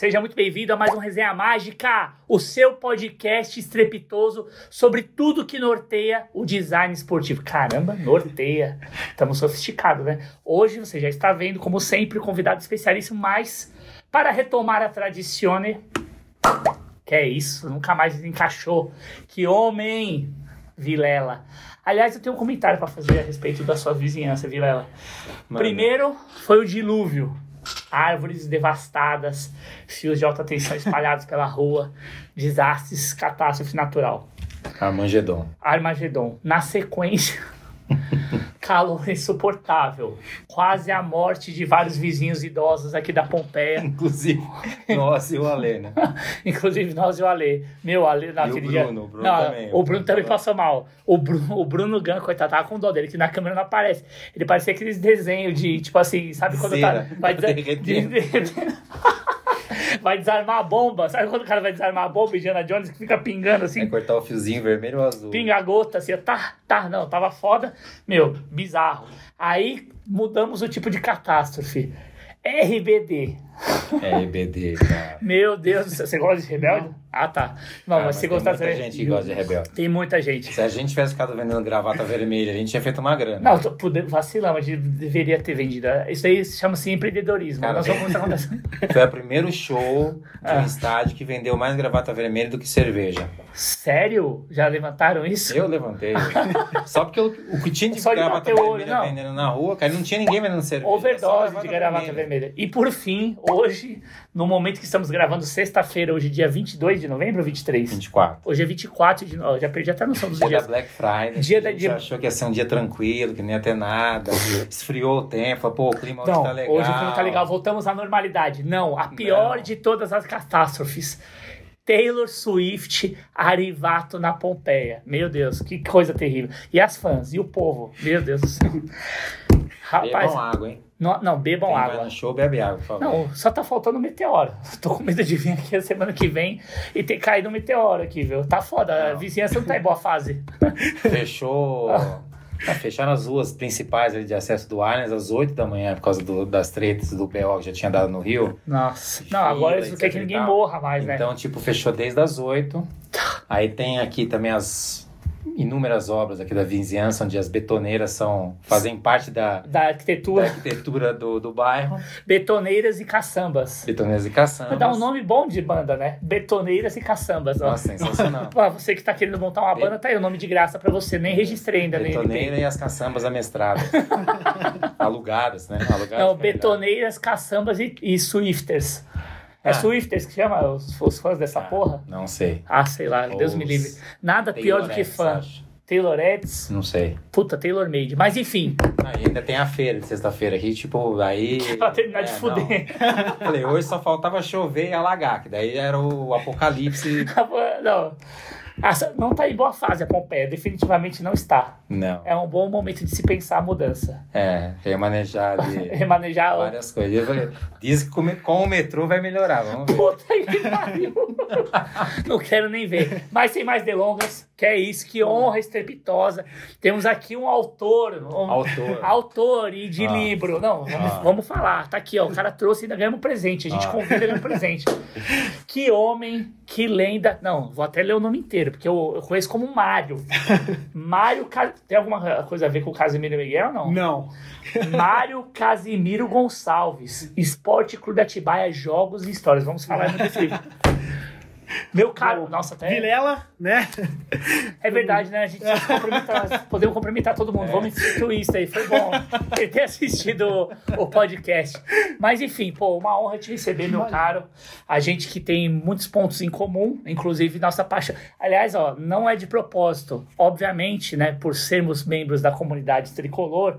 Seja muito bem-vindo a mais um Resenha Mágica, o seu podcast estrepitoso sobre tudo que norteia o design esportivo. Caramba, norteia! Estamos sofisticados, né? Hoje você já está vendo, como sempre, um convidado especialíssimo, mas para retomar a tradizione, que é isso, nunca mais encaixou. Que homem, Vilela! Aliás, eu tenho um comentário para fazer a respeito da sua vizinhança, Vilela. Manda. Primeiro foi o dilúvio. Árvores devastadas, fios de alta tensão espalhados pela rua, desastres, catástrofe natural. Armagedon. Armagedon. Na sequência, calor insuportável. Quase a morte de vários vizinhos idosos aqui da Pompeia. Inclusive, nós e o Alê, né? Inclusive nós e o Ale. Meu, Ale naquele o dia. Bruno, o Bruno não, também. O Bruno também passou mal. O Bruno, o Bruno Gun, coitado, tava com dó dele, que na câmera não aparece. Ele parecia aqueles desenhos de, tipo assim, sabe quando Cera. tá. Vai, de- vai desarmar a bomba. Sabe quando o cara vai desarmar a bomba, Indiana Jones, que fica pingando assim? É cortar o fiozinho vermelho ou azul. pinga a gota, assim, tá, tá, não, tava foda, meu, bizarro. Aí mudamos o tipo de catástrofe. RBD. EBD, cara. Meu Deus do céu, você gosta de rebelde? Ah, tá. Não, Ah, mas se tem gostar muita você- gente que gosta de rebelde. Tem muita gente. Se a gente tivesse ficado vendendo gravata vermelha, a gente tinha feito uma grana. Não, tô pude- vacilamos, a gente deveria ter vendido. Isso aí chama-se empreendedorismo. Cara, Nós vamos. Foi o primeiro show de Ah. um estádio que vendeu mais gravata vermelha do que cerveja. Sério? Já levantaram isso? Eu levantei. Só porque o, o que tinha de Só de gravata olho, vermelha não. vendendo na rua, cara, não tinha ninguém vendendo cerveja. Overdose de gravata vermelha. E por fim, hoje, no momento que estamos gravando sexta-feira, hoje dia 22 de novembro ou 23? 24. Hoje é 24 de novembro. Já perdi até a noção dos Dia da dias. Black Friday. Dia a da- dia- achou que ia ser um dia tranquilo, que não ia ter nada. Esfriou o tempo. Pô, o clima hoje Não, tá legal. hoje o clima tá legal, voltamos à normalidade. Não, a pior Não. de todas as catástrofes. Taylor Swift arivato na Pompeia. Meu Deus, que coisa terrível. E as fãs, e o povo. Meu Deus do céu. Rapaz, Bebam água, hein? não, não, bebam Quem vai água. no show, bebe água, por favor. Não, só tá faltando um meteoro. Tô com medo de vir aqui a semana que vem e ter caído um meteoro aqui, viu? Tá foda, a Não. vizinhança não tá em boa fase. Fechou. Ah, Fecharam as ruas principais ali de acesso do Allianz às 8 da manhã por causa do- das tretas do BO que já tinha dado no Rio. Nossa. Não, agora eles não querem que ninguém morra mais, né? Então, tipo, fechou desde as 8. Aí tem aqui também as inúmeras obras aqui da vizinhança, onde as betoneiras são, fazem parte da, Da da arquitetura, arquitetura do, do bairro. betoneiras e caçambas. Betoneiras e caçambas. Dá um nome bom de banda, né? Betoneiras e caçambas. ó. Nossa, sensacional. Pra você que tá querendo montar uma banda, tá aí o nome de graça pra você. Nem registrei ainda Betoneira e as caçambas amestradas. Alugadas, né? Alugadas. Não, betoneiras, caçambas e, e Swifters. É Ah. Swifters que chama os, os fãs dessa Ah, porra? Não sei. Ah, sei lá, Deus Os me livre. Nada pior do que fã. acho. Taylorets, Não sei. puta, Taylor Made. Mas enfim, Aí ainda tem a feira de sexta-feira aqui, tipo, aí. pra terminar de É, fuder. não. Falei, hoje só faltava chover e alagar, que daí era o apocalipse. Não. Essa- não tá em boa fase a Pompeia, definitivamente não está. Não. É um bom momento de se pensar a mudança. É, remanejar de Remanejar várias coisas. Falei, diz que com o metrô vai melhorar, vamos ver. Puta que pariu. Não quero nem ver. Mas sem mais delongas, que é isso, que honra estrepitosa. Temos aqui um autor. Um Autor. autor e de Ah. livro. Não, vamos, Ah. vamos falar. Tá aqui, ó. O cara trouxe e ainda ganhamos um presente. A gente Ah. convida e ganha um presente. Que homem, que lenda. Não, vou até ler o nome inteiro, porque eu, eu conheço como Mário. Mário. Ca- Tem alguma coisa a ver com o Casimiro Miguel ou não? Não. Mário Casimiro Gonçalves, Esporte Clube Atibaia, Jogos e Histórias. Vamos falar desse livro. Meu caro, nossa, até Vilela, né? é verdade, né? A gente podemos cumprimentar todo mundo. Vamos instituir isso aí, foi bom ele ter assistido o, o podcast. Mas enfim, pô, uma honra te receber, meu caro. A gente que tem muitos pontos em comum, inclusive nossa paixão. Aliás, ó, não é de propósito. Obviamente, né, por sermos membros da comunidade tricolor,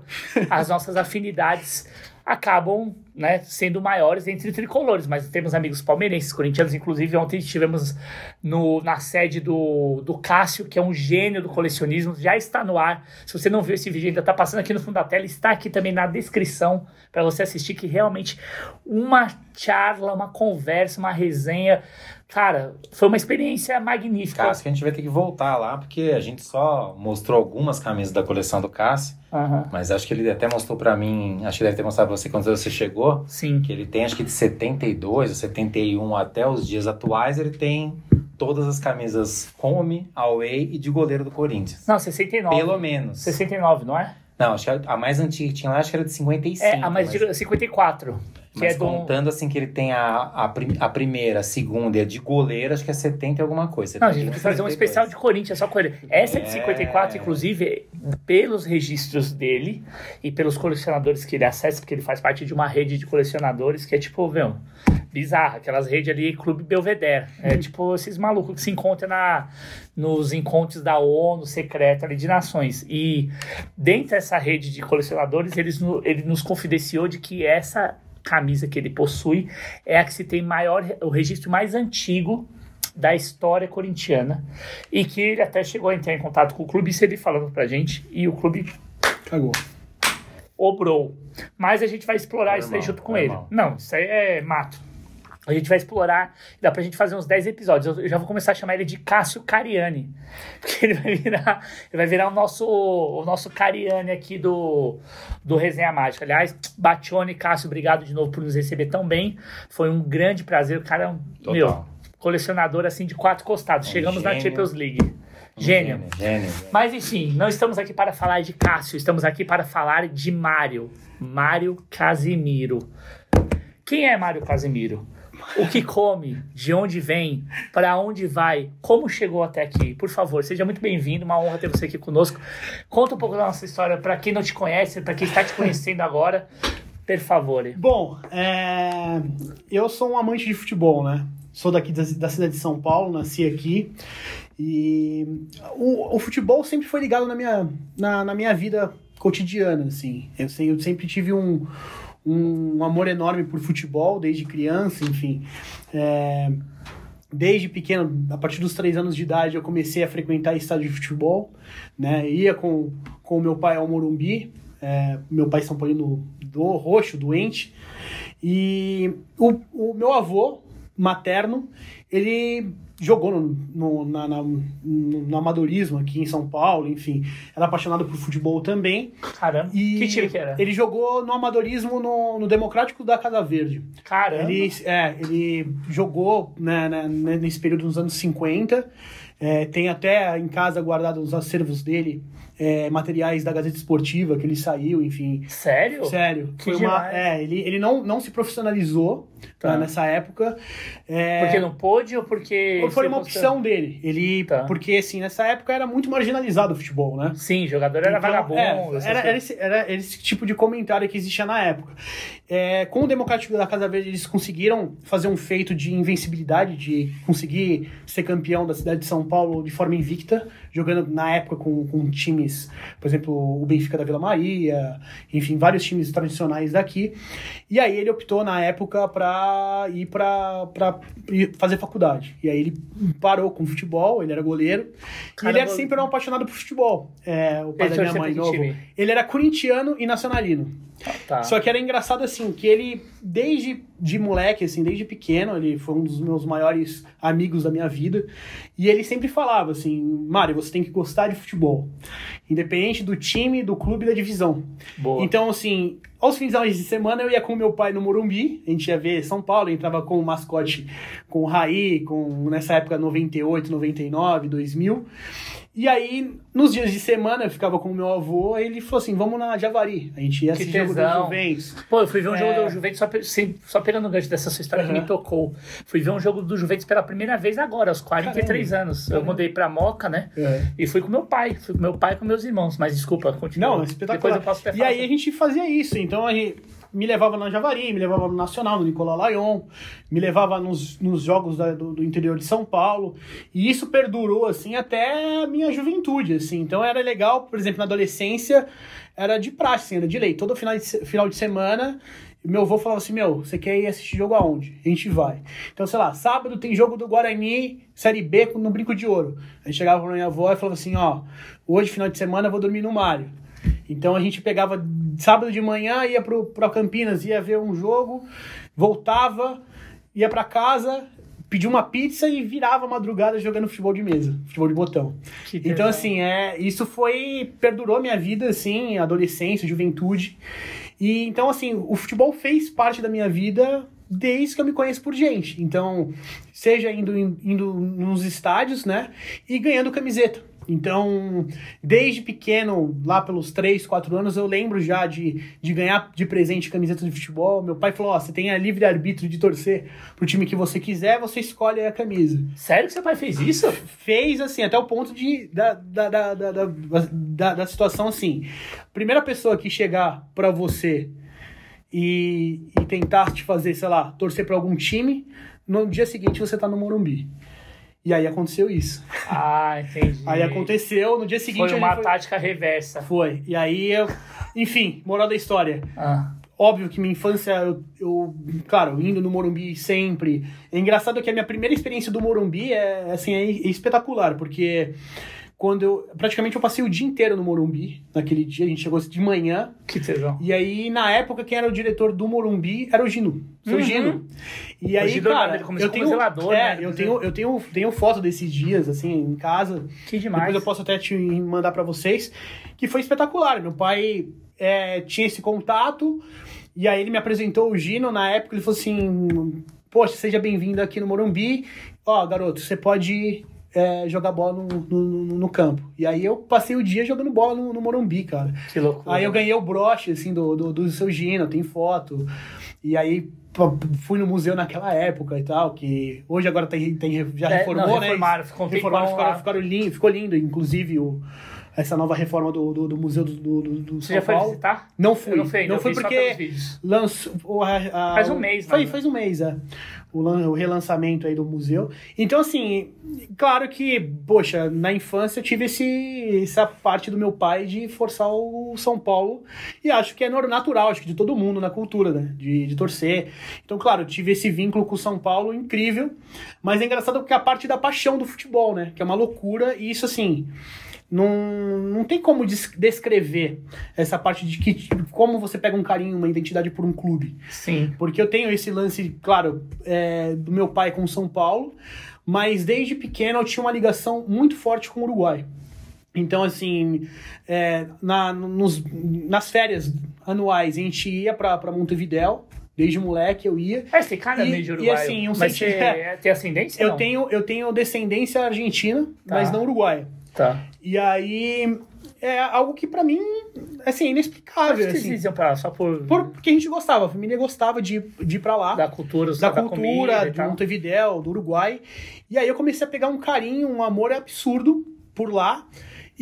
as nossas afinidades acabam né, sendo maiores entre tricolores, mas temos amigos palmeirenses, corintianos, inclusive ontem estivemos no, na sede do, do Cássio, que é um gênio do colecionismo, já está no ar. Se você não viu esse vídeo ainda, está passando aqui no fundo da tela, está aqui também na descrição para você assistir, que realmente uma charla, uma conversa, uma resenha. Cara, foi uma experiência magnífica. Cássio, a gente vai ter que voltar lá, porque a gente só mostrou algumas camisas da coleção do Cássio. Aham. Mas acho que ele até mostrou pra mim, acho que deve ter mostrado pra você quando você chegou, Sim. que ele tem acho que de 72 ou 71 até os dias atuais, ele tem todas as camisas home, away e de goleiro do Corinthians. Não, 69. Pelo menos. 69, não é? Não, acho que a mais antiga que tinha lá, acho que era de 55. É, a mais mas, diga 54. Mas é do. contando assim que ele tem a, a, prim- a primeira, a segunda e a de goleiro, acho que é 70 e alguma coisa. Não, a 71, gente tem que fazer um 72. especial de Corinthians só com ele. Essa de É. 54, inclusive, pelos registros dele e pelos colecionadores que ele acessa, porque ele faz parte de uma rede de colecionadores que é tipo, meu, bizarra. Aquelas redes ali, Clube Belvedere. É tipo esses malucos que se encontram na, nos encontros da ONU secreta ali de nações. E dentro dessa rede de colecionadores, eles, ele nos confidenciou de que essa camisa que ele possui é a que se tem maior, o registro mais antigo da história corintiana e que ele até chegou a entrar em contato com o clube, isso ele falando pra gente, e o clube Cagou. obrou. Mas a gente vai explorar isso aí Normal, junto com normal. ele. Não, isso aí é mato. A gente vai explorar, dá pra gente fazer uns 10 episódios. Eu, já vou começar a chamar ele de Cássio Cariani. Porque ele vai virar, ele vai virar o nosso, o nosso Cariani aqui do, do Resenha Mágica. Aliás, Batione, Cássio, obrigado de novo por nos receber tão bem. Foi um grande prazer. O cara é um, Total. meu, colecionador assim de quatro costados. Chegamos na gênio. Champions League. Gênio. Gênio, gênio. Mas enfim, não estamos aqui para falar de Cássio, estamos aqui para falar de Mário. Mário Casimiro. Quem é Mário Casimiro? O que come? De onde vem? Para onde vai? Como chegou até aqui? Por favor, seja muito bem-vindo. Uma honra ter você aqui conosco. Conta um pouco da nossa história para quem não te conhece, para quem está te conhecendo agora. Per favor. Bom, é, eu sou um amante de futebol, né? Sou daqui da, da cidade de São Paulo, nasci aqui. E o, o futebol sempre foi ligado na minha, na, na minha vida cotidiana, assim. Eu, eu sempre tive um, um amor enorme por futebol, desde criança, enfim. É, desde pequeno, a partir dos três anos de idade, eu comecei a frequentar estádio de futebol, né? Ia com com meu pai ao Morumbi, é, meu pai São Paulino do roxo, doente, e o, o meu avô materno, ele jogou no, no, na, na- no- no amadorismo aqui em São Paulo, enfim, era apaixonado por futebol também. Caramba. E que time que era? Ele jogou no amadorismo no, no Democrático da Casa Verde. Caramba. Ele, é, ele jogou né, né, nesse período nos anos 50. É, tem até em casa guardado os acervos dele, é, materiais da Gazeta Esportiva que ele saiu, enfim. Sério? Sério. Que Foi uma, é, ele, ele não, não se profissionalizou Tá. né, nessa época. É, Porque não pôde ou porque. foi uma opção dele. Ele, Tá. Porque, assim, nessa época era muito marginalizado o futebol, né? Sim, jogador era Então, vagabundo. é, era, era, esse, era esse tipo de comentário que existia na época. É, com o Democrático da Casa Verde, eles conseguiram fazer um feito de invencibilidade, de conseguir ser campeão da cidade de São Paulo de forma invicta, jogando na época com, com times, por exemplo, o Benfica da Vila Maria, enfim, vários times tradicionais daqui. E aí ele optou na época para ir para fazer faculdade. E aí ele parou com o futebol, ele era goleiro. e Cara, ele era sempre um apaixonado por futebol. É, o pai Ele da minha mãe novo. Ele era corintiano e nacionalino. Tá. Só que era engraçado assim, que ele, desde de moleque, assim, desde pequeno, ele foi um dos meus maiores amigos da minha vida. E ele sempre falava assim, Mário, você tem que gostar de futebol. Independente do time, do clube e da divisão. Boa. Então, assim, aos fins de semana eu ia com meu pai no Morumbi, a gente ia ver São Paulo, entrava com o mascote, com o Raí, com, nessa época 98, 99, 2000. E aí, nos dias de semana, eu ficava com o meu avô, ele falou assim, vamos na Javari. A gente ia Que assistir jogo do tesão. Juventus. Pô, eu fui ver um jogo É. do Juventus só, sem- só pegando o gancho dessa sua história que Uhum. me tocou. Fui ver um jogo do Juventus pela primeira vez agora, aos 43 anos. Eu Caramba. mudei pra Moca, né? É. E fui com meu pai. Fui com meu pai e com meus irmãos. Mas desculpa, continua. Não, é espetacular. Depois eu posso até E aí a gente fazia isso. Então a gente me levava na Javari, me levava no Nacional, no Nicolau Lyon, me levava nos, nos jogos da- do, do interior de São Paulo. E isso perdurou, assim, até a minha juventude, assim. Então era legal, por exemplo, na adolescência, era de praxe, assim, era de lei. Todo final de, final de semana, meu avô falava assim, meu, você quer ir assistir jogo aonde? A gente vai. Então, sei lá, sábado tem jogo do Guarani, Série B, no Brinco de Ouro. A gente chegava pra minha avó e falava assim, ó, hoje, final de semana, eu vou dormir no Mário. Então a gente pegava sábado de manhã, ia pro, pra Campinas, ia ver um jogo, voltava, ia pra casa, pedia uma pizza e virava madrugada jogando futebol de mesa, futebol de botão. Que Então, tesão. assim, é, isso foi. perdurou minha vida, assim, adolescência, juventude. E então, assim, o futebol fez parte da minha vida desde que eu me conheço por gente. Então, seja indo, indo nos estádios, né? E ganhando camiseta. Então, desde pequeno, lá pelos 3, 4 anos, eu lembro já de, de ganhar de presente camiseta de futebol. Meu pai falou: Ó, você tem a livre-arbítrio de torcer pro time que você quiser, você escolhe a camisa Sério que seu pai fez isso? fez assim, até o ponto de da, da, da, da, da, da- da situação assim. Primeira pessoa que chegar pra você e, e tentar te fazer, sei lá, torcer pra algum time, no dia seguinte você tá no Morumbi. E aí aconteceu isso. Ah, entendi. Aí aconteceu, no dia seguinte Foi uma foi, tática reversa. foi. E aí eu, enfim, moral da história. Ah, Óbvio que minha infância, eu, eu, claro, indo no Morumbi sempre. É engraçado que a minha primeira experiência do Morumbi é, assim, é espetacular, porque quando eu. Praticamente eu passei o dia inteiro no Morumbi, naquele dia, a gente chegou de manhã. que tesão. E aí, na época, quem era o diretor do Morumbi era o Gino. Seu Uhum. Gino. E aí, Gino, cara, ele começou eu tenho, zelador, é, né? eu tenho, eu tenho, tenho foto desses dias, assim, em casa. Que demais. Depois eu posso até te mandar pra vocês, que foi espetacular. Meu pai é, tinha esse contato, e aí ele me apresentou o Gino. Na época ele falou assim: Poxa, seja bem-vindo aqui no Morumbi. Ó, garoto, você pode é, jogar bola no, no, no- campo. E aí eu passei o dia jogando bola no, no Morumbi, cara. Que loucura. Aí eu ganhei o broche, assim, do, do, do seu Gino, tem foto. E aí fui no museu naquela época e tal, que hoje agora tem, tem, já É, reformou, não, né? reformaram, ficou reformaram, lindo, ficou lindo, inclusive o, essa nova reforma do, do, do museu do, do, do- Você São já foi Paulo. visitar? Não fui, Eu não fui não fui porque lançou a, a- Faz um mês, Foi, né? faz um mês, é. O, o relançamento aí do museu. Então, assim, claro que, poxa, na infância eu tive esse, essa parte do meu pai de forçar o São Paulo. E acho que é natural, acho que de todo mundo na cultura, né? De, de torcer. Então, claro, tive esse vínculo com o São Paulo incrível. Mas é engraçado porque a parte da paixão do futebol, né? Que é uma loucura. E isso, assim, não, não tem como des- descrever essa parte de que como você pega um carinho, uma identidade por um clube. Sim. Porque eu tenho esse lance, claro, é, do meu pai com o São Paulo, mas desde pequeno eu tinha uma ligação muito forte com o Uruguai. Então, assim, é, na, nos, nas férias anuais a gente ia pra, pra Montevidéu, desde moleque eu ia. É, você cara E- meio de e Uruguai. assim, um Mas você é, tem ascendência? Eu não? tenho, eu tenho descendência argentina, Tá. mas não uruguaia. Tá. E aí é algo que pra mim assim, é inexplicável. vocês Assim. iam pra lá? Só por... Por- Porque a gente gostava, a família gostava de, de ir pra lá. Da cultura, da da cultura, tal. Montevidéu, do Uruguai. E aí eu comecei a pegar um carinho, um amor absurdo por lá.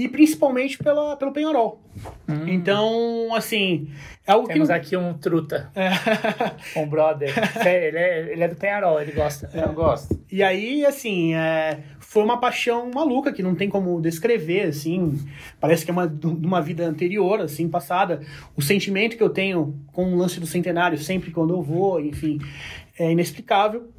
E principalmente pela, pelo Penharol. Hum. Então, assim, é algo Temos que... aqui um truta, É. um brother. ele, é, ele é do Penharol, ele gosta. Eu gosto. E aí, assim, é, foi uma paixão maluca que não tem como descrever, assim. Parece que é uma, de uma vida anterior, assim, passada. O sentimento que eu tenho com o lance do centenário, sempre quando eu vou, enfim, é inexplicável.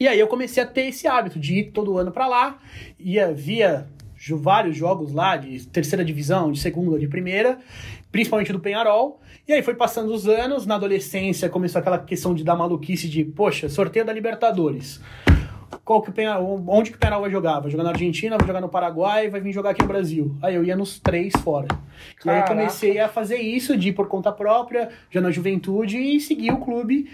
E aí eu comecei a ter esse hábito de ir todo ano pra lá, ia via vários jogos lá de terceira divisão, de segunda, de primeira, principalmente do Penharol. E aí foi passando os anos, na adolescência começou aquela questão de dar maluquice de, poxa, sorteio da Libertadores. Qual que o Penharol, onde que o Penharol vai jogar? Vai jogar na Argentina, vai jogar no Paraguai, vai vir jogar aqui no Brasil. Aí eu ia nos três fora. E aí comecei a fazer isso, de ir por conta própria, já na juventude, e seguir o clube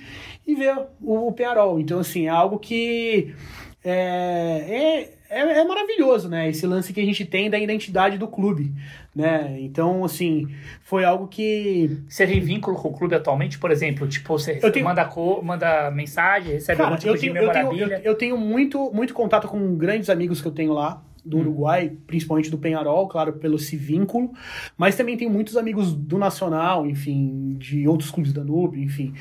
e ver o, o Penharol. Então, assim, é algo que é, é, é, é maravilhoso, né? Esse lance que a gente tem da identidade do clube, né? Então, assim, foi algo que... Você tem vínculo com o clube atualmente, por exemplo? Tipo, você tenho- manda, manda mensagem, recebe Cara, algum tipo eu de tenho, eu, tenho, eu, memorabilia? eu tenho muito, muito contato com grandes amigos que eu tenho lá, do Hum. Uruguai, principalmente do Penharol, claro, pelo esse vínculo, mas também tenho muitos amigos do Nacional, enfim, de outros clubes da Nube, enfim.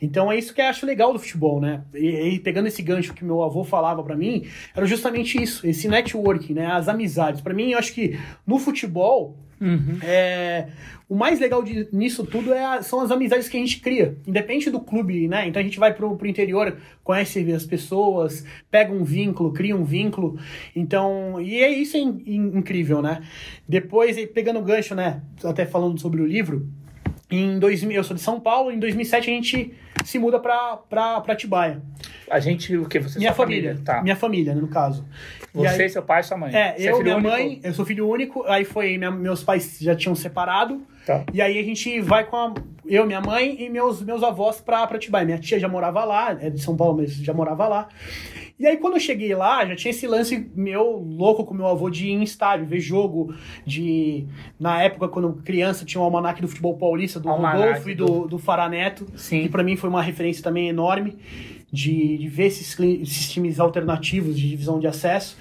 Então é isso que eu acho legal do futebol, né? E, e pegando esse gancho que meu avô falava pra mim, era justamente isso, esse networking, né? As amizades. Pra mim, eu acho que no futebol, Uhum. é, o mais legal de- nisso tudo é a- são as amizades que a gente cria. Independe do clube, né? Então a gente vai pro, pro interior, conhece as pessoas, pega um vínculo, cria um vínculo. Então, e é isso é in- in- incrível, né? Depois, pegando o gancho, né? Até falando sobre o livro, Em 2000, eu sou de São Paulo, em 2007 a gente se muda pra, pra, pra Atibaia. A gente, o que? Você Minha sua família. Tá. Minha família, no caso. Você, aí- seu pai e sua mãe. É, Você eu, filho minha único? mãe, eu sou filho único, aí foi, minha- meus pais já tinham separado, Tá. e aí a gente vai com a, eu, minha mãe e meus, meus avós pra, pra Atibaia. Minha tia já morava lá, é de São Paulo, mas já morava lá. E aí quando eu cheguei lá, já tinha esse lance meu louco com meu avô de ir em estádio, ver jogo, de... Na época, quando criança, tinha o almanac do futebol paulista, do Almanac Rodolfo e do, do Faraneto, Sim. que pra mim foi uma referência também enorme. De, de ver esses, esses times alternativos de divisão de acesso.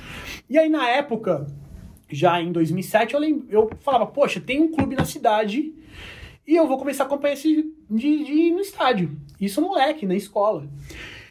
E aí, na época, já em 2007, eu, lem- eu falava, poxa, tem um clube na cidade e eu vou começar a acompanhar esse de, de ir no estádio. Isso moleque, na escola.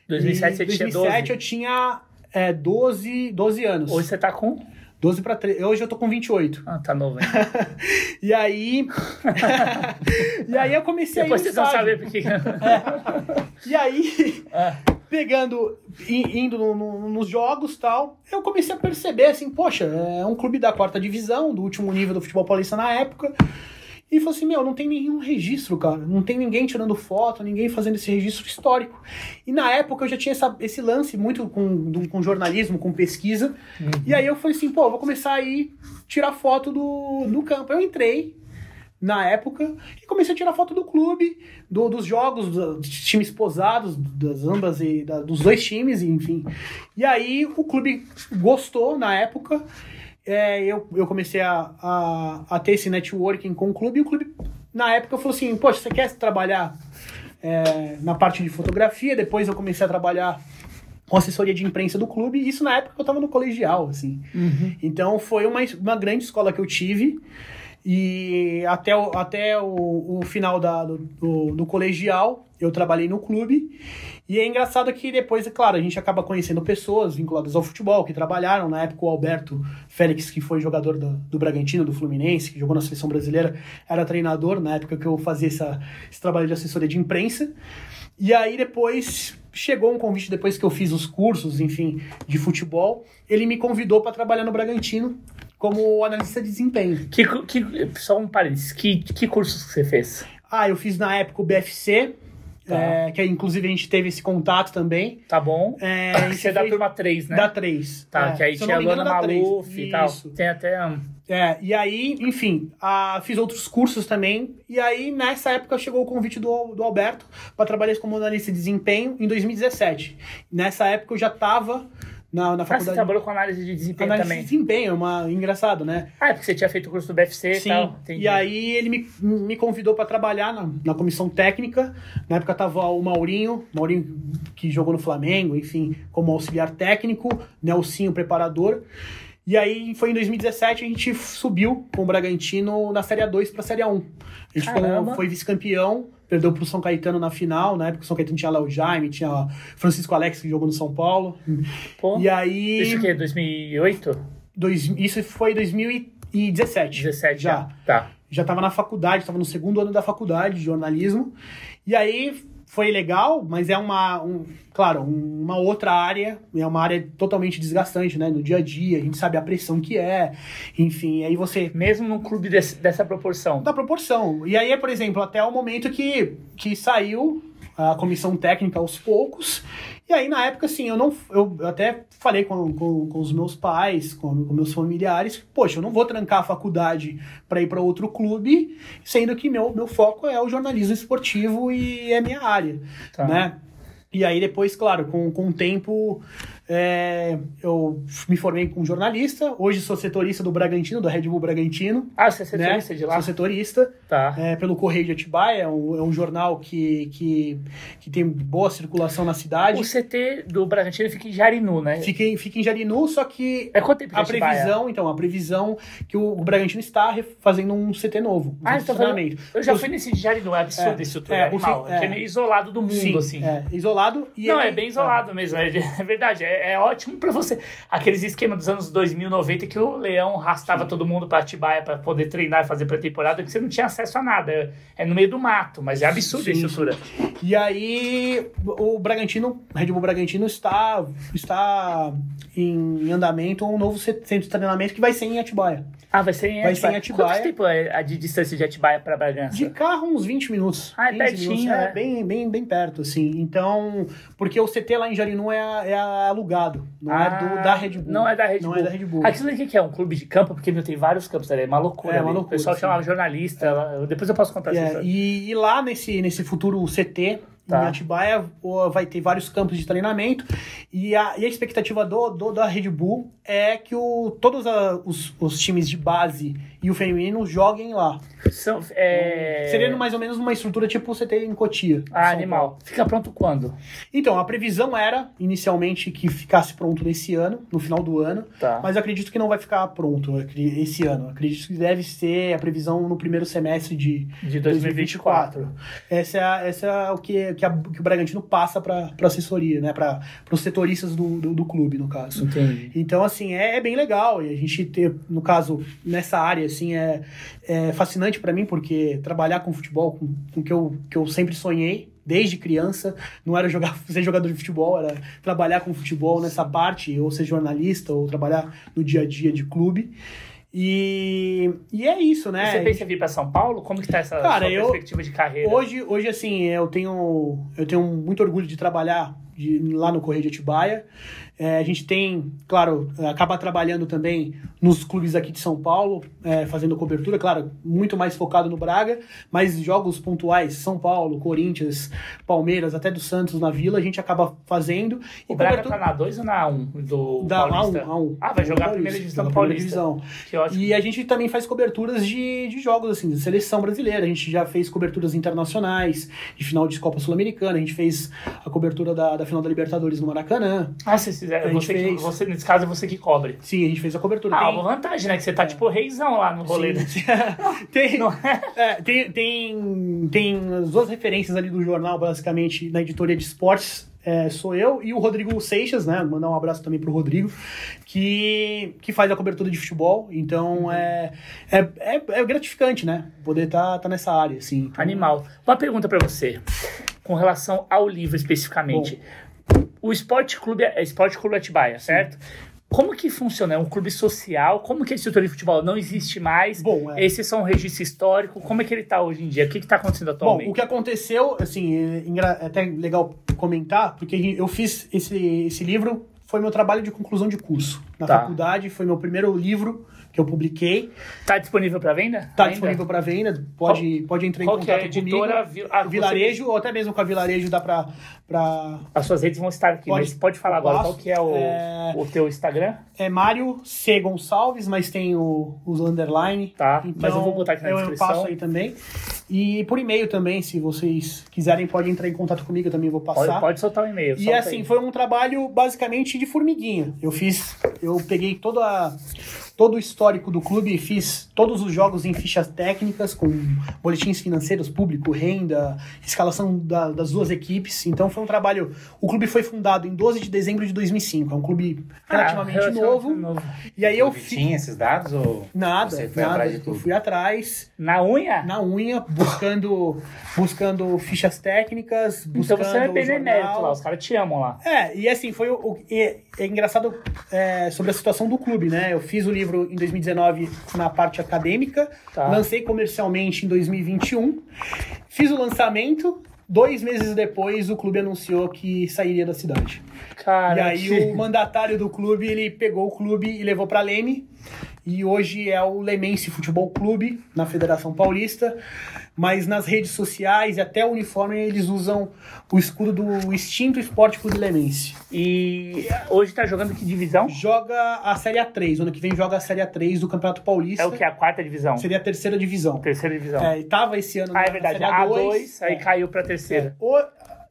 2007 você Em tinha 2007 12. eu tinha é, 12, 12 anos. Hoje você tá com? 12 para 13. Hoje eu tô com 28. Ah, tá novo ainda. E aí. e aí eu comecei Depois a ir vocês vão saber porque. E aí, Ah, pegando, indo no- no- nos jogos tal, eu comecei a perceber assim, poxa, é um clube da quarta divisão, do último nível do futebol paulista na época. E falei assim, meu, não tem nenhum registro, cara. Não tem ninguém tirando foto, ninguém fazendo esse registro histórico. E na época eu já tinha essa- esse lance muito com, do- com jornalismo, com pesquisa. E aí eu falei assim, pô, vou começar a ir tirar foto do, do campo. Eu entrei na época e comecei a tirar foto do clube, do- dos jogos, dos times posados, das ambas e da- dos dois times, enfim. E aí o clube gostou na época. É, eu, eu comecei a, a, a ter esse networking com o clube e o clube, na época, falou assim: Poxa, você quer trabalhar é, na parte de fotografia? Depois eu comecei a trabalhar com assessoria de imprensa do clube, e isso na época que eu tava no colegial, assim. Então foi uma, uma grande escola que eu tive. E até o, até o, o final da, do, do, do colegial, eu trabalhei no clube. E é engraçado que depois, é claro, a gente acaba conhecendo pessoas vinculadas ao futebol, que trabalharam. Na época, o Alberto Félix, que foi jogador do, do Bragantino, do Fluminense, que jogou na seleção brasileira, era treinador na época que eu fazia essa, esse trabalho de assessoria de imprensa. E aí depois chegou um convite depois que eu fiz os cursos, enfim, de futebol. Ele me convidou para trabalhar no Bragantino como analista de desempenho. que, que, só um parênteses. Que, que cursos que você fez? Ah, eu fiz na época o BFC, Tá. é, que inclusive a gente teve esse contato também. Tá bom? É, a gente Você é da fez- turma 3, né? Da 3. Tá, que aí tinha a três. Maluf e tal. Tem até. um, É, e aí, enfim, ah, fiz outros cursos também. E aí, nessa época, chegou o convite do, do Alberto para trabalhar como analista de desempenho em 2017. Nessa época, eu já estava na, na Ah, você faculdade. trabalhou com análise de desempenho análise também. de desempenho, é uma, engraçado, né? Ah, é porque você tinha feito o curso do BFC e Sim. tal. Entendi. E aí ele me, me convidou para trabalhar na, na comissão técnica. Na época tava o Maurinho, Maurinho que jogou no Flamengo, enfim, como auxiliar técnico, Nelsinho preparador. E aí foi em 2017 a gente subiu com o Bragantino na Série A2 para a Série A1. A gente Caramba. foi, foi vice-campeão, perdeu pro São Caetano na final. Na época o São Caetano tinha Léo Jaime, tinha Francisco Alex que jogou no São Paulo. Pô, E aí Isso que é 2008? dois, isso foi 2017. 17 já já. Tá. já estava na faculdade, estava no segundo ano da faculdade de jornalismo. E aí foi legal, mas é uma, um, claro, um- uma outra área, é uma área totalmente desgastante, né? No dia a dia, a gente sabe a pressão que é, enfim, aí você Mesmo num clube desse- dessa proporção. da proporção. E aí, por exemplo, até o momento que, que saiu a comissão técnica aos poucos. E aí, na época, assim, eu não. Eu até falei com, com, com os meus pais, com, com meus familiares, poxa, eu não vou trancar a faculdade para ir para outro clube, sendo que meu, meu foco é o jornalismo esportivo e é minha área, Tá. né? E aí depois, claro, com, com o tempo, é, eu me formei como jornalista. Hoje sou setorista do Bragantino, do Red Bull Bragantino. Ah, você é né? setorista de lá? Sou setorista Tá. é, pelo Correio de Atibaia, é um, é um jornal que, que, que tem boa circulação na cidade. O CT do Bragantino fica em Jarinu, né? Fica em, fica em Jarinu, só que É quanto tempo a previsão, então, a previsão que o, o Bragantino está fazendo um CT novo. Um Ah, então eu já Os- fui nesse de Jarinu, é absurdo É, esse estrutura, é, é, animal. É, é é. isolado do mundo, Sim, assim. é, isolado. E Não, é bem isolado mesmo, é, é verdade. É, é ótimo pra você. Aqueles esquemas dos anos 2000, 90 que o Leão arrastava todo mundo pra Atibaia pra poder treinar e fazer pré-temporada, que você não tinha acesso a nada. É, é no meio do mato, mas é absurdo Sim, a estrutura. E aí, o Bragantino, Red Bull Bragantino está, está em andamento um novo centro de treinamento que vai ser em Atibaia. Ah, vai ser em Vai ser em Atibaia. Atibaia. Quanto tempo é a de distância de Atibaia pra Bragança? De carro, uns 20 minutos. Ah, é 15 pertinho, minutos, né? É, bem, bem, bem perto, assim. Então, porque o CT lá em Jarinu é, é alugado, não é do, da Red Bull. Não é da Red Não Bull. é da Red Bull. Aquilo ali que é um clube de campo, porque meu, tem vários campos ali, é uma loucura. É, uma O loucura, pessoal sim. chamava jornalista, eu- depois eu posso contar essa É, história. e, e lá nesse, nesse futuro CT, Tá. em Atibaia, vai ter vários campos de treinamento. E a, e a expectativa do, do- da Red Bull é que o, todos a- os, os times de base e o feminino joguem lá. São, é... Seria mais ou menos uma estrutura tipo o CT em Cotia. Ah, São animal. Paulo. Fica pronto quando? Então, a previsão era, inicialmente, que ficasse pronto nesse ano, no final do ano. Tá. Mas eu acredito que não vai ficar pronto esse ano. Eu acredito que deve ser a previsão no primeiro semestre de, De 2024. Essa é, a- essa é o que, que, a- que o Bragantino passa para a assessoria, né? Para os setoristas do, do, do clube, no caso. Entendi. Então, assim, é, é bem legal. E a gente ter, no caso, nessa área, assim, é, é fascinante para mim, porque trabalhar com futebol, com, com o que eu, que eu sempre sonhei, desde criança, não era jogar, ser jogador de futebol, era trabalhar com futebol nessa parte, ou ser jornalista, ou trabalhar no dia a dia de clube. E, e é isso, né? Você pensa em vir pra São Paulo? Como que tá essa Cara, eu- perspectiva de carreira? Hoje, hoje assim, eu tenho, eu tenho muito orgulho de trabalhar de- lá no Correio de Atibaia. É, a gente tem, claro, acaba trabalhando também nos clubes aqui de São Paulo, é, fazendo cobertura, claro, muito mais focado no Braga, mas jogos pontuais, São Paulo, Corinthians, Palmeiras, até do Santos na Vila, a gente acaba fazendo. O Braga cobertura- tá na 2 ou na 1 um do da Paulista? A1, A1. Ah, vai jogar a Paulista, primeira divisão do primeira Paulista. divisão. E a gente também faz coberturas de, de jogos, assim, de seleção brasileira. A gente já fez coberturas internacionais, de final de Copa Sul-Americana. A gente fez a cobertura da, da final da Libertadores no Maracanã. Ah, vocês fizeram. A gente Você, que, fez. você, nesse caso, é você que cobre. Sim, a gente fez a cobertura. Ah, Tem- uma vantagem, né? Que você tá tipo reizão lá no rolê. né? Tem, é? é, tem, tem, tem as duas referências ali do jornal, basicamente, na editoria de esportes. é, sou eu e o Rodrigo Seixas, né? Mandar um abraço também pro Rodrigo, que, que faz a cobertura de futebol. Então é, é, é, é gratificante, né? Poder estar tá, tá nessa área, assim. Então, Animal. Uma pergunta pra você. Com relação ao livro especificamente. O Esporte Clube, é Esporte Clube Atibaia, certo? Como que funciona? É um clube social? Como que a estrutura de futebol não existe mais? Bom, é. Esse é só um registro histórico? Como é que ele tá hoje em dia? O que que tá acontecendo Bom, atualmente? o que aconteceu, assim, é, é até legal comentar, porque eu fiz esse, esse livro, foi meu trabalho de conclusão de curso. Na Tá. faculdade, foi meu primeiro livro que eu publiquei. Tá disponível pra venda? Tá Ainda? disponível para venda, pode, pode entrar em Qual é contato comigo. editora? Vi- ah, você- Vilarejo, ou até mesmo com a Vilarejo dá pra... pra As suas redes vão estar aqui, Pode- mas pode falar agora qual que é o, É- o teu Instagram? é Mário C. Gonçalves, mas tem o, os underline. Tá, Então, mas eu vou botar aqui na eu, descrição. Eu passo aí também. E por e-mail também, se vocês quiserem, pode entrar em contato comigo, eu também vou passar. Pode, pode soltar o e-mail. E assim, aí. foi um trabalho basicamente de formiguinha. Eu fiz, eu peguei toda a- todo o histórico do clube, fiz todos os jogos em fichas técnicas, com boletins financeiros, público, renda, escalação da- das duas equipes. Então foi um trabalho. O clube foi fundado em 12 de dezembro de 2005. É um clube Ah, relativamente relativamente novo. E aí eu fiz. Tinha esses dados ou Nada, você foi nada. atrás de Eu tudo? fui atrás, Na unha? na unha, buscando, buscando fichas técnicas, então buscando você é benemérito jornal. lá, os caras te amam lá. É, e assim, foi o. o- e- é engraçado é, sobre a situação do clube, né? Eu fiz o livro em 2019 na parte acadêmica, Tá. lancei comercialmente em 2021, fiz o lançamento. Dois meses depois, o clube anunciou que sairia da cidade. Cara, e aí, que- o mandatário do clube, ele pegou o clube e levou para Leme. E hoje é o Lemense Futebol Clube, na Federação Paulista. Mas nas redes sociais e até o uniforme, eles usam o escudo do extinto Esporte Clube Lemense. E hoje tá jogando que divisão? Joga a Série A3. Ano que vem joga a Série A3 do Campeonato Paulista. É o que? A quarta divisão? Seria a terceira divisão. Terceira divisão. É, e tava esse ano ah, na é verdade. Série A2, aí É. caiu pra terceira. O-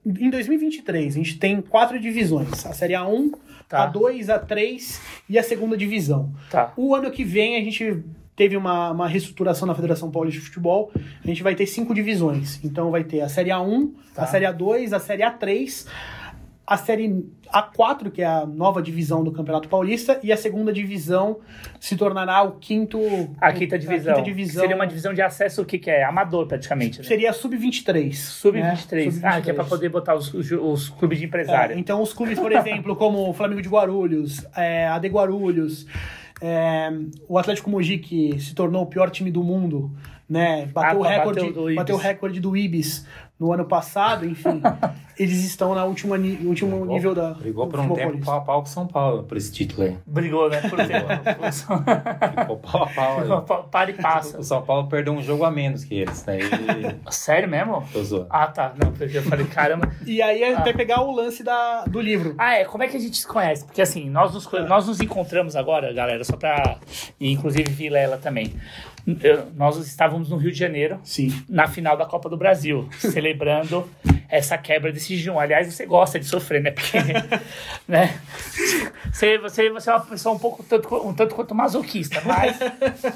em 2023, a gente tem quatro divisões: a Série A1, Tá. A2, A3 e a segunda divisão. Tá. O ano que vem, a gente teve uma, uma reestruturação na Federação Paulista de Futebol. A gente vai ter cinco divisões. Então, vai ter a Série A1, Tá. a Série A2, a Série A3, a Série A4, que é a nova divisão do Campeonato Paulista, e a segunda divisão se tornará o quinto. A quinta divisão. A quinta divisão Seria uma divisão de acesso, o que que é? Amador, praticamente. Né? Seria a Sub-23. Sub-23. né? Ah, que é pra poder botar os, os, os clubes de É, empresário. então, os clubes, por exemplo, como o Flamengo de Guarulhos, é, a de Guarulhos, É, o Atlético Mogi, que se tornou o pior time do mundo, né? Bateu, Ah, o, bateu recorde, Ibis. bateu o recorde do Ibis no ano passado, enfim. eles estão na última, último Brigou- nível da. Brigou por um tempo paulista. pau a pau com São Paulo por esse título aí. Brigou, né? Por tempo. Ficou pau a pau aí. Para e passa. O São Paulo perdeu um jogo a menos que eles, né? E... Sério mesmo? Tô zoando. Ah, tá. Não, porque eu falei, caramba. E aí Ah. vai pegar o lance da, do livro. Ah, é. Como é que a gente se conhece? Porque assim, nós nos, nós nos encontramos agora, galera, só pra. E inclusive Vilela também. Eu- nós estávamos no Rio de Janeiro, Sim. na final da Copa do Brasil, celebrando essa quebra desse jejum. Aliás, você gosta de sofrer, né? Porque, né? Você, você, você é uma pessoa um pouco tanto, um tanto quanto masoquista, mas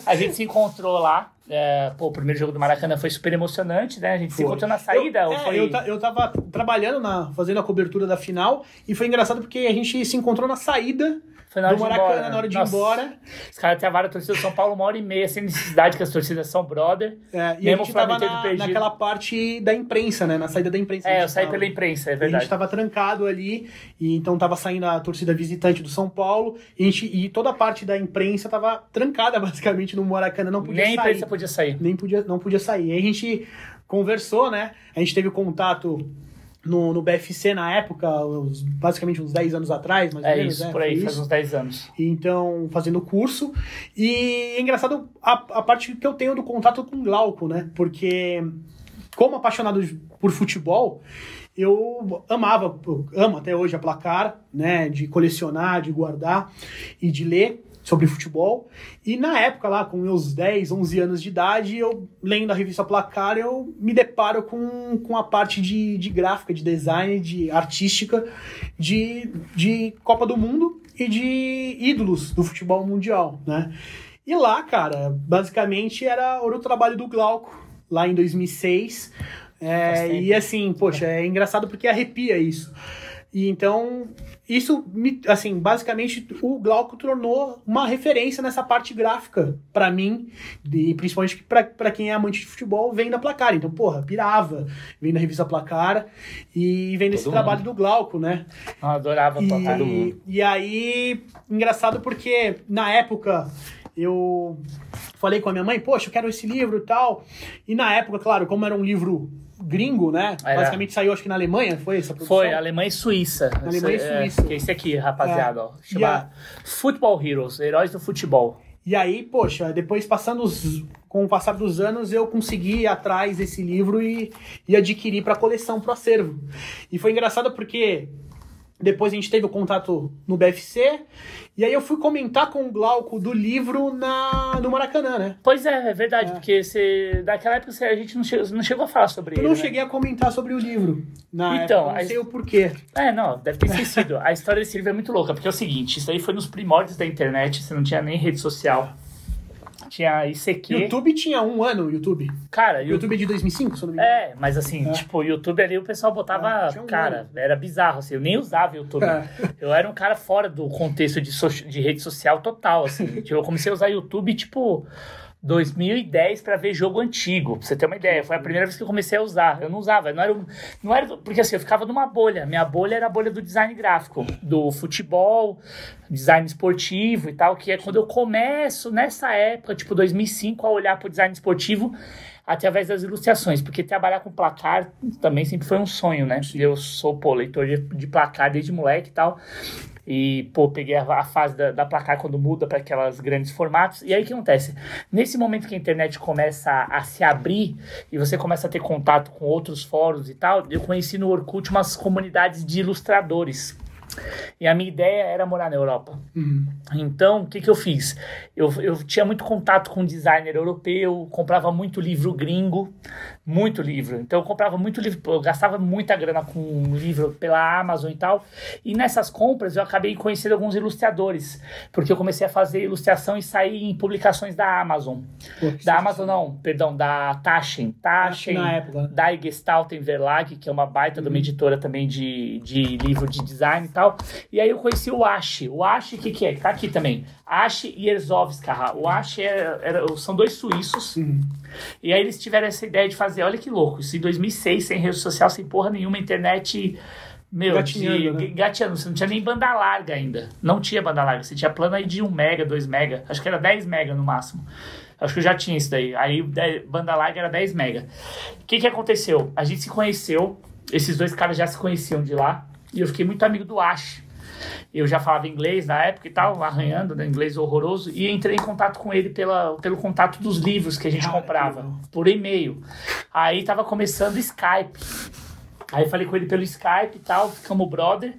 a gente se encontrou lá. é, pô, o primeiro jogo do Maracanã foi super emocionante, né? A gente se Foi. encontrou na saída. Eu, ou é, foi... eu, eu tava trabalhando, na, fazendo a cobertura da final, e foi engraçado porque a gente se encontrou na saída Foi na hora do de Maracanã, embora. na hora de ir embora. Os caras travaram a torcida do São Paulo uma hora e meia, sem necessidade, que as torcidas são brother. É, e Mesmo a gente tava na, perdido. naquela parte da imprensa, né? Na saída da imprensa. a É, eu saí tava. pela imprensa, é A gente verdade. tava trancado ali, e então tava saindo a torcida visitante do São Paulo, e, a gente, e toda a parte da imprensa tava trancada basicamente no Maracanã, não podia Nem a sair. imprensa podia sair. Nem podia, não podia sair. Aí a gente conversou, né? A gente teve contato no, no BFC na época, uns- basicamente uns 10 anos atrás, mais ou É menos. isso, né? por aí, Foi faz isso. uns 10 anos. E Então, fazendo curso. E é engraçado a, a parte que eu tenho do contato com o Glauco, né? Porque, como apaixonado por futebol, eu amava, eu amo até hoje a placar, né? De colecionar, de guardar e de ler sobre futebol. E na época lá, com meus 10, 11 anos de idade, eu lendo a revista Placar, eu me deparo com, com a parte de, de gráfica, de design, de artística, de, de Copa do Mundo e de ídolos do futebol mundial, né? E lá, cara, basicamente era o trabalho do Glauco, lá em 2006. É, e assim, poxa, é engraçado porque arrepia isso. E então, isso, me, assim, basicamente o Glauco tornou uma referência nessa parte gráfica pra mim, e principalmente pra pra quem é amante de futebol, vem da Placar. Então, porra, pirava, vem da revista Placar e vem desse Todo trabalho mundo. do Glauco, né? Eu adorava E, tocar. e aí, engraçado porque na época eu falei com a minha mãe, poxa, eu quero esse livro e tal. E na época, claro, como era um livro gringo, né? Era. Basicamente saiu, acho que na Alemanha, foi essa produção? Foi, Alemanha e Suíça. Alemanha e é, Suíça. que é esse aqui, rapaziada, ó. E Chama a- Football Heroes, Heróis do Futebol. E aí, poxa, depois passando os, com o passar dos anos, eu consegui ir atrás desse livro e, e adquirir para coleção, pro acervo. E foi engraçado porque depois a gente teve o contato no BFC, e aí eu fui comentar com o Glauco do livro na, no Maracanã, né? Pois é, é verdade, É. porque você, daquela época você- a gente não chegou, não chegou a falar sobre Eu ele. não né? cheguei a comentar sobre o livro. Na Então, época, não a- sei o porquê. É, não, deve ter esquecido. a história desse livro é muito louca, porque é o seguinte: isso aí foi nos primórdios da internet, você não tinha nem rede social. Tinha ICQ. YouTube tinha um ano, YouTube. Cara, O YouTube é de 2005, se eu não me engano. É, mas assim, É. tipo, o YouTube ali o pessoal botava. É, um cara, era bizarro, assim, eu nem usava o YouTube. É. Eu era um cara fora do contexto de, so- de rede social total, assim. tipo, eu comecei a usar YouTube, tipo. 2010 pra ver jogo antigo, pra você ter uma ideia. Foi a primeira vez que eu comecei a usar. Eu não usava, não era, não era porque assim, eu ficava numa bolha. Minha bolha era a bolha do design gráfico, do futebol, design esportivo e tal, que é quando eu começo nessa época, tipo 2005, a olhar pro design esportivo através das ilustrações, porque trabalhar com placar também sempre foi um sonho, né? Eu sou, pô, leitor de, de placar desde moleque e tal. E, pô, peguei a, a fase da, da placar quando muda para aquelas grandes formatos. E aí o que acontece? Nesse momento que a internet começa a, a se abrir e você começa a ter contato com outros fóruns e tal, eu conheci no Orkut umas comunidades de ilustradores. E a minha ideia era morar na Europa. Uhum. Então, o que, que eu fiz? Eu, eu tinha muito contato com designer europeu, comprava muito livro gringo, muito livro. Então, eu comprava muito livro, eu gastava muita grana com livro pela Amazon e tal. E nessas compras, eu acabei conhecendo alguns ilustradores, porque eu comecei a fazer ilustração e sair em publicações da Amazon. Pô, Da Amazon, não, perdão, da Taschen. Taschen, na época, da Gestalten Verlag, que é uma baita de uma editora também de, de livro de design e tal. E aí eu conheci o Ashi. O Ashi, o que, que é? Tá aqui também. Ashi e Erzovska. O Ashi é- era- são dois suíços. Uhum. E aí eles tiveram essa ideia de fazer, olha que louco, isso em 2006, sem rede social, sem porra nenhuma, internet Meu, Gatinhando, de, né? você não tinha nem banda larga ainda. Não tinha banda larga. Você tinha plano aí de 1 mega, 2 mega. Acho que era 10 mega no máximo. Acho que eu já tinha isso daí. Aí banda larga era 10 mega. O que que aconteceu? A gente se conheceu, esses dois caras já se conheciam de lá. E eu fiquei muito amigo do Ash. Eu já falava inglês na época e tal, arranhando, né, inglês horroroso, e entrei em contato com ele pela, pelo contato dos livros que a gente Cara, comprava, por e-mail. Aí tava começando Skype. Aí falei com ele pelo Skype e tal, ficamos brother.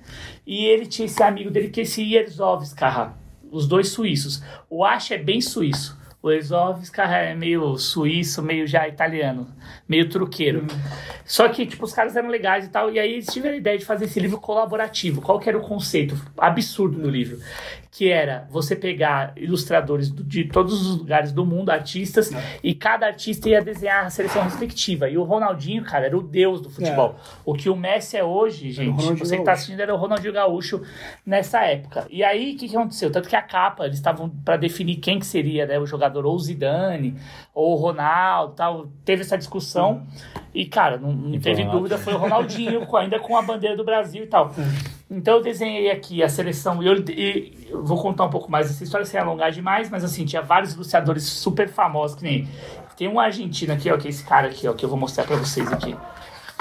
E ele tinha esse amigo dele que é esse Yerzovska, os dois suíços. O Ash é bem suíço. O Yerzovska é meio suíço, meio já italiano, meio truqueiro. Só que, tipo, os caras eram legais e tal. E aí eles tiveram a ideia de fazer esse livro colaborativo. Qual que era o conceito absurdo do livro? Que era você pegar ilustradores do- de todos os lugares do mundo, artistas, e cada artista ia desenhar a seleção respectiva. E o Ronaldinho, cara, era o deus do futebol. O que o Messi é hoje, gente, você que tá assistindo era o Ronaldinho Gaúcho nessa época. E aí, o que, que aconteceu? Tanto que a capa, eles estavam para definir quem que seria né, o jogador, ou o Zidane, ou o Ronaldo, tal. Teve essa discussão. E, cara, não, não teve dúvida, foi o Ronaldinho, com- ainda com a bandeira do Brasil e tal. Então eu desenhei aqui a seleção e eu, e eu vou contar um pouco mais dessa história sem alongar demais, mas assim, tinha vários ilustradores super famosos, que nem. Tem um argentino aqui, ó, que é esse cara aqui, ó, que eu vou mostrar pra vocês aqui.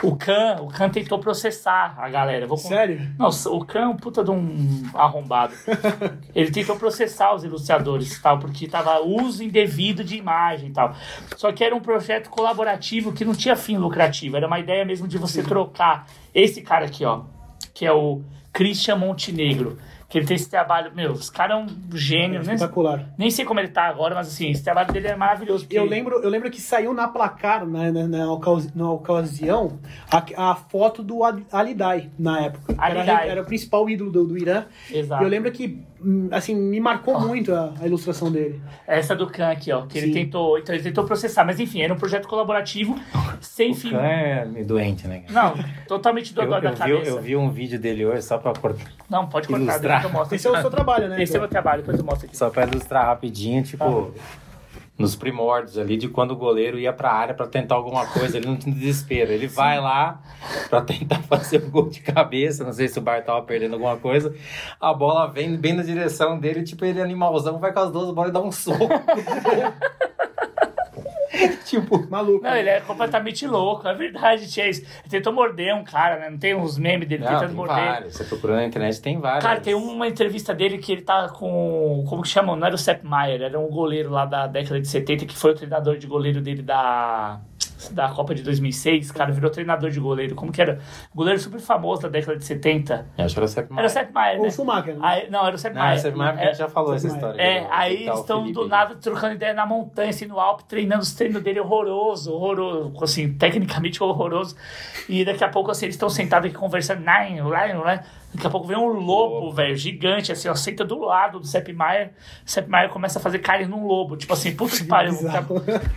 O Khan, o Khan tentou processar a galera. Vou Sério? Nossa, o Khan é um puta de um arrombado. Ele tentou processar os ilustradores e tal, porque tava uso indevido de imagem e tal. Só que era um projeto colaborativo que não tinha fim lucrativo. Era uma ideia mesmo de você trocar esse cara aqui, ó, que é o Christian Montenegro. Que ele tem esse trabalho, meu, esse cara é um gênio, né? Espetacular. Nem sei como ele tá agora, mas assim, esse trabalho dele é maravilhoso. porque- Eu lembro, eu lembro que saiu na placar, né, na, na, ocasi- na ocasião, a, a foto do Ali- Alidai, na época. Era, Alidai. era o principal ídolo do, do Irã. Exato. E eu lembro que, assim, me marcou muito a, a ilustração dele. Essa do Khan aqui, ó, que ele tentou, então ele tentou processar, mas enfim, era um projeto colaborativo sem fim. Khan é meio doente, né? Não, totalmente Eu, dodói eu, da vi, cabeça. eu vi um vídeo dele hoje só pra, cortar- Não, pode cortar, Ilustrar. depois eu mostro. Esse é o seu trabalho, né? Esse é o meu trabalho, depois eu mostro aqui. só pra ilustrar rapidinho, tipo, nos primórdios ali de quando o goleiro ia pra área pra tentar alguma coisa, ele não tinha desespero. Ele vai lá pra tentar fazer o gol de cabeça, não sei se o Bar tava perdendo alguma coisa. A bola vem bem na direção dele, tipo, ele animalzão, vai com as duas bolas e dá um soco. tipo, Maluco. Não, ele é completamente louco, é verdade, tinha isso. Ele tentou morder um cara, né? Não tem uns memes dele não, tentando tem morder. vários. Você procurando na internet, tem vários. Cara, tem uma entrevista dele que ele tá com. Como que chamam? Não era o Sepp Maier, era um goleiro lá da década de 70 que foi o treinador de goleiro dele da. Da Copa de 2006, cara, virou treinador de goleiro. Como que era? Goleiro super famoso da década de 70. Eu acho que era o Sepp Era o Maier. Sepp Maier, Ou né? o Schumacher, né? Aí, não, era o Sepp Não, Maier. o Sepp Maier, porque a É, gente já falou essa Sepp história. É, do- aí eles estão Felipe do nada trocando ideia na montanha, assim, no Alpe, treinando os treinos dele horroroso, horroroso, assim, tecnicamente horroroso. E daqui a pouco, assim, eles estão sentados aqui conversando, nine, nine, nine. Daqui a pouco vem um lobo, velho, gigante, assim, ó, senta do lado do Sepp Maier. O Sepp Maier começa a fazer carne num lobo, tipo assim, puta que pariu.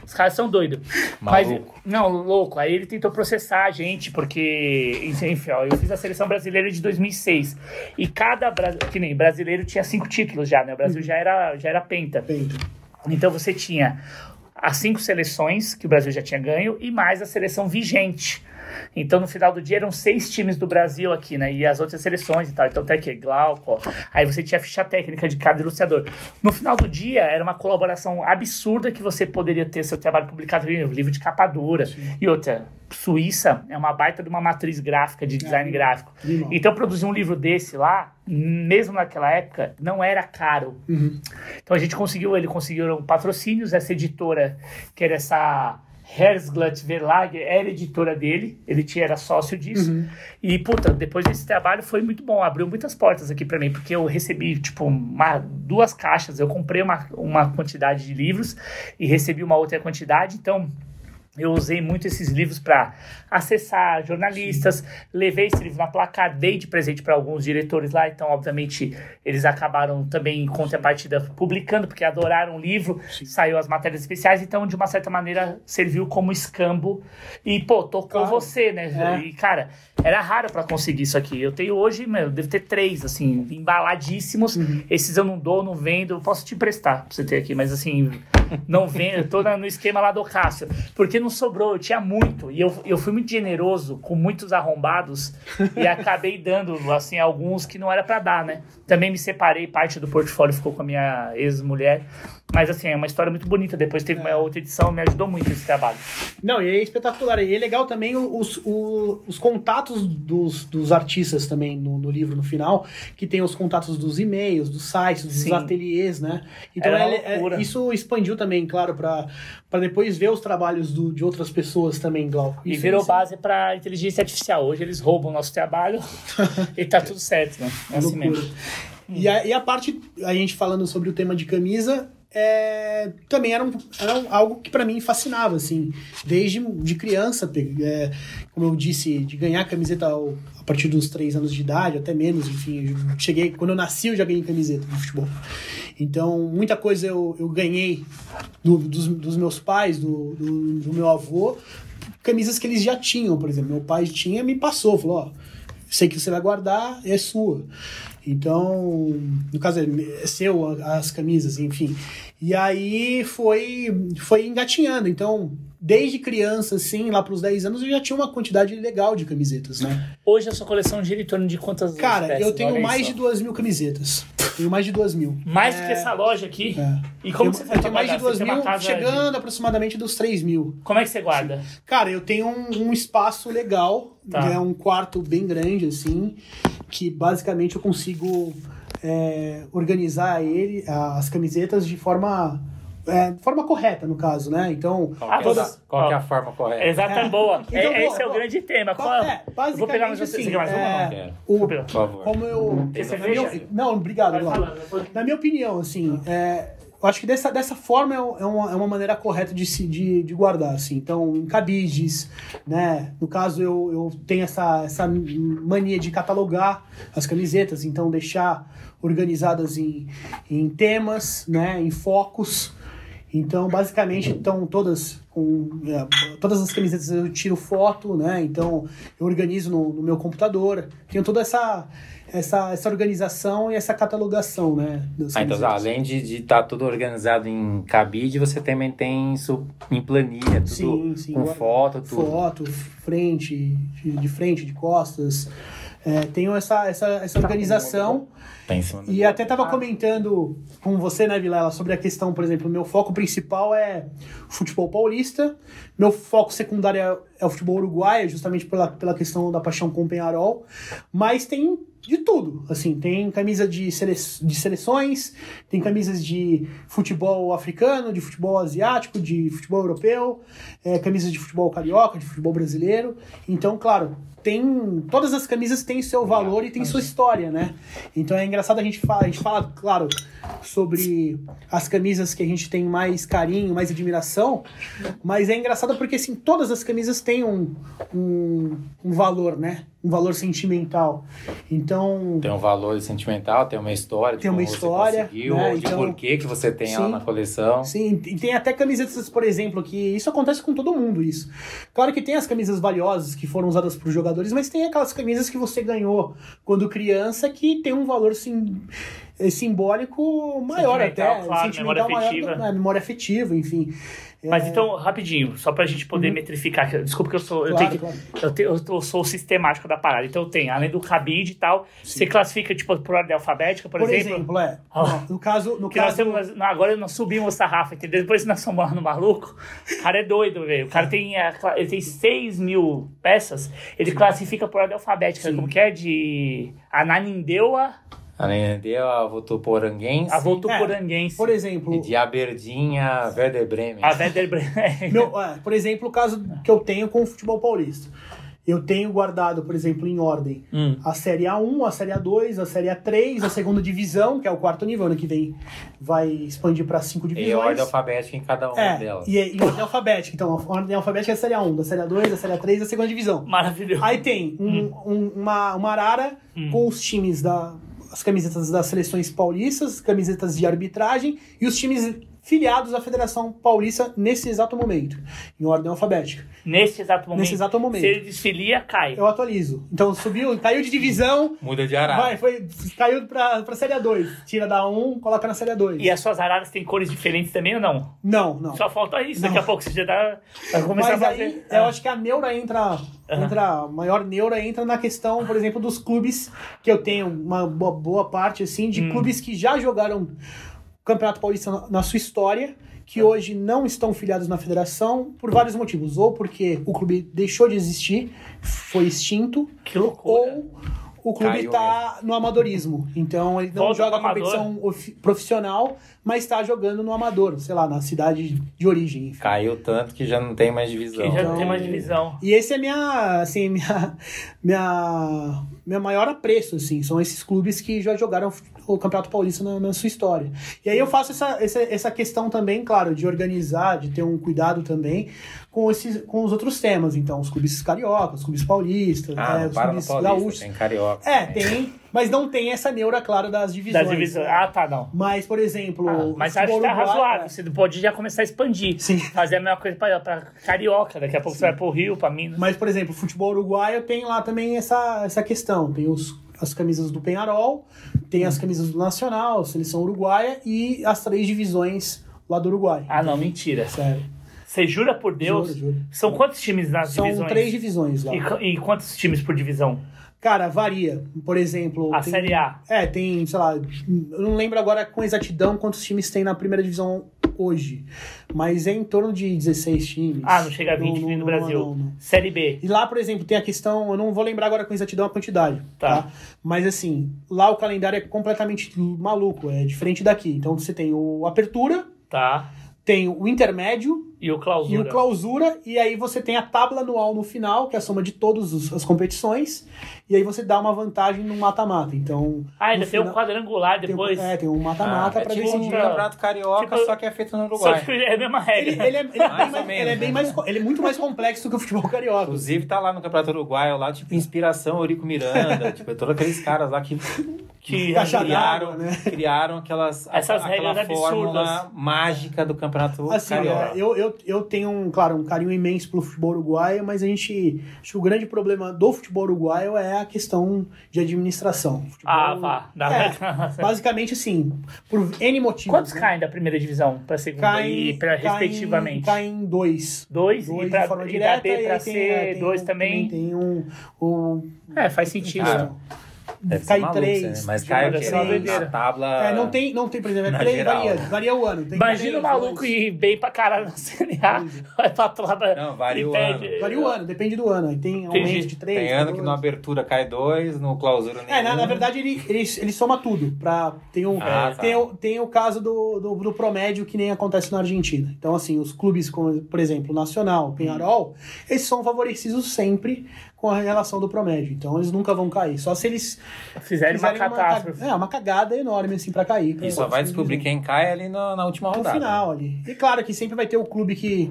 Os caras são doidos. Mas, Maluco. não, louco. Aí ele tentou processar a gente, porque, enfim, ó, eu fiz a seleção brasileira de 2006. E cada, que nem brasileiro tinha cinco títulos já, né? O Brasil já era, já era penta. Penta. Então você tinha as cinco seleções que o Brasil já tinha ganho e mais a seleção vigente. Então, no final do dia, eram seis times do Brasil aqui, né? E as outras seleções e tal. Então, tem aqui, Glauco. Aí você tinha a ficha técnica de cada ilustrador. No final do dia, era uma colaboração absurda que você poderia ter seu trabalho publicado em livro de capa dura. E outra, Suíça é uma baita de uma matriz gráfica, de design É, gráfico. Então, produzir um livro desse lá, mesmo naquela época, não era caro. Uhum. Então a gente conseguiu, ele conseguiu patrocínios, essa editora, que era essa Herzglatt Verlag, era editora dele, ele tinha, era sócio disso. Uhum. E, puta, depois desse trabalho foi muito bom, abriu muitas portas aqui pra mim, porque eu recebi, tipo, uma, duas caixas, eu comprei uma, uma quantidade de livros e recebi uma outra quantidade, então eu usei muito esses livros para acessar jornalistas, levei esse livro na placar, dei de presente para alguns diretores lá, então, obviamente, eles acabaram também, em contrapartida, publicando, porque adoraram o livro, saiu as matérias especiais, então, de uma certa maneira, serviu como escambo e, pô, tocou Claro. você, né? É. E, cara, era raro para conseguir isso aqui. Eu tenho hoje, meu, eu devo ter três, assim, embaladíssimos. Esses eu não dou, não vendo, eu posso te emprestar pra você ter aqui, mas assim, não vendo, eu tô no esquema lá do Cássio. Porque não sobrou, eu tinha muito. E eu, eu fui muito generoso com muitos arrombados e acabei dando, assim, alguns que não era para dar, né? Também me separei, parte do portfólio ficou com a minha ex-mulher. Mas assim, é uma história muito bonita. Depois teve uma outra edição, me ajudou muito esse trabalho. Não, e é espetacular. E é legal também os, os, os contatos dos, dos artistas também no, no, livro no final, que tem os contatos dos e-mails, dos sites, dos Sim. ateliês, né? Então é, é, isso expandiu também, claro, para depois ver os trabalhos do, de outras pessoas também, Glauco. E virou base para inteligência artificial. Hoje eles roubam o nosso trabalho e tá tudo certo, né? É assim mesmo. E a, e a parte, a gente falando sobre o tema de camisa, é, também era, um, era algo que para mim fascinava, assim, desde de criança, é, como eu disse, de ganhar camiseta ao, a partir dos três anos de idade, até menos, enfim, cheguei, quando eu nasci eu já ganhei camiseta de futebol. Então, muita coisa eu, eu ganhei do, dos, dos meus pais, do, do, do meu avô, camisas que eles já tinham, por exemplo, meu pai tinha, me passou, falou, ó, sei que você vai guardar, é sua. Então, no caso, é seu as camisas, enfim. E aí foi, foi engatinhando. Então, desde criança, assim, lá para os 10 anos, eu já tinha uma quantidade legal de camisetas, né? Hoje a sua coleção gira em torno de quantas Cara, peças? eu tenho mais de duas mil camisetas. Tenho mais de duas mil. Mais é... que essa loja aqui? É. E como eu, você faz Eu tenho mais de duas mil, chegando de... aproximadamente dos três mil. Como é que você guarda? Cara, eu tenho um, um espaço legal, tá. é um quarto bem grande, assim, que basicamente eu consigo é, organizar ele, as camisetas de forma é, forma correta, no caso, né? Então. Qual, ah, todas... é, qual é a forma correta? Exato, é. boa. Então, é, esse é o grande tema. Qual, é, basicamente, vou pegar mais, assim, você mais uma? É, o, Por favor. Como eu. Minha, não, obrigado, Na minha opinião, assim, é, eu acho que dessa, dessa forma é, é uma, é uma maneira correta de, se, de, de guardar, assim. Então, em cabides, né? No caso, eu, eu tenho essa, essa mania de catalogar as camisetas, então deixar organizadas em, em temas, né? Em focos. Então, basicamente, estão todas com é, todas as camisetas eu tiro foto, né? Então, eu organizo no, no meu computador. Tenho toda essa essa, essa organização e essa catalogação, né? Ah, então, além de estar tá tudo organizado em cabide, você também tem isso em planilha, tudo sim, sim, com foto, tudo. Foto, frente, de, de frente, de costas. É, tenho essa, essa, essa tá organização. E até estava comentando com você, né, Vilela, sobre a questão, por exemplo, meu foco principal é futebol paulista, meu foco secundário é, é o futebol uruguaio, justamente pela, pela questão da paixão com o Penharol, mas tem de tudo. Assim, tem camisa de, sele de seleções, tem camisas de futebol africano, de futebol asiático, de futebol europeu, é, camisas de futebol carioca, de futebol brasileiro. Então, claro, tem todas as camisas têm seu valor e tem sua história, né? Então é engraçado a gente fala, a gente fala, claro, sobre as camisas que a gente tem mais carinho, mais admiração, mas é engraçado porque assim todas as camisas têm um, um, um valor, né? Um valor sentimental. Então tem um valor sentimental, tem uma história, tem uma história, conseguiu, né? de então, porquê que você tem sim, ela na coleção. Sim, e tem até camisetas, por exemplo, que isso acontece com todo mundo isso. Claro que tem as camisas valiosas que foram usadas por jogadores jogadores, mas tem aquelas camisas que você ganhou quando criança que tem um valor sim, é, simbólico maior até. Claro, sentimental memória maior, afetiva. Né, memória afetiva, enfim. Mas é... então, rapidinho, só pra gente poder uhum. metrificar. Desculpa que eu sou. Claro, eu, tenho claro. eu, eu, sou o sistemático da parada. Então eu tenho, além do cabide e tal, Sim. você classifica, tipo, por ordem alfabética, por, por exemplo. exemplo, é. Oh. No caso. No caso... Nós temos, agora nós subimos o sarrafo, entendeu? Depois nós somos no maluco. O cara é doido, velho. O cara tem, ele tem 6 mil peças, ele Sim. classifica por ordem alfabética. Sim. Como que é? De Ananindeua. Além a Votuporanguense. A Votuporanguense. É, por exemplo. E de Aberdinha, Werder Bremen. A Werder Bremen. Meu, é, por exemplo, o caso que eu tenho com o futebol paulista. Eu tenho guardado, por exemplo, em ordem, hum. a Série A1, a Série A2, a Série A3, a segunda divisão, que é o quarto nível, ano que vem vai expandir para cinco divisões. E ordem alfabética em cada uma é, delas. E, e ordem alfabética. Então, a ordem alfabética é a Série A1, da Série A2, da Série A3 da segunda divisão. Maravilhoso. Aí tem um, hum. um, uma, uma arara hum. com os times da as camisetas das seleções paulistas, camisetas de arbitragem e os times filiados à Federação Paulista nesse exato momento, em ordem alfabética. Nesse exato momento. Nesse exato momento. Se ele desfilia, cai. Eu atualizo. Então subiu, caiu de divisão, Muda de arara. vai, foi, caiu pra, pra Série A2. Tira da 1, coloca na Série A2. E as suas araras têm cores diferentes também ou não? Não, não. Só falta isso. Não. Daqui a pouco você já dá. Vai começar Mas a aí, fazer. eu Ah. acho que a neura entra, Aham. entra, a maior neura entra na questão, por exemplo, dos clubes, que eu tenho uma boa, boa parte, assim, de Hum. clubes que já jogaram Campeonato Paulista na, sua história, que hoje não estão filiados na federação, por vários motivos. Ou porque o clube deixou de existir, foi extinto, Que loucura. ou o clube está no amadorismo. Então ele não Volta joga competição ofi- profissional, mas está jogando no amador, sei lá, na cidade de origem. enfim. Caiu tanto que já não tem mais divisão. Que já não Então- tem mais divisão. E esse é minha, assim, minha, minha, minha maior apreço, assim, são esses clubes que já jogaram o Campeonato Paulista na, na sua história. E aí eu faço essa, essa, essa questão também, claro, de organizar, de ter um cuidado também com, esses, com os outros temas. Então, os clubes cariocas, os clubes paulistas, Ah, é, não os clubes Paulista, gaúchos. tem carioca. É, tem, mas não tem essa neura, claro, das divisões. Das divisões. né? Ah, tá, não. Mas, por exemplo, Ah, mas acho que tá uruguaio- razoável. Você pode já começar a expandir. Sim. Fazer a mesma coisa pra, pra Carioca. Daqui a pouco você vai pro Rio, pra Minas. Mas, por exemplo, o futebol uruguaio tem lá também essa, essa questão. Tem os, as camisas do Penharol, tem as camisas do Nacional, Seleção Uruguaia e as três divisões lá do Uruguai. Ah, não, mentira. Sério. Você jura por Deus? Juro, juro. São quantos times nas São divisões? três divisões lá. E, e quantos times por divisão? Cara, varia. Por exemplo. A tem- Série A. É, tem, sei lá, eu não lembro agora com exatidão quantos times tem na primeira divisão hoje. Mas é em torno de 16 times. Ah, não chega a 20 nem no Brasil. não. Série B. E lá, por exemplo, tem a questão, eu não vou lembrar agora com exatidão a quantidade, Tá. tá? Mas assim, lá o calendário é completamente maluco, é diferente daqui. Então você tem o apertura, Tá. tem o intermédio E o clausura. e o clausura, e aí você tem a tábua anual no final, que é a soma de todas as competições, e aí você dá uma vantagem no mata-mata. Então, Ah, ainda tem um final- quadrangular tem, um- depois. é, tem um mata-mata Ah, é pra tipo decidir. um campeonato carioca, Tipo- só que é feito no Só Uruguai. que é a mesma regra. Ele, ele é, ele é Mais mais, menos, ele é bem né? mais ele é muito mais complexo do que o futebol carioca. Inclusive tá lá no Campeonato Uruguaio, lá, tipo, inspiração Eurico Miranda, tipo, todos aqueles caras lá que Que criaram, né? criaram aquelas, Essas aquela regras fórmula absurdas. mágica do Campeonato Assim, Carioca. é, eu, eu, eu tenho, um, claro, um carinho imenso pelo futebol uruguaio, mas a gente. Acho que o grande problema do futebol uruguaio é a questão de administração. Futebol- Ah, vá. Dá É, basicamente, assim, por N motivos. Quantos né? caem da primeira divisão pra segunda Caem, e caem- respectivamente? Caem dois. Dois, Dois e pra de forma e da direta. B aí C, tem, é, tem dois um- também. Tem um. um É, faz sentido. Cara, Deve cai maluco, três, né? Mas cai o. Na tábua... é, não tem, não tem, por exemplo, é Na três, geral, varia, né? varia o ano. Tem Imagina três, o maluco dois. ir bem pra caralho na Série A, vai pra toda. Não, varia e o ano. Varia o ano, depende do ano. Aí tem aumento de três. Tem ano que dois. no abertura cai dois, no clausura nenhum. É, na, na verdade ele, ele, ele soma tudo. Pra, tem, um, Ah, tá. tem, o, tem o caso do, do, do promédio que nem acontece na Argentina. Então, assim, os clubes, como, por exemplo, Nacional, Penharol, eles são favorecidos sempre com a relação do promédio. Então, eles nunca vão cair. Só se eles Fizeram uma fizerem ca- catástrofe. é, uma cagada enorme, assim, pra cair. E só vai descobrir quem cai ali no- na última no rodada. final ali. E claro que sempre vai ter o clube que,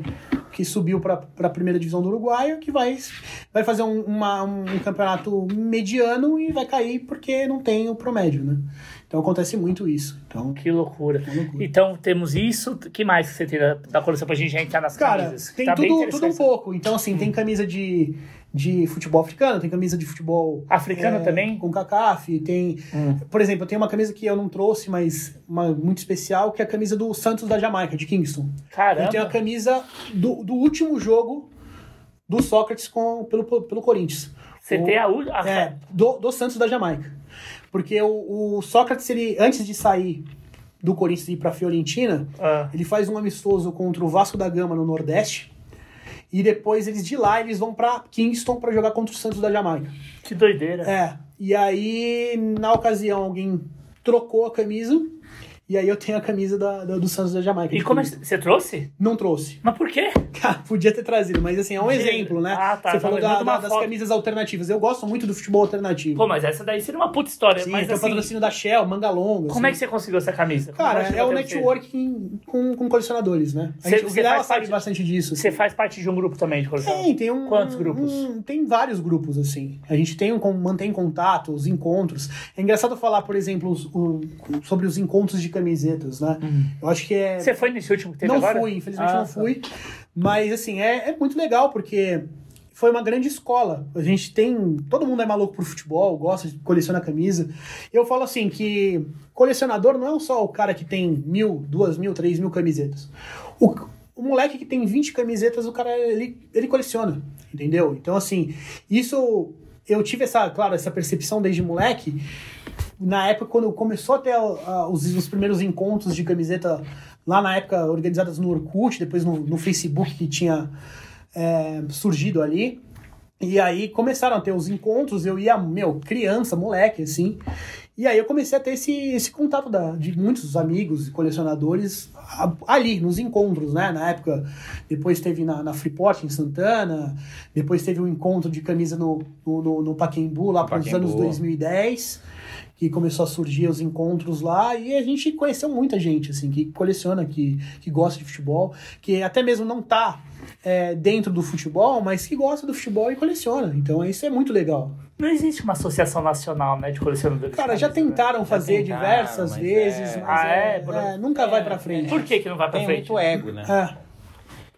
que subiu para a primeira divisão do Uruguai, que vai, vai fazer um, uma- um campeonato mediano e vai cair porque não tem o promédio, né? Então acontece muito isso. Então, Que loucura. É loucura. Então temos isso. O que mais que você tem da, da coleção pra gente já entrar nas cara, camisas? tem Tá bem tudo, tudo um pouco. Então, assim, tem camisa de, de futebol africano, tem camisa de futebol. Africano é, também? Com CACAF, tem. Hum. Por exemplo, eu tenho uma camisa que eu não trouxe, mas uma muito especial, que é a camisa do Santos da Jamaica, de Kingston. Eu Caramba. tenho a camisa do, do último jogo do Sócrates com, pelo, pelo Corinthians. Você O- tem a, a É, do, do Santos da Jamaica. Porque o, o Sócrates, ele, antes de sair do Corinthians e ir pra Fiorentina, Ah, ele faz um amistoso contra o Vasco da Gama no Nordeste. E depois eles de lá eles vão pra Kingston pra jogar contra o Santos da Jamaica. que doideira. É. E aí, na ocasião, alguém trocou a camisa. E aí eu tenho a camisa da, da- do Santos da Jamaica. E como é que você trouxe? Não trouxe. Mas por quê? Cara, podia ter trazido, mas assim, é um exemplo, né? Ah, tá, Você tá, falou mas da- da- das camisas alternativas. Eu gosto muito do futebol alternativo. Pô, mas essa daí seria uma puta história. Sim, mas tem o assim, patrocínio da Shell, manga longa. como é que assim. você conseguiu essa camisa? Cara, é chegar o você? networking com, com colecionadores, né? A gente, o cê Vilela faz sabe parte- bastante disso. Você faz parte de um grupo também de coleção? Tem, tem um. Quantos grupos? um- tem vários grupos, assim. A gente tem um, mantém contato, os encontros. É engraçado falar, por exemplo, os- o- sobre os encontros de camisetas, né? Eu acho que é. Você foi nesse último que teve não agora? fui, infelizmente Ah, não fui. Mas, assim, é, é muito legal, porque foi uma grande escola. A gente tem. Todo mundo é maluco por futebol, gosta de colecionar camisa. Eu falo assim que colecionador não é só o cara que tem mil, duas mil, três mil camisetas. O, o moleque que tem 20 camisetas, o cara, ele, ele coleciona, entendeu? Então, assim, isso. Eu tive essa, claro, essa percepção desde moleque. Na época, quando começou a ter ah, os, os primeiros encontros de camiseta, lá na época, organizadas no Orkut, depois no, no Facebook, que tinha é, surgido ali. E aí começaram a ter os encontros, eu ia, meu, criança, moleque, assim. E aí eu comecei a ter esse, esse contato da, de muitos amigos e colecionadores a- ali, nos encontros, né? Na época, depois teve na, na Freeport, em Santana, depois teve um encontro de camisa no, no, no, no Pacaembu, lá para os anos 2010, que começou a surgir os encontros lá, e a gente conheceu muita gente, assim, que coleciona, que, que gosta de futebol, que até mesmo não tá é, dentro do futebol, mas que gosta do futebol e coleciona. Então isso é muito legal. Não existe uma associação nacional, né, de colecionadores. Cara, de já né? tentaram fazer tentaram, diversas mas vezes, é- mas Ah, é- é, é, nunca vai pra frente. Por que que não vai pra Tem frente? muito ego, né? É.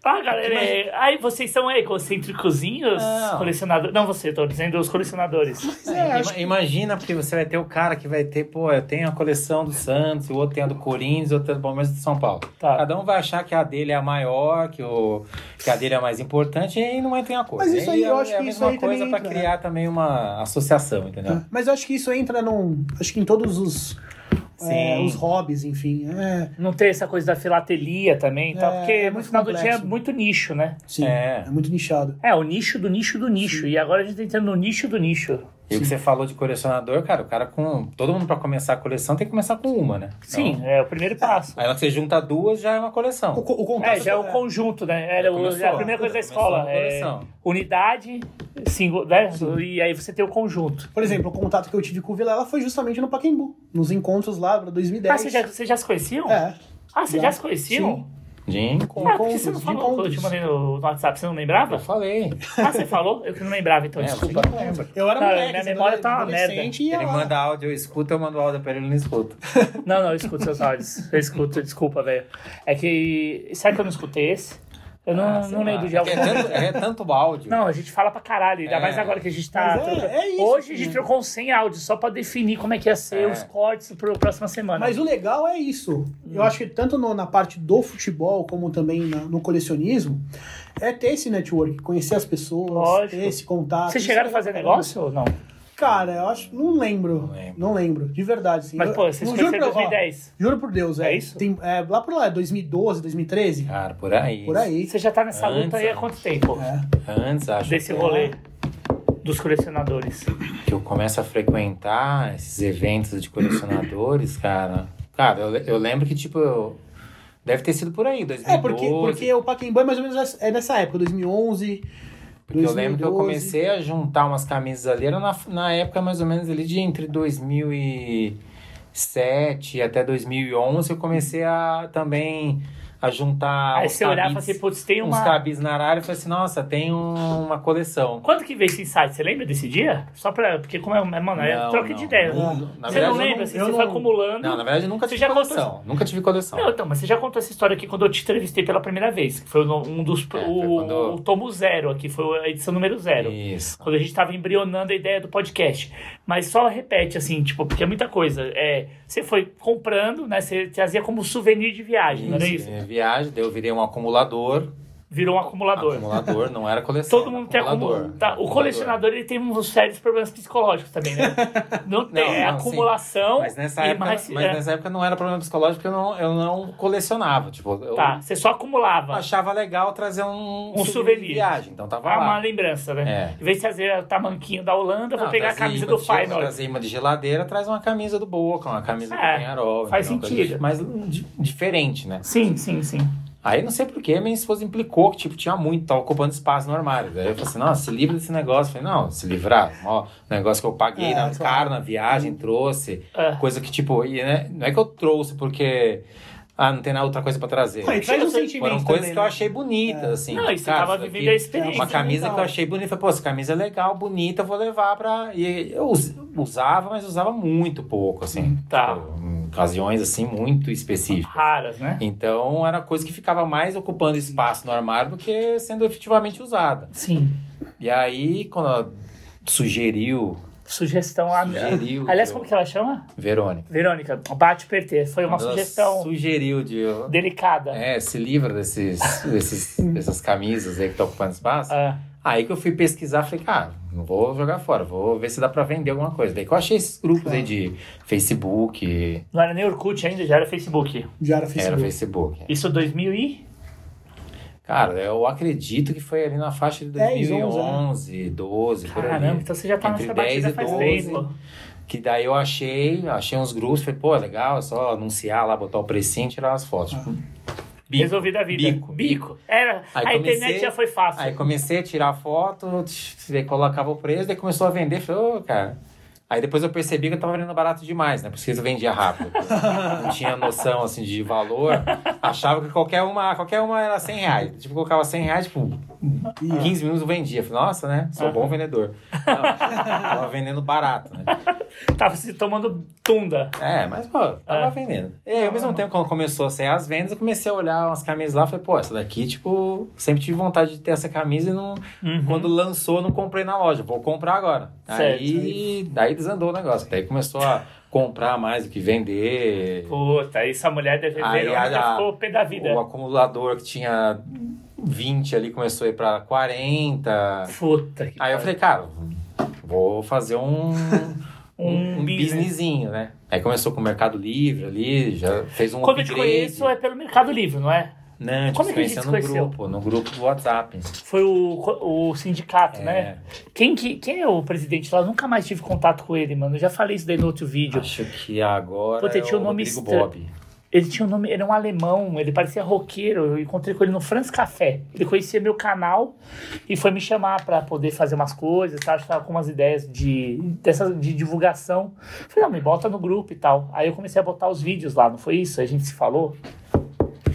Ah, galera, é... aí vocês são egocêntricozinhos, Não. colecionadores. Não, você, tô dizendo os colecionadores. Mas é, Ima- acho que- Imagina, porque você vai ter o cara que vai ter, pô, eu tenho a coleção do Santos, o outro tem a do Corinthians, o outro tem a do Palmeiras e do São Paulo. Tá. Cada um vai achar que a dele é a maior, que, o, que a dele é a mais importante, e aí não entra em acordo. Mas isso aí, é, eu acho é a que isso mesma aí coisa pra entra, criar também uma associação, entendeu? Mas eu acho que isso entra num. Acho que em todos os. É, Sim. os hobbies, enfim. É, Não tem essa coisa da filatelia também tal, É, porque é no muito final do dia é complexo. muito nicho, né? sim, É. é. muito nichado. É, o nicho do nicho do nicho. E agora a gente tá entrando no nicho do nicho. E o que você falou de colecionador, cara, o cara com. Todo mundo pra começar a coleção tem que começar com uma, né? Sim, Então, é o primeiro passo. Aí você junta duas, já é uma O, coleção. co- o contato. É, já é o conjunto, né? Era o- Começou, é a primeira coisa da escola. a É coleção. unidade, single, né? E aí você tem o conjunto. Por exemplo, o contato que eu tive com o Vilela foi justamente no Pacaembu, nos encontros lá pra 2010. Ah, vocês já, vocês já se conheciam? É. Ah, vocês Já. já se conheciam? De Ah, por que você não Encontros, falou quando eu te encontros. mandei no, WhatsApp? Você não lembrava? Eu falei. Ah, você falou? Eu que não lembrava, então, É, desculpa. não lembra. Eu era Não, moleque, minha memória tá uma ia Ele lá. manda áudio, eu escuto, eu mando áudio pra ele, ele não escuta. Não, não, eu escuto seus áudios. Eu escuto, desculpa, velho. É que. Será que eu não escutei esse? Eu não, Ah, não lembro de algum. É tanto, é tanto áudio. Não, a gente fala pra caralho, ainda É. mais agora que a gente tá. É- trocando. é isso, Hoje a gente né? trocou uns 100 áudios só pra definir como é que ia ser É. os cortes pro próxima semana. Mas o legal é isso. Hum. Eu acho que tanto no- na parte do futebol como também na- no colecionismo, é ter esse network, conhecer as pessoas, Lógico. ter esse contato. Vocês chegaram é a fazer negócio ou não? Cara, eu acho. Não lembro. Não lembro. Não lembro. De verdade, sim. Mas, Eu- pô, vocês não, conheceram em por- ó, 2010. Juro por Deus, é. É isso? Tem, é, lá por lá, 2012, 2013. Cara, por aí. Por aí. Você já tá nessa luta Antes, aí há quanto tempo? É. Antes, acho Desse que, rolê dos colecionadores. que eu começo a frequentar esses eventos de colecionadores, cara. Cara, eu, eu lembro que, tipo, eu- deve ter sido por aí, 2012. É, porque, porque o Pacaembu é mais ou menos é nessa época, 2011. Porque eu lembro que eu 2012. comecei a juntar umas camisas ali, era na, na época mais ou menos ali de entre 2007 até 2011, eu comecei a também a juntar Aí os você olhava e cabis, assim, putz, tem uns uma. cabis na área e falei assim, nossa, tem um- uma coleção. Quando que veio esse insight? Você lembra desse dia? Só pra. Porque como é, é mano, é Não, troca não. de ideia. Não. Na você verdade, não lembra? não- assim, eu você não- foi acumulando. Não, na verdade eu nunca Você tive já contou coleção. Nunca tive coleção. Não, então, mas você já contou essa história aqui quando eu te entrevistei pela primeira vez. Que foi no- um dos. foi o, quando- o tomo zero aqui, foi a edição número zero. Isso. Quando a gente tava embrionando a ideia do podcast. Mas só repete, assim, tipo, porque é muita coisa. É, você foi comprando, né? Você trazia como souvenir de viagem, não era isso? É, viagem, daí eu virei um acumulador. Virou um acumulador. Acumulador, não era coleção. Todo mundo tem acumulador. Tá, o colecionador ele tem uns sérios problemas psicológicos também, né? Não tem, Não, é não, sim. acumulação Mas nessa, e época, mais. mas é, nessa época não era problema psicológico porque eu não, eu não colecionava. Tipo, Tá, você só acumulava. achava legal trazer um, Um souvenir. de viagem. Então tava Ah, lá. uma lembrança, né? É. Em vez de fazer o tamanquinho da Holanda, vou Não, pegar a trazer camisa do gel- Feyenoord. Trazer imã de geladeira, traz uma camisa do Boca, uma camisa É, do Penharol. faz sentido. Di- diferente, né? Sim, sim, sim. Aí não sei porquê, minha esposa implicou que tipo, tinha muito, tava ocupando espaço no armário. Daí eu falei assim, nossa, se livra desse negócio. Eu falei, não, se livrar. Ó, negócio que eu paguei É, na, claro. caro na viagem, trouxe. É. Coisa que, tipo, e, né, não é que eu trouxe porque ah, não tem nada outra coisa pra trazer. E traz um sentimento Foram coisas também, que eu né? achei bonitas, É. assim. Não, e você Cara, tava vivendo a experiência. Uma camisa legal. que eu achei bonita. Falei, Pô, essa camisa é legal, bonita, vou levar pra. E eu us- usava, mas usava muito pouco, assim. Tá. Tipo, ocasiões assim muito específicas. Raras, né? Então era coisa que ficava mais ocupando espaço no armário do que sendo efetivamente usada. Sim. E aí, quando ela sugeriu, Sugestão. a- Sugeriu Aliás, que como eu- que ela chama? Verônica, Verônica, bate perter. Foi uma ela sugestão sugeriu de. delicada. É, se livra desses, desses, dessas camisas aí que estão ocupando espaço. Ah, Aí que eu fui pesquisar, falei, cara, não vou jogar fora, vou ver se dá pra vender alguma coisa. Daí que eu achei esses grupos aí de Facebook, não era nem Orkut ainda, já era Facebook. Já era era Facebook. Facebook. Isso 2000 e... Cara, eu acredito que foi ali na faixa de 10, 2011, 12, por ali. Caramba, então você já tá Entre nessa 10 batida e faz 12. tempo. Que daí eu achei, achei uns grupos, falei, pô, legal, é só anunciar lá, botar o precinho e tirar as fotos. Tipo, bico, Resolvida a vida. Bico, Bico. Era, Aí a comecei- internet já foi fácil. Aí comecei a tirar foto, colocava o preço, daí começou a vender, falei, ô, cara. Aí depois eu percebi que eu tava vendendo barato demais, né? Por isso que eu vendia rápido. Não tinha noção, assim, de valor. Achava que qualquer uma, qualquer uma era 100 reais. Tipo, colocava 100 reais, tipo, 15 minutos eu vendia. Falei, nossa, né? Sou bom vendedor. Não, tava vendendo barato, né? Tava se tomando tunda. É, mas, pô, tava vendendo. E aí, ao mesmo tempo, quando começou a sair as vendas, eu comecei a olhar umas camisas lá. Falei, pô, essa daqui, tipo, sempre tive vontade de ter essa camisa e não. Uhum. Quando lançou, eu não comprei na loja. Vou comprar agora. Certo. Aí, daí desandou o negócio. Daí começou a comprar mais do que vender. Puta, essa mulher deve Aí, Verônica a- ficou pé da vida. O acumulador que tinha 20 ali começou a ir pra 40. Puta que Aí eu falei, cara, vou fazer um, Um um, business. businessinho, né? Aí começou com o Mercado Livre ali, já fez um Quando eu te upgrade. conheço é pelo Mercado Livre, não é? Não, gente Como se é conheceu se no conheceu? grupo, no grupo do WhatsApp. Foi o, o sindicato, É. né? Quem, que, quem é o presidente lá? Eu nunca mais tive contato com ele, mano. Eu já falei isso daí no outro vídeo. Acho que agora Puta, é o nome Rodrigo Bob. Ele tinha um nome, era um alemão, ele parecia roqueiro. Eu encontrei com ele no France Café. Ele conhecia meu canal e foi me chamar pra poder fazer umas coisas, tá? Que tava com umas ideias de, dessa, de divulgação. Falei, não, me bota no grupo e tal. Aí eu comecei a botar os vídeos lá, não foi isso? A gente se falou.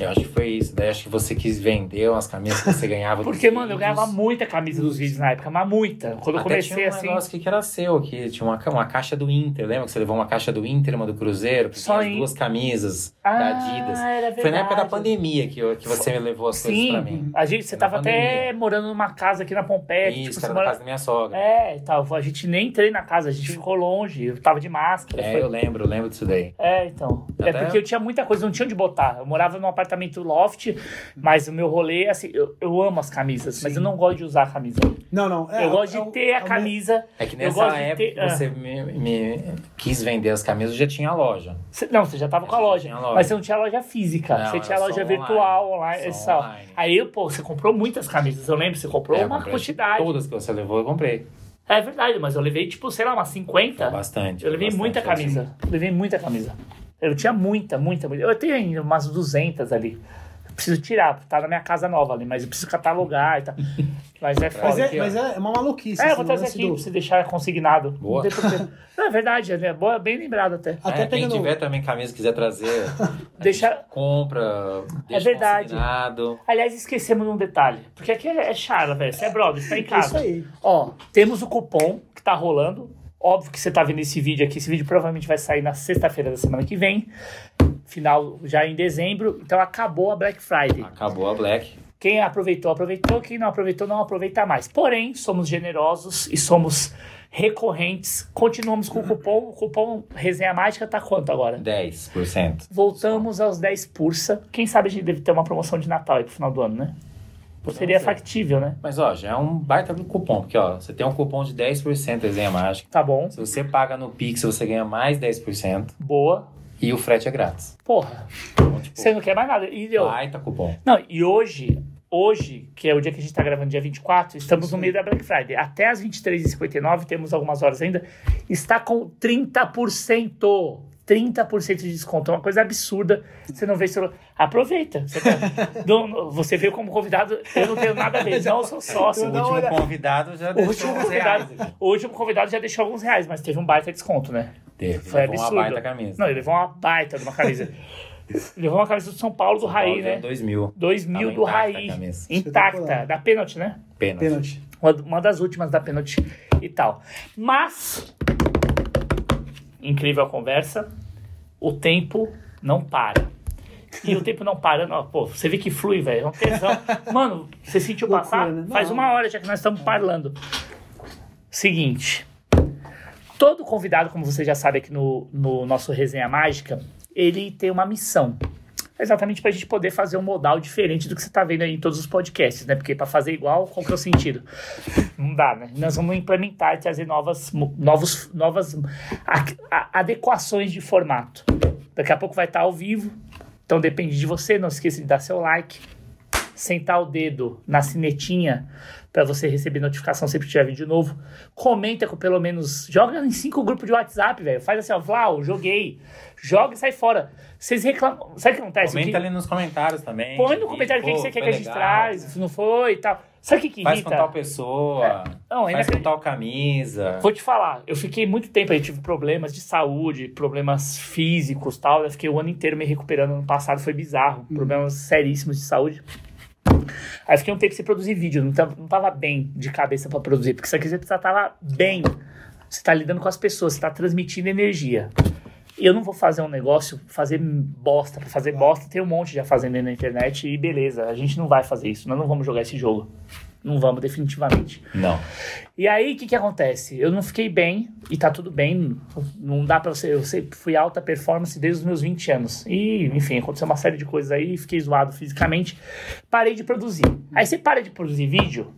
Eu acho que foi isso. Daí acho que você quis vender umas camisas que você ganhava Porque, mano, eu ganhava muita camisa dos vídeos na época, mas muita. Quando eu Até comecei tinha um assim. negócio que era seu, que tinha uma, uma caixa do Inter. Lembra que você levou uma caixa do Inter, uma do Cruzeiro? Que Só tinha as em- duas camisas Ah, da Adidas. era Foi na época da pandemia que, eu- que você me levou as coisas pra mim. a gente, você Na tava até pandemia. morando numa casa aqui na Pompeia. que, Isso, tipo, era você na mora- casa da minha sogra. É, e tal. A gente nem entrei na casa, a gente ficou longe. Eu tava de máscara. É, foi- eu lembro, eu lembro disso daí. É, então. É Até- porque eu tinha muita coisa, não tinha onde botar. Eu morava num apartamento loft, mas o meu rolê, assim, eu, eu amo as camisas, mas eu não gosto de usar a camisa. Não, não. é, eu gosto é de ter a é o camisa. É que eu nessa época ter- que você me, me quis vender as camisas, eu já tinha a loja. Cê- Não, você já tava com a Eu loja, loja. Mas você não tinha loja física. Não, você tinha loja online. virtual, online. Só só. online. Aí, pô, você comprou muitas camisas. Eu lembro, você comprou É, eu uma quantidade. Todas que você levou, eu comprei. É verdade, mas eu levei, tipo, sei lá, umas 50. Bastante. Eu levei bastante, muita assim. camisa. Levei muita camisa. Eu tinha muita, muita, muita. Eu tenho ainda umas 200 ali. Eu preciso tirar, tá na minha casa nova ali, mas eu preciso catalogar e tal. Mas é Mas, foda. é, aqui, ó. mas é uma maluquice. É, eu vou trazer aqui do- pra você deixar consignado. Boa. Não é verdade, é boa, bem lembrado até. Até É, quem tiver também camisa quiser trazer, Deixa. compra, deixa verdade. consignado. Aliás, esquecemos de um detalhe. Porque aqui é, é charla, velho. Você é brother, você tá em casa. Isso aí. Ó, temos o cupom que tá rolando. Óbvio que você tá vendo esse vídeo aqui. Esse vídeo provavelmente vai sair na sexta-feira da semana que vem. Final já em dezembro. Então acabou a Black Friday. Acabou a Black. Quem aproveitou, aproveitou. Quem não aproveitou, não aproveita mais. Porém, somos generosos e somos recorrentes. Continuamos com o cupom. O cupom Resenha Mágica tá quanto agora? 10%. Voltamos aos 10 pursa. Quem sabe a gente deve ter uma promoção de Natal aí pro final do ano, né? Seria ser. factível, né? Mas ó, já é um baita do cupom, porque ó, você tem um cupom de 10% resenha mágica. Tá bom. Se você paga no Pix, você ganha mais 10% Boa. e o frete é grátis. Porra. Então, tipo, Você não quer mais nada. E, eu, baita cupom. não, e hoje, hoje, que é o dia que a gente tá gravando, dia 24, estamos no meio da Black Friday. Até as 23h59, temos algumas horas ainda, está com 30%. 30% de desconto, é uma coisa absurda. Você não vê celular. Aproveita. Você, tá- não- você veio como convidado, eu não tenho nada a ver, não sou sócio. O último convidado já deixou último, uns convidado, reais aqui. o último convidado já deixou alguns reais, mas teve um baita desconto, né? Teve, Foi levou absurdo. uma baita camisa. Não, ele levou uma baita de uma camisa. levou uma camisa do São Paulo do Raí, né? 2 mil. 2 mil do Raí. Intacta, da pênalti, né? Pênalti. Pênalti. Uma, uma das últimas da pênalti e tal. Mas, incrível a conversa. o tempo não para. E o tempo não parando, ó, pô, você vê que flui, velho. É um tesão. Mano, você sentiu Loucura, passar? né? Faz Não. uma hora já que nós estamos parlando. Seguinte. Todo convidado, como você já sabe aqui no, no nosso Resenha Mágica, ele tem uma missão. Exatamente para a gente poder fazer um modal diferente do que você está vendo aí em todos os podcasts, né? Porque para fazer igual, qual que é o sentido? Não dá, né? Nós vamos implementar e trazer novas, novos, novas adequações de formato. Daqui a pouco vai estar ao vivo, então depende de você. Não esqueça de dar seu like, sentar o dedo na sinetinha para você receber notificação sempre que tiver vídeo novo. Comenta com pelo menos. Joga em cinco grupos de WhatsApp, velho. Faz assim, ó, Vlau, joguei. Joga e sai fora. Vocês reclamam. Sabe o que acontece? Comenta Que- ali nos comentários também. Põe no E, comentário o que, você quer que a gente legal. traz, se não foi e tal. Sabe o que, que Faz irrita? com tal pessoa. Não, ainda faz que- com tal camisa. Vou te falar, eu fiquei muito tempo aí, tive problemas de saúde, problemas físicos tal. Eu fiquei o ano inteiro me recuperando. Ano passado foi bizarro, problemas seríssimos de saúde. Aí fiquei um tempo sem produzir vídeo, não tava, não tava bem de cabeça pra produzir, porque isso aqui você precisa estar bem. Você tá lidando com as pessoas, você tá transmitindo energia. Eu não vou fazer um negócio, fazer bosta. Pra fazer bosta, tem um monte já fazendo na internet e beleza. A gente não vai fazer isso, nós não vamos jogar esse jogo. Não vamos, definitivamente. Não. E aí, o que que acontece? Eu não fiquei bem, e tá tudo bem, não dá pra você... Eu sempre fui alta performance desde os meus 20 anos. E, enfim, aconteceu uma série de coisas aí, fiquei zoado fisicamente, parei de produzir. Aí você para de produzir vídeo,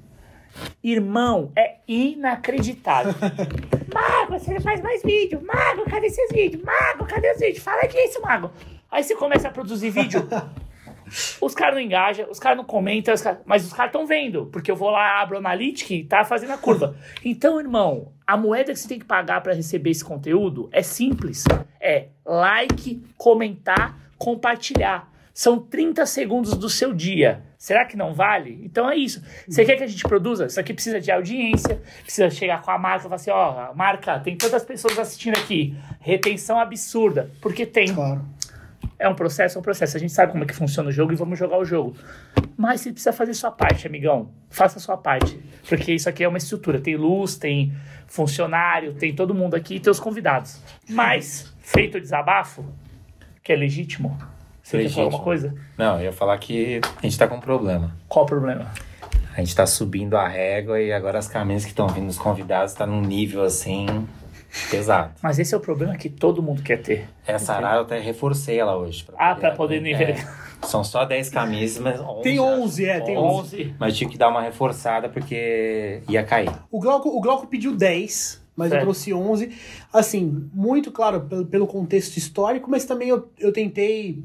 irmão, é inacreditável. Mago, você faz mais vídeo. Mago, cadê seus vídeos? Mago, cadê os vídeos? Fala disso, Mago. Aí você começa a produzir vídeo... Os caras não engajam, os caras não comentam, os caras- mas os caras estão vendo, porque eu vou lá, abro o Analytics e tá fazendo a curva. Então, irmão, a moeda que você tem que pagar para receber esse conteúdo é simples. É like, comentar, compartilhar. São 30 segundos do seu dia. Será que não vale? Então é isso. Você quer que a gente produza? Isso aqui precisa de audiência, precisa chegar com a marca e falar assim: ó, marca, tem tantas pessoas assistindo aqui. Retenção absurda. Porque tem. Claro. É um processo, é um processo. A gente sabe como é que funciona o jogo e vamos jogar o jogo. Mas você precisa fazer sua parte, amigão. Faça a sua parte. Porque isso aqui é uma estrutura. Tem luz, tem funcionário, tem todo mundo aqui e tem os convidados. Mas, feito o desabafo, que é legítimo. Você quer falar Legítimo. alguma coisa? Não, eu ia falar que a gente tá com um problema. Qual o problema? A gente tá subindo a régua e agora as camisas que estão vindo dos convidados tá num nível assim pesado. Mas esse é o problema que todo mundo quer ter. Essa arara eu até reforcei ela hoje. Ah, pra poder nível. São só 10 camisas, mas 11. Tem acho. 11, é, tem 11. Mas tive que dar uma reforçada porque ia cair. O Glauco, o Glauco pediu 10, mas eu Certo. trouxe 11. Assim, muito claro pelo, pelo contexto histórico, mas também eu, eu tentei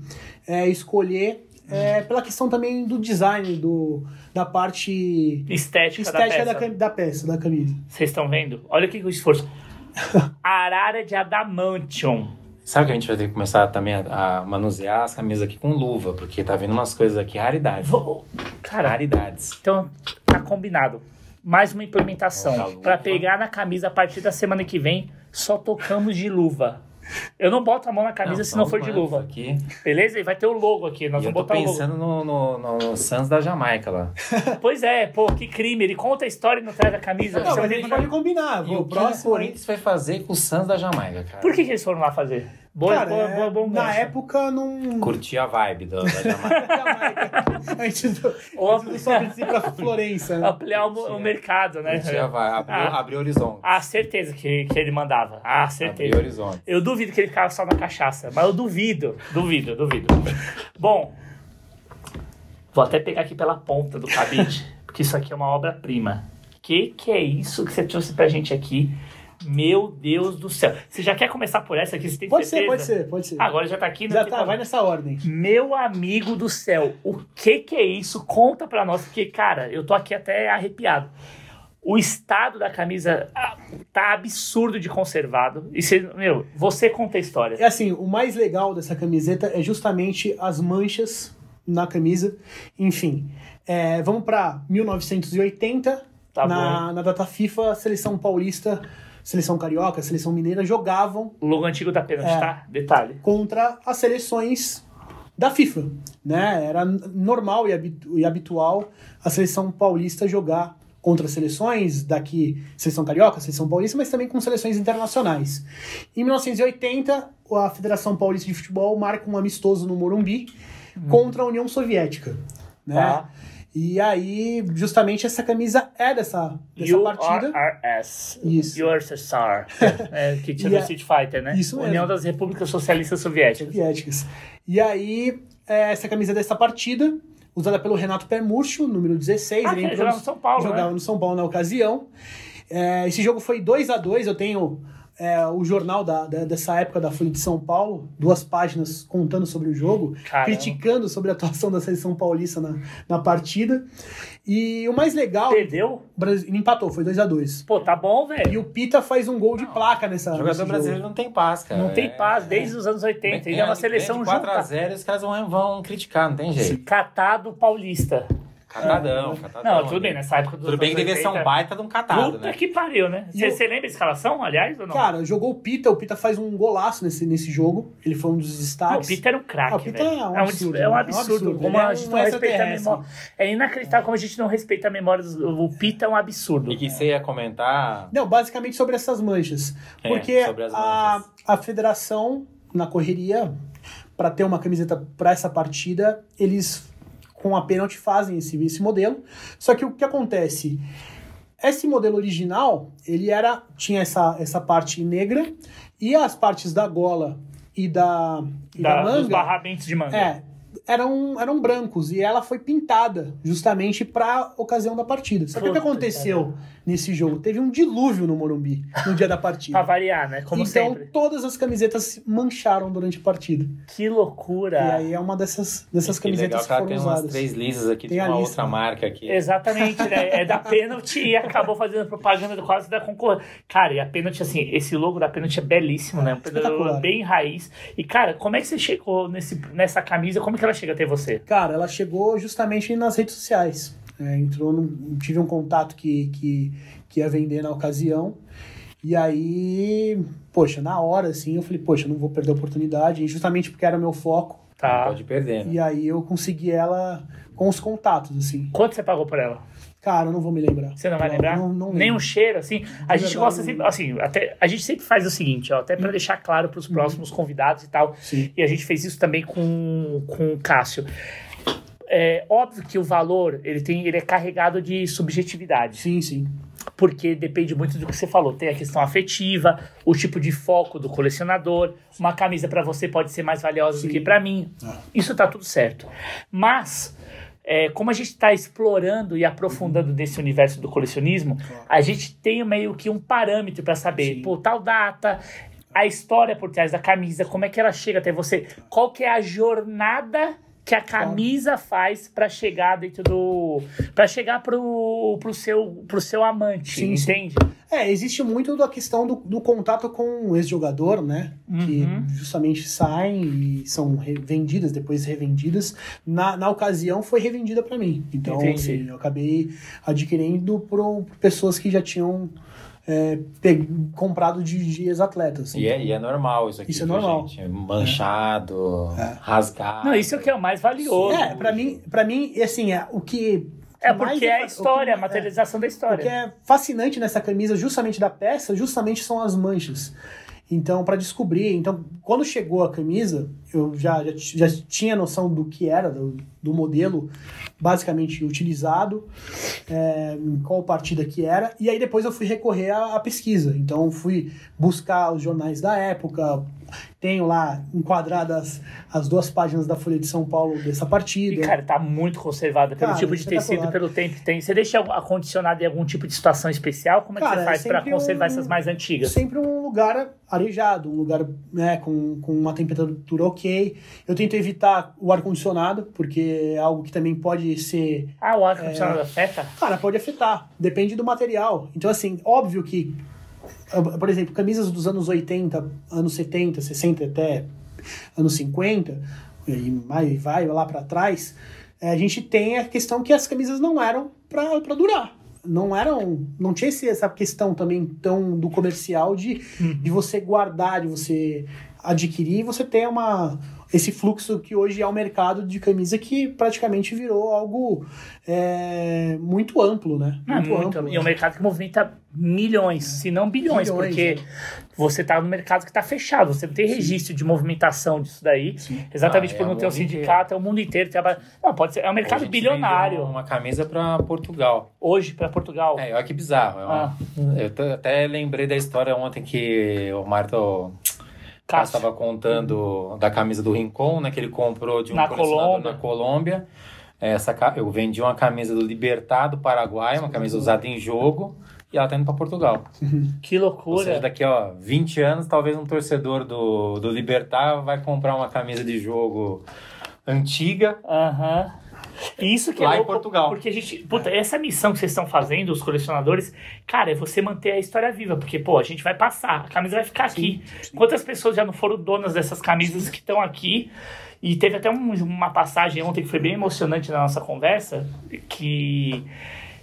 é, escolher é, pela questão também do design, do, da parte Estética, estética da da, peça. cam- da peça, da camisa. Vocês estão vendo? Olha que o esforço. Arara de adamantium. Sabe que a gente vai ter que começar também a, a manusear as camisas aqui com luva, porque tá vindo umas coisas aqui, raridades. Vou- Cara, Raridades. então tá combinado. Mais uma implementação. Pra pegar na camisa a partir da semana que vem, só tocamos de luva. Eu não boto a mão na camisa se são não for de luva. Aqui. Beleza? E vai ter o logo aqui. Nós E eu vamos tô botar o logo. pensando no, no, no, no Suns da Jamaica lá. Pois é, pô, que crime. Ele conta a história e não traz a camisa. Não, Você mas a não gente pode combinar. E O próximo. Corinthians vai fazer com o Suns da Jamaica, cara. Por que, que eles foram lá fazer? Boa, Cara, boa, é, boa, bom na época não. Curtir a vibe do, da Jamaica. a gente não, a gente não sobe pra Florença. né? ampliar o, o mercado, né? Curtir a vibe. Abriu, Ah. abriu horizonte. Ah, certeza que, que ele mandava. Ah, Abriu certeza. horizonte. Eu duvido que ele ficava só na cachaça, mas eu duvido, duvido, duvido. Bom, vou até pegar aqui pela ponta do cabide, porque isso aqui é uma obra-prima. Que que é isso que você trouxe pra gente aqui? Meu Deus do céu. Você já quer começar por essa aqui? Você tem Pode ser, certeza? pode ser, pode ser. Agora já tá aqui, né? Já tá, vai nessa ordem. Meu amigo do céu, o que que é isso? Conta pra nós, porque, cara, eu tô aqui até arrepiado. O estado da camisa ah, tá absurdo de conservado. E você, meu, você conta a história. É assim, o mais legal dessa camiseta é justamente as manchas na camisa. Enfim, é, vamos pra 1980. Tá na, na data FIFA, seleção paulista, seleção carioca, seleção mineira jogavam O logo antigo da pênalti, É. tá? Detalhe. contra as seleções da FIFA, né? Era normal e, habitu- habitual a seleção paulista jogar contra seleções daqui, seleção carioca, seleção paulista, mas também com seleções internacionais. Em 1980, a Federação Paulista de Futebol marca um amistoso no Morumbi contra a União Soviética, né? Tá. E aí, justamente essa camisa é dessa, dessa partida. URSS. Isso. USSR. é, que tinha a- Street Fighter, né? Isso mesmo. União das Repúblicas Socialistas Soviéticas. soviéticas. E aí, é, essa camisa dessa partida, usada pelo Renato Permurcho, número 16. Ah, ele que ele entrou jogava no São Paulo, Jogava né? no São Paulo na ocasião. É, esse jogo foi 2 a 2 Eu tenho é, o jornal da, da- dessa época da Folha de São Paulo, duas páginas contando sobre o jogo, Caramba. criticando sobre a atuação da seleção paulista na, na partida. E o mais legal, Perdeu? o Brasil ele empatou, foi 2 a 2 Pô, tá bom, E velho. o Pita faz um gol de placa nessa. O jogador jogo. brasileiro não tem paz, cara. Não tem É- paz desde os anos 80. E é uma seleção 4 a junta. 0 os caras vão, vão criticar, não tem jeito. Catado paulista. Catadão, catadão. Não, tudo bem, nessa época dos Tudo bem que devia ser 80. um baita de um catado, Puta né? que pariu, né? Você o- lembra a escalação, aliás, ou não? Cara, jogou o Pita, o Pita faz um golaço nesse, nesse jogo. Ele foi um dos Não, destaques. o Peter era um Ah, craque, o Peter velho. é um é um absurdo. É um né? absurdo. Como a é gente não respeita a memória. É inacreditável como a gente não respeita a memória. dos- O Peter é um absurdo. E que você ia comentar. Não, basicamente sobre essas manchas. É, Porque sobre as a, manchas. a federação, na correria, para ter uma camiseta para essa partida, eles com a pênalti fazem esse, esse modelo. Só que o que acontece? Esse modelo original, ele era tinha essa, essa parte negra e as partes da gola e da, e da, Da, dos manga barramentos de manga. é, eram, eram brancos e ela foi pintada justamente para ocasião da partida. Só que o que aconteceu nesse jogo? Teve um dilúvio no Morumbi no dia da partida. Pra variar, né? Como então sempre. todas as camisetas se mancharam durante a partida. Que loucura. E aí é uma dessas, dessas Que legal camisetas que ela que tem foram umas usadas. três lisas aqui Tem de a uma lista. outra marca aqui. Exatamente, né? É da pênalti e acabou fazendo propaganda do quase da concorrência. Cara, e a pênalti, assim, esse logo da pênalti é belíssimo, né? Um bem raiz. E, cara, como é que você chegou nesse, nessa camisa? Como que ela chega até você? Cara, ela chegou justamente nas redes sociais. É, entrou num, tive um contato que, que, que ia vender na ocasião. E aí, poxa, na hora, assim, eu falei, poxa, não vou perder a oportunidade. E justamente porque era meu foco. Não Tá. pode perder, né? E aí eu consegui ela com os contatos, assim. Quanto você pagou por ela? Cara, eu não vou me lembrar. Você não vai Não, lembrar? Não, não Nem um cheiro, assim. A gente verdade, gosta sempre, assim, até, a gente sempre faz o seguinte, ó, até pra deixar claro pros próximos convidados e tal. Sim. E a gente fez isso também com, com o Cássio. É óbvio que o valor, ele, tem, ele é carregado de subjetividade. Sim, sim. porque depende muito do que você falou. Tem a questão afetiva, o tipo de foco do colecionador. Uma camisa para você pode ser mais valiosa do Sim. que para mim. Ah. Isso tá tudo certo. Mas é, como a gente está explorando e aprofundando desse universo do colecionismo, Claro. a gente tem meio que um parâmetro para saber, Sim. pô, tal data, a história por trás da camisa, como é que ela chega até você, qual que é a jornada que a camisa faz para chegar dentro do para chegar pro, pro seu pro seu amante, Sim, entende? É, existe muito da questão do, do contato com o ex-jogador, né? Que Uhum. justamente saem e são vendidas, depois revendidas. Na, na ocasião foi revendida para mim. Então, assim, eu acabei adquirindo por, por pessoas que já tinham é, pe- comprado de, de ex-atletas. E é, e é normal isso aqui. Isso é normal. gente? Manchado, É. rasgado. Não, isso é o que é o mais valioso. É, pra mim, pra mim, assim, é, o que. É porque é a fa- o história, que- a materialização da O que história. é fascinante nessa camisa, justamente da peça, justamente são as manchas. Então, para descobrir, então, quando chegou a camisa, eu já, já, já tinha noção do que era, do, do modelo basicamente utilizado, é, qual partida que era, e aí depois eu fui recorrer à, à pesquisa. Então, fui buscar os jornais da época, tenho lá enquadradas as duas páginas da Folha de São Paulo dessa E, partida. cara, tá muito conservada pelo Cara, tipo de tecido, espetacular. pelo tempo que tem. Você deixa acondicionado em algum tipo de situação especial? Como é que Cara, você faz é pra sempre conservar um- essas mais antigas? sempre um lugar arejado, um lugar né, com, com uma temperatura ok. Eu tento evitar o ar-condicionado, porque é algo que também pode ser. Ah, o ar-condicionado afeta? Cara, pode afetar, depende do material. Então, assim, óbvio que, por exemplo, camisas dos anos 80, anos 70, 60 até anos 50, e vai, vai lá para trás, eh, a gente tem a questão que as camisas não eram para durar. Não eram. Não tinha essa questão também tão do comercial de, de você guardar, de você adquirir e você tenha uma, esse fluxo que hoje é o mercado de camisa que praticamente virou algo é, muito amplo, né? Não, muito, muito amplo. E é um mercado que movimenta milhões, se não bilhões, bilhões porque né? você está no mercado que está fechado, você não tem registro Sim. de movimentação disso daí, Sim. exatamente ah, por é não ter um sindicato, é o mundo inteiro. Trabalha... Não, pode ser, é um mercado bilionário. Uma camisa para Portugal. Hoje, para Portugal. É, olha que bizarro. É uma... ah. Eu até lembrei da história ontem que o Marto estava contando da camisa do Rincon, né? Que ele comprou de um na Colômbia. na Colômbia. Essa, eu vendi uma camisa do Libertar do Paraguai, uma camisa usada em jogo, e ela tá indo para Portugal. Que loucura! Ou seja, daqui ó, 20 anos, talvez um torcedor do, do Libertar vai comprar uma camisa de jogo antiga. Aham. Uhum isso que é Lá louco, em Portugal. Porque a gente. Puta, essa missão que vocês estão fazendo, os colecionadores, cara, é você manter a história viva. Porque, pô, a gente vai passar, a camisa vai ficar aqui. Sim, sim. Quantas pessoas já não foram donas dessas camisas que estão aqui? E teve até um, uma passagem ontem que foi bem emocionante na nossa conversa, que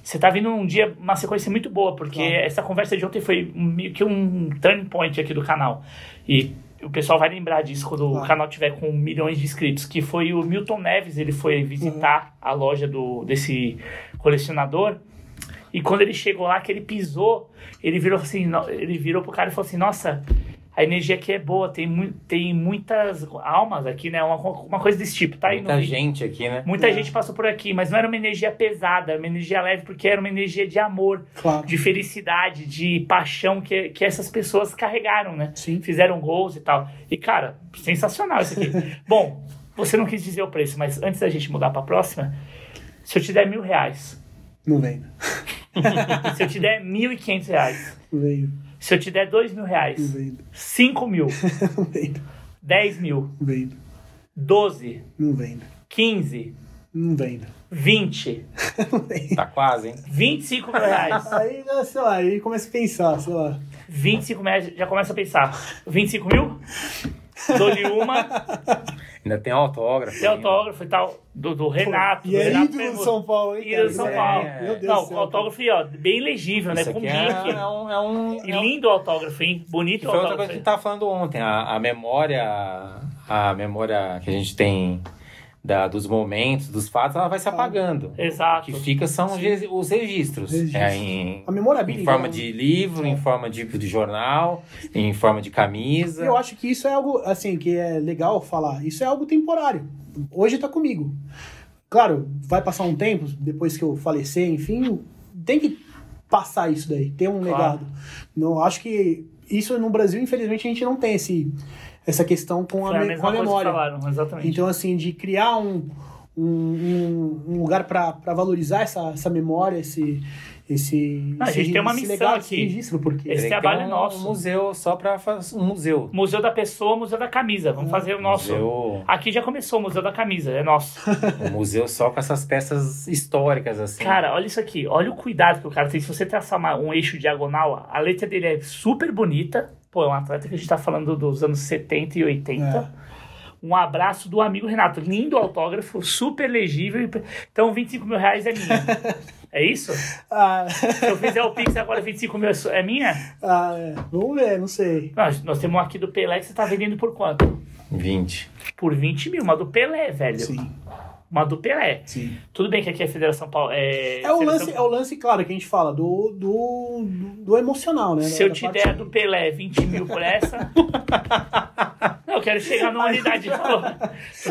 você tá vindo um dia, uma sequência muito boa, porque claro. essa conversa de ontem foi meio que um turning point aqui do canal. E o pessoal vai lembrar disso quando ah. o canal tiver com milhões de inscritos, que foi o Milton Neves, ele foi visitar uhum. a loja do, desse colecionador, e quando ele chegou lá, que ele pisou, ele virou assim, ele virou pro cara e falou assim, nossa, a energia aqui é boa, tem, mu tem muitas almas aqui, né? Uma, uma coisa desse tipo. Tá aí Muita gente aqui, né? Muita é. gente passou por aqui, mas não era uma energia pesada, era uma energia leve, porque era uma energia de amor, claro. de felicidade, de paixão que, que essas pessoas carregaram, né? Sim. Fizeram gols e tal. E, cara, sensacional isso aqui. Bom, você não quis dizer o preço, mas antes da gente mudar pra próxima, se eu te der mil reais. Não vem. se eu te der mil e quinhentos reais. Não vem. Se eu te der dois mil reais, cinco mil, dez mil, vendo. doze, não vendo. quinze, não vendo. vinte, tá quase, hein? Vinte e cinco mil reais. Aí, sei lá, aí começa a pensar, sei lá. Vinte e cinco mil reais, já começa a pensar. Vinte e cinco mil? Dou-lhe uma. Ainda tem autógrafo. Tem autógrafo e tal, do, do Renato. E é Renato ídolo do São Paulo, hein? Ídolo do São Paulo. É, Meu Deus Não, o autógrafo, ó, bem legível, né? Com link. É, é, um, é um, e lindo o autógrafo, hein? Bonito o autógrafo. Foi outra coisa que a gente tava falando ontem. A, a memória, a memória que a gente tem da, dos momentos, dos fatos, ela vai se apagando. Exato. O que fica são Sim. os registros. É, em, a memória Em forma de livro, em forma de, de jornal, em forma de camisa. Eu acho que isso é algo, assim, que é legal falar. Isso é algo temporário. Hoje tá comigo. Claro, vai passar um tempo, depois que eu falecer, enfim, tem que passar isso daí, ter um claro. legado. Não, acho que isso no Brasil, infelizmente, a gente não tem esse essa questão com a, a, com a memória. Falaram, exatamente. Então, assim, de criar um, um, um lugar para valorizar essa, essa memória, esse, esse, a gente tem uma missão legado, aqui. Esse, registro, porque esse trabalho é um nosso. Um museu só para fazer um museu. Museu da pessoa, museu da camisa. Vamos fazer o nosso. Museu... Aqui já começou o museu da camisa, é nosso. um museu só com essas peças históricas assim. Cara, olha isso aqui. Olha o cuidado que o cara tem. Se você traçar uma, um eixo diagonal, a letra dele é super bonita Pô, é um atleta que a gente tá falando dos anos 70 e 80. É. Um abraço do amigo Renato. Lindo autógrafo, super legível. Então, 25 mil reais é minha. É isso? Ah. Se eu fizer o Pix agora, 25 mil é minha? Ah, é. Vamos ver, não sei. Nós, nós temos aqui do Pelé que você tá vendendo por quanto? 20. Por 20 mil, uma do Pelé, velho. Sim uma do Pelé. Sim. Tudo bem que aqui é a Federação Paulo. É, é, o, lance, é o lance, claro, que a gente fala do, do, do emocional, né? Se eu te der do Pelé 20 mil por essa. não, eu quero chegar numa unidade.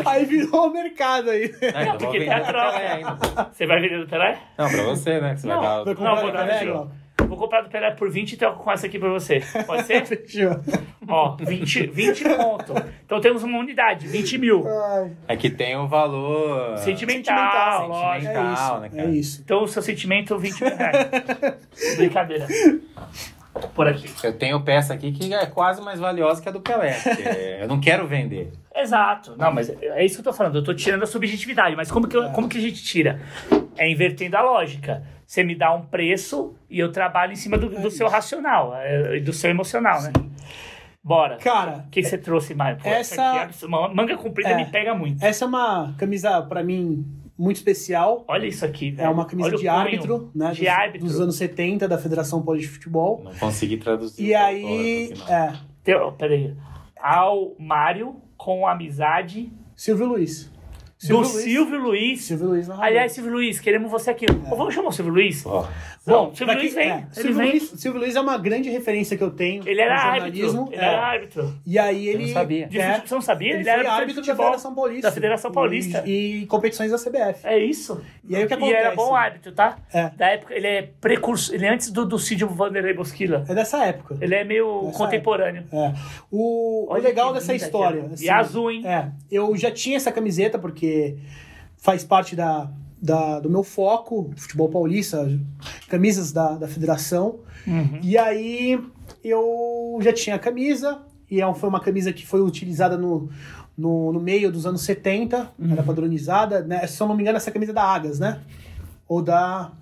aí virou o mercado aí. Não, não porque tem a troca. Você vai vender do Pelé? Não, pra você, né? Que você não, vai dar. Não, vou dar. Pelé, Vou comprar do Pelé por 20 e troco com essa aqui pra você. Pode ser? Fechou. Ó, 20, 20 ponto. Então temos uma unidade, 20 mil. Ai. É tem o um valor... Sentimental, sentimental, sentimental é né, cara? É isso. Então o seu sentimento, 20 mil reais. Brincadeira. Por aqui. Eu tenho peça aqui que é quase mais valiosa que a do Pelé. eu não quero vender. Exato. Não, mas é isso que eu tô falando. Eu tô tirando a subjetividade. Mas como que, eu, como que a gente tira? É invertendo a lógica. Você me dá um preço e eu trabalho em cima do, do seu racional, é, do seu emocional, né? Bora. Cara, o que, você trouxe mais? Pô, essa, essa manga comprida é, me pega muito. Essa é uma camisa para mim muito especial. Olha isso aqui, velho. É uma camisa Olha de árbitro, né? De dos, árbitro. Dos anos 70 da Federação Paulista de Futebol. Não consegui traduzir. E aí, é. Teu, peraí. ao Mário com amizade Silvio Luiz. Do Silvio Luiz. Silvio Luiz. Aliás, Silvio Luiz, queremos você aqui. Ô, Vamos chamar o Silvio Luiz? Não, Bom, Silvio Luiz vem. é, Ele Silvio, vem. Luiz, Silvio Luiz é uma grande referência que eu tenho Ele era no árbitro. jornalismo. Ele é. era árbitro. E aí ele. não sabia. De é, você não sabia? Ele, Ele era árbitro da. Federação Paulista. Da Federação Paulista. E, e competições da CBF. É isso. E aí o que E era acontece? bom árbitro, tá? É. Da época, ele é precursor. Ele é antes do, do Cid Vanderlei Bosquila. É dessa época. Ele é meio Nessa contemporâneo. É. O, o legal dessa história. é. assim, E azul, hein? É. Eu já tinha essa camiseta porque faz parte da, da- do meu foco, futebol paulista, camisas da, da federação. Uhum. E aí eu já tinha a camisa, e é- foi uma camisa que foi utilizada no, no, no meio dos anos 70, Uhum. era padronizada, né? Se eu não me engano, essa camisa é da Agas, né? Ou da.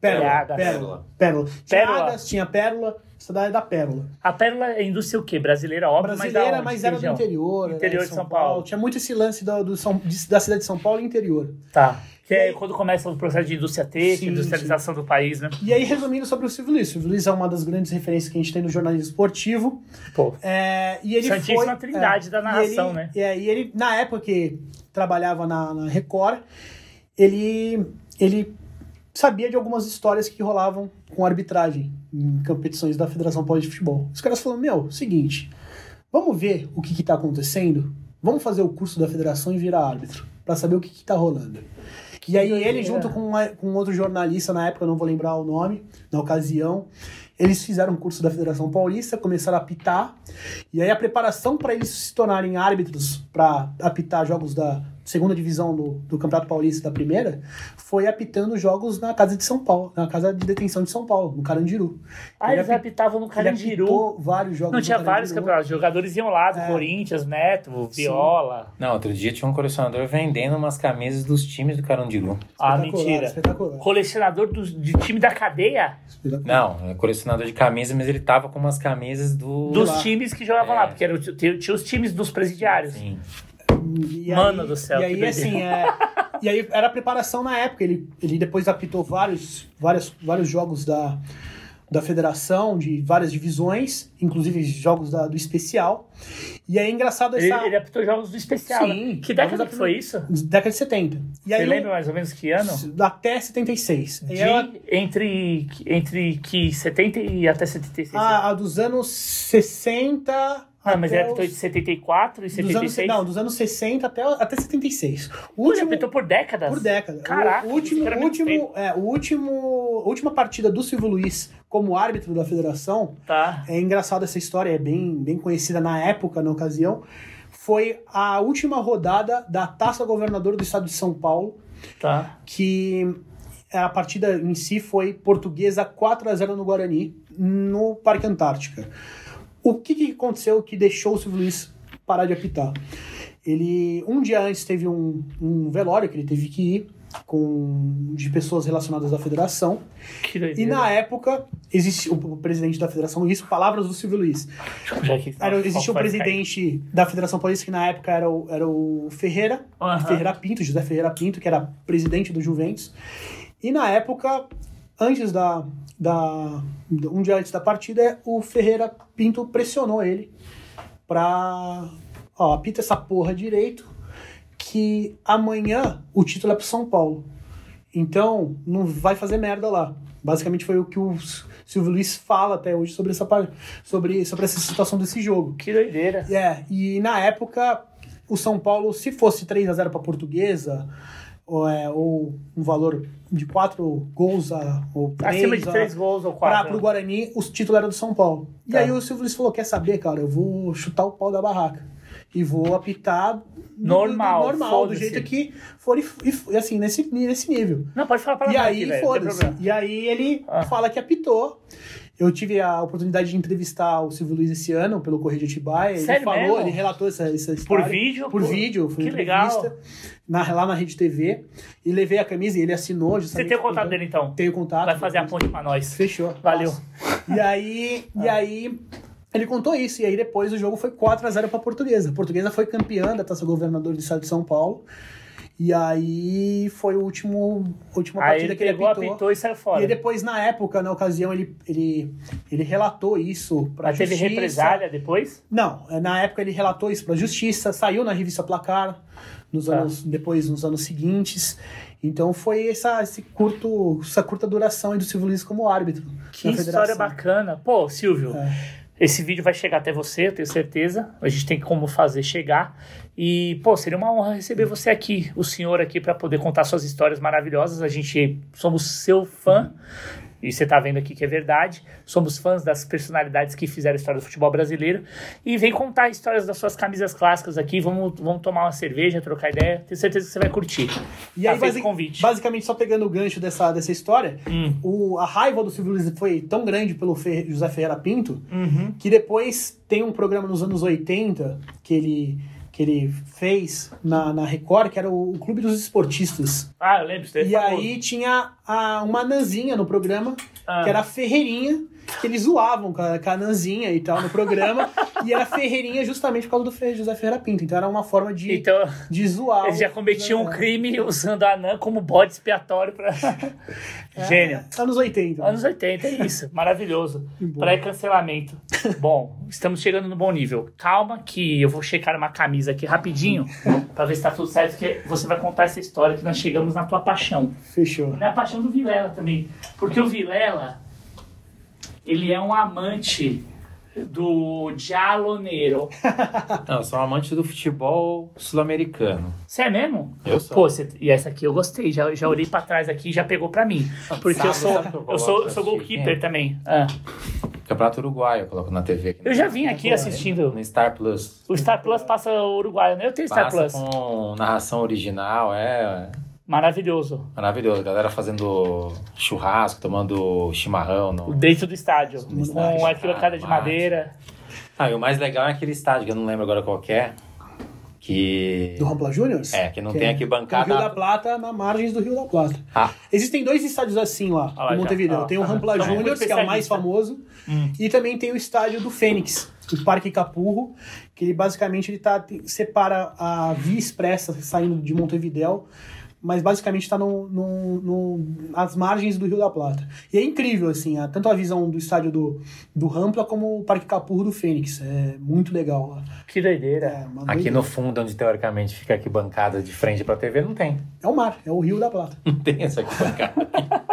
Pérola. É. Pérola. Pérola. Tinha Pérola. Agas, tinha Pérola, essa daí é da Pérola. A Pérola é indústria o quê? Brasileira, óbvio, Brasileira, mas, mas, era do interior. Interior de São Paulo. Tinha muito esse lance do, do São, da cidade de São Paulo e interior. Tá. Que é quando começa o processo de indústria têxtil, Sim, industrialização do país, né? E aí, resumindo sobre o Silvio Luiz. O Silvio Luiz é uma das grandes referências que a gente tem no jornalismo esportivo. Pô. É, e ele Santíssima foi, trindade da e narração, ele- né? É, e ele, na época que trabalhava na, na Record, ele, ele sabia de algumas histórias que rolavam com arbitragem em competições da Federação Paulista de Futebol. Os caras falaram, meu, seguinte, vamos ver o que está acontecendo? Vamos fazer o curso da federação e virar árbitro, para saber o que está rolando. E aí ele, junto com, uma- com outro jornalista, na época, eu não vou lembrar o nome, na ocasião, eles fizeram um curso da Federação Paulista, começaram a apitar, e aí a preparação para eles se tornarem árbitros para apitar jogos da segunda divisão do, do Campeonato Paulista da primeira, foi apitando jogos na casa de São Paulo, na casa de detenção de São Paulo, no Carandiru. Ah, Ele eles api- apitavam no Ele Carandiru. apitou vários jogos Não no tinha vários campeonatos. Os jogadores iam lá, do É. Corinthians, Neto, Viola. Não, outro dia tinha um colecionador vendendo umas camisas dos times do Carandiru. Ah, mentira. Espetacular. Colecionador do, de time da cadeia. Não, é colecionador de camisas, mas ele tava com umas camisas do. dos lá. times que jogavam É. lá, porque era, tinha, tinha os times dos presidiários. Sim. E Mano do céu, E aí, assim, é, e aí era a preparação na época. Ele, ele depois apitou vários, vários, vários jogos da, da federação, de várias divisões, inclusive jogos da, do especial. E aí é engraçado Ele, essa. ele apitou jogos do especial. Sim, né? Que década que foi isso? Década de 70. E Você aí, lembra mais ou menos que ano? Até 76. E De, ela- entre, entre que 70 e até 76. a, a dos anos 60. Ah, mas ele apitou os- de 74 e dos anos, 76? não, dos anos 60 até, até 76. O Pô, último, apitou por décadas? Por década. Caraca, o último, cara é muito último, é, o último, a última partida do Silvio Luiz como árbitro da federação, Tá. é engraçado essa história, é bem, bem conhecida na época, na ocasião, foi a última rodada da Taça Governador do Estado de São Paulo, Tá. que a partida em si foi portuguesa 4 a 0 no Guarani, no Parque Antártica. O que, que aconteceu que deixou o Silvio Luiz parar de apitar? Ele, um dia antes, teve um, um velório que ele teve que ir, com, de pessoas relacionadas à federação. E na época, existe o, presidente da federação, isso, palavras do Silvio Luiz. Era, existia o vai cair. presidente da Federação Paulista, que na época era o, era o Ferreira, Aham. Ferreira Pinto, José Ferreira Pinto, que era presidente do Juventus. E na época, antes da, da. Um dia antes da partida, o Ferreira Pinto pressionou ele pra. Ó, apita essa porra direito, que amanhã o título é pro São Paulo. Então, não vai fazer merda lá. Basicamente foi o que o Silvio Luiz fala até hoje sobre essa, sobre, sobre essa situação desse jogo. Que doideira. É, e na época, o São Paulo, se fosse 3 a 0 para Portuguesa, ou, é, ou um valor de 4 gols a, ou 3 Acima de 3 gols ou para 4. o Guarani, o título era do São Paulo. E Tá. aí o Silvio Luiz falou: quer saber, cara, eu vou chutar o pau da barraca. E vou apitar do- Normal, do, normal, do jeito que for e, e- assim, nesse, nesse nível. Não, pode falar para E aí, foda-se. E aí ele Ah. fala que apitou. Eu tive a oportunidade de entrevistar o Silvio Luiz esse ano pelo Correio de Atibaia. Ele Sério falou, mesmo? ele relatou essa, essa Por história. vídeo? Por Pô, vídeo, foi Que legal. entrevista na, lá na Rede TV. E levei a camisa e ele assinou Você tem o contato dele então? Tenho contato. Vai fazer a ponte pra nós. Fechou. Valeu. Passo. E aí, e aí ele contou isso. E aí depois o jogo foi 4 a 0 para Portuguesa. A Portuguesa foi campeã da Taça Governador do Estado de São Paulo. E aí foi o último última Aí partida ele que ele pegou, apitou. apitou e saiu fora. E depois, na época, na ocasião, ele, ele, ele relatou isso pra Mas teve justiça. represália depois? Não, é, na época ele relatou isso pra justiça, saiu na revista Placar, nos Tá. anos, depois nos anos seguintes. Então foi essa, esse curto, essa curta duração aí do Silvio Luiz como árbitro. Que história bacana. Pô, Silvio, É. esse vídeo vai chegar até você, eu tenho certeza. A gente tem como fazer chegar. E, pô, seria uma honra receber você aqui, o senhor aqui, para poder contar suas histórias maravilhosas. A gente somos seu fã. E você tá vendo aqui que é verdade. Somos fãs das personalidades que fizeram a história do futebol brasileiro. E vem contar histórias das suas camisas clássicas aqui. Vamos, vamos tomar uma cerveja, trocar ideia. Tenho certeza que você vai curtir. E Tá aí, feito basi- o convite. basicamente, só pegando o gancho dessa, dessa história, Hum. o, a raiva do Silvio Luiz foi tão grande pelo Fer- José Ferreira Pinto Uhum. que depois tem um programa nos anos 80 que ele, que ele fez na, na Record, que era o, o Clube dos Esportistas. Ah, eu lembro. É E famoso. aí tinha a, uma nanzinha no programa, Ah. que era a Ferreirinha, que eles zoavam com a, com a nanzinha e tal no programa, e era Ferreirinha justamente por causa do José Ferreira Pinto. Então era uma forma de, Então, de zoar. eles já cometiam um crime usando a Anã como bode expiatório pra. Gênio. É, anos 80. Anos 80, é isso. Maravilhoso. Pré-cancelamento. Bom, estamos chegando no bom nível. Calma que eu vou checar uma camisa aqui rapidinho pra ver se tá tudo certo, que você vai contar essa história que nós chegamos na tua paixão. Fechou. Na paixão do Vilela também. Porque o Vilela, ele é um amante do Jalonero. Não, eu sou um amante do futebol sul-americano. Você é mesmo? Eu sou. Pô, você- e essa aqui eu gostei, já, já olhei pra trás aqui e já pegou pra mim. Porque Sabe- eu sou, eu eu sou, sou goalkeeper quem? também. Ah, Campeonato Uruguaio eu coloco na TV. aqui. eu já vim aqui assistindo. No Star Plus. O Star Plus passa o Uruguai, né? Eu tenho Star Passa Plus. com narração original, é Maravilhoso. maravilhoso. Galera fazendo churrasco, tomando chimarrão. No... Dentro do estádio. No estádio, Com arquibancada de mate. madeira. Ah, e o mais legal é aquele estádio, que eu não lembro agora qual que é. Que. Do Rampla Júnior? É, que não Que tem é- aqui bancada. Rio da Plata, na margens do Rio da Plata. Ah, Existem dois estádios assim lá, Ah lá, em Montevideo. Ah, tem o ah, Rampla Júnior, que é o mais famoso, Hum. e também tem o estádio do Fênix, o Parque Capurro, que ele basicamente ele tá, separa a via expressa saindo de Montevideo, mas basicamente está no, no, no- nas margens do Rio da Plata. E é incrível, assim, a- tanto a visão do estádio do, do Rampla como o Parque Capurro do Fênix. É muito legal lá. Que doideira. É, aqui doideira. no fundo, onde teoricamente fica aqui bancada de frente pra TV, não tem. É o mar, é o Rio da Plata. Não tem essa aqui bancada.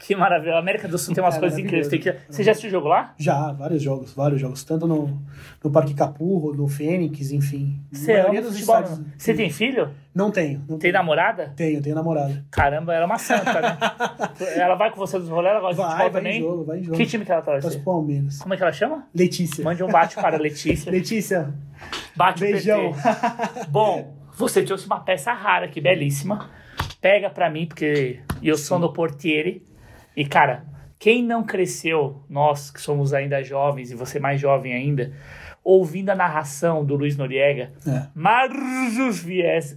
Que maravilha. A América do Sul tem umas É coisas incríveis. Que... Você já assistiu o jogo lá? Já, vários jogos, vários jogos. Tanto no, no Parque Capurro, no Fênix, enfim. Você A ama maioria dos futebol? estádios- não? Você tem filho? Não tenho. Não Tem tenho. namorada? Tenho, tenho namorada. Caramba, ela é uma santa, né? ela vai com você nos rolês, ela gosta de Vai, futebol vai também? em jogo, vai em jogo. Que time que ela Torce torce? Palmeiras. Como é que ela chama? Letícia. Mande um bate para a Letícia. Letícia, Bate beijão. Bom, você trouxe uma peça rara aqui, belíssima. Pega pra mim, porque eu sou no portiere. E, cara, quem não cresceu, nós que somos ainda jovens, e você mais jovem ainda, ouvindo a narração do Luiz Noriega, É.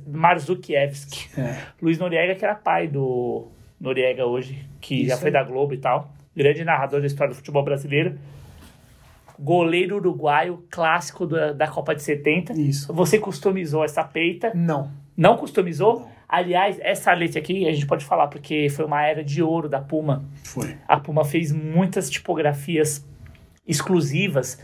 Marzukiewicz. É. Luiz Noriega, que era pai do Noriega hoje, que já Isso foi aí. da Globo e tal. Grande narrador da história do futebol brasileiro. Goleiro uruguaio, clássico da, da Copa de 70. Isso. Você customizou essa peita. Não. Não customizou? Aliás, essa leite aqui a gente pode falar porque foi uma era de ouro da Puma. Foi. A Puma fez muitas tipografias exclusivas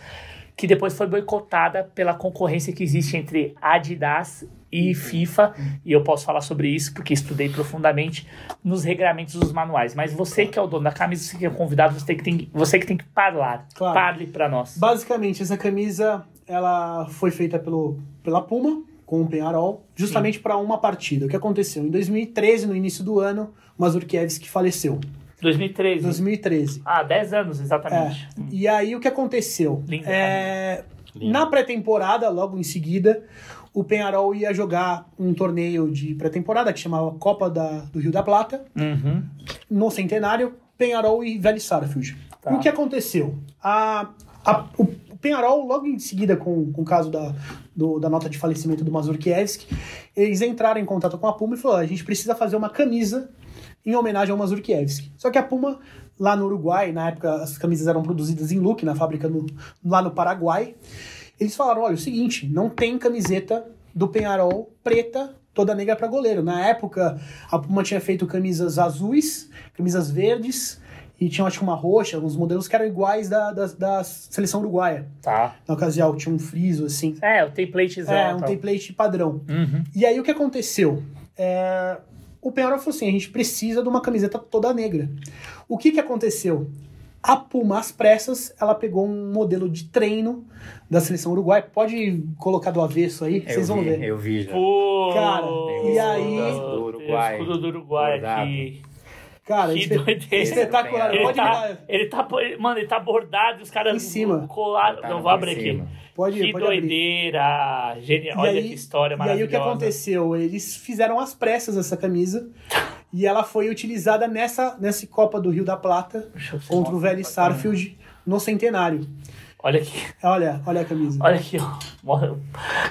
que depois foi boicotada pela concorrência que existe entre Adidas e FIFA, e eu posso falar sobre isso porque estudei profundamente nos regramentos dos manuais. Mas você que é o dono da camisa, você que é convidado, você, tem que, tem, você que tem que falar. Claro. Parle para nós. Basicamente, essa camisa ela foi feita pelo, pela Puma, com o Penharol, justamente para uma partida. O que aconteceu? Em 2013, no início do ano, o Mazurkiewicz faleceu. 2013. 2013. Ah, 10 anos É. exatamente. E aí o que aconteceu? Linda É, Linda. na pré-temporada, logo em seguida, o Penharol ia jogar um torneio de pré-temporada que chamava Copa da, do Rio da Plata, Uhum. no Centenário, Penharol e Vélez Sarsfield. Tá. O que aconteceu? A, a- o, o Penharol, logo em seguida, com, com o caso da, do- da nota de falecimento do Mazurkiewicz, eles entraram em contato com a Puma e falaram: a gente precisa fazer uma camisa em homenagem ao Mazurkiewicz. Só que a Puma, lá no Uruguai, na época as camisas eram produzidas em Luque, na fábrica no- lá no Paraguai, eles falaram: olha, é o seguinte, não tem camiseta do Penharol preta toda negra para goleiro. Na época, a Puma tinha feito camisas azuis, camisas verdes e tinha acho uma roxa, uns modelos que eram iguais da, da, da seleção uruguaia. Tá. Na ocasião, tinha um friso assim. É, o templatezão. É, um template padrão. Uhum. E aí o que aconteceu? É, o Penharol falou assim: a gente precisa de uma camiseta toda negra. O que, que aconteceu? A Puma, às pressas, ela pegou um modelo de treino da seleção uruguaia. Pode colocar do avesso aí, vocês eu vão vi, ver. Eu vi já. Pô, Cara, e aí- do Uruguai. O escudo do Uruguai aqui. Cara, Que espe- doideira. espetacular. Ele Pode, tá, virar- ele tá, mano, ele tá bordado e os caras Em cima. colaram. Tá Não, vou abrir aqui. pode, Que pode abrir. doideira. Genial. E Olha aí- que história E aí maravilhosa. o que aconteceu? Eles fizeram às pressas essa camisa e ela foi utilizada nessa, nessa Copa do Rio da Plata contra o Vélez Sarfield no centenário. Olha aqui. Olha, olha a camisa. Olha aqui, ó.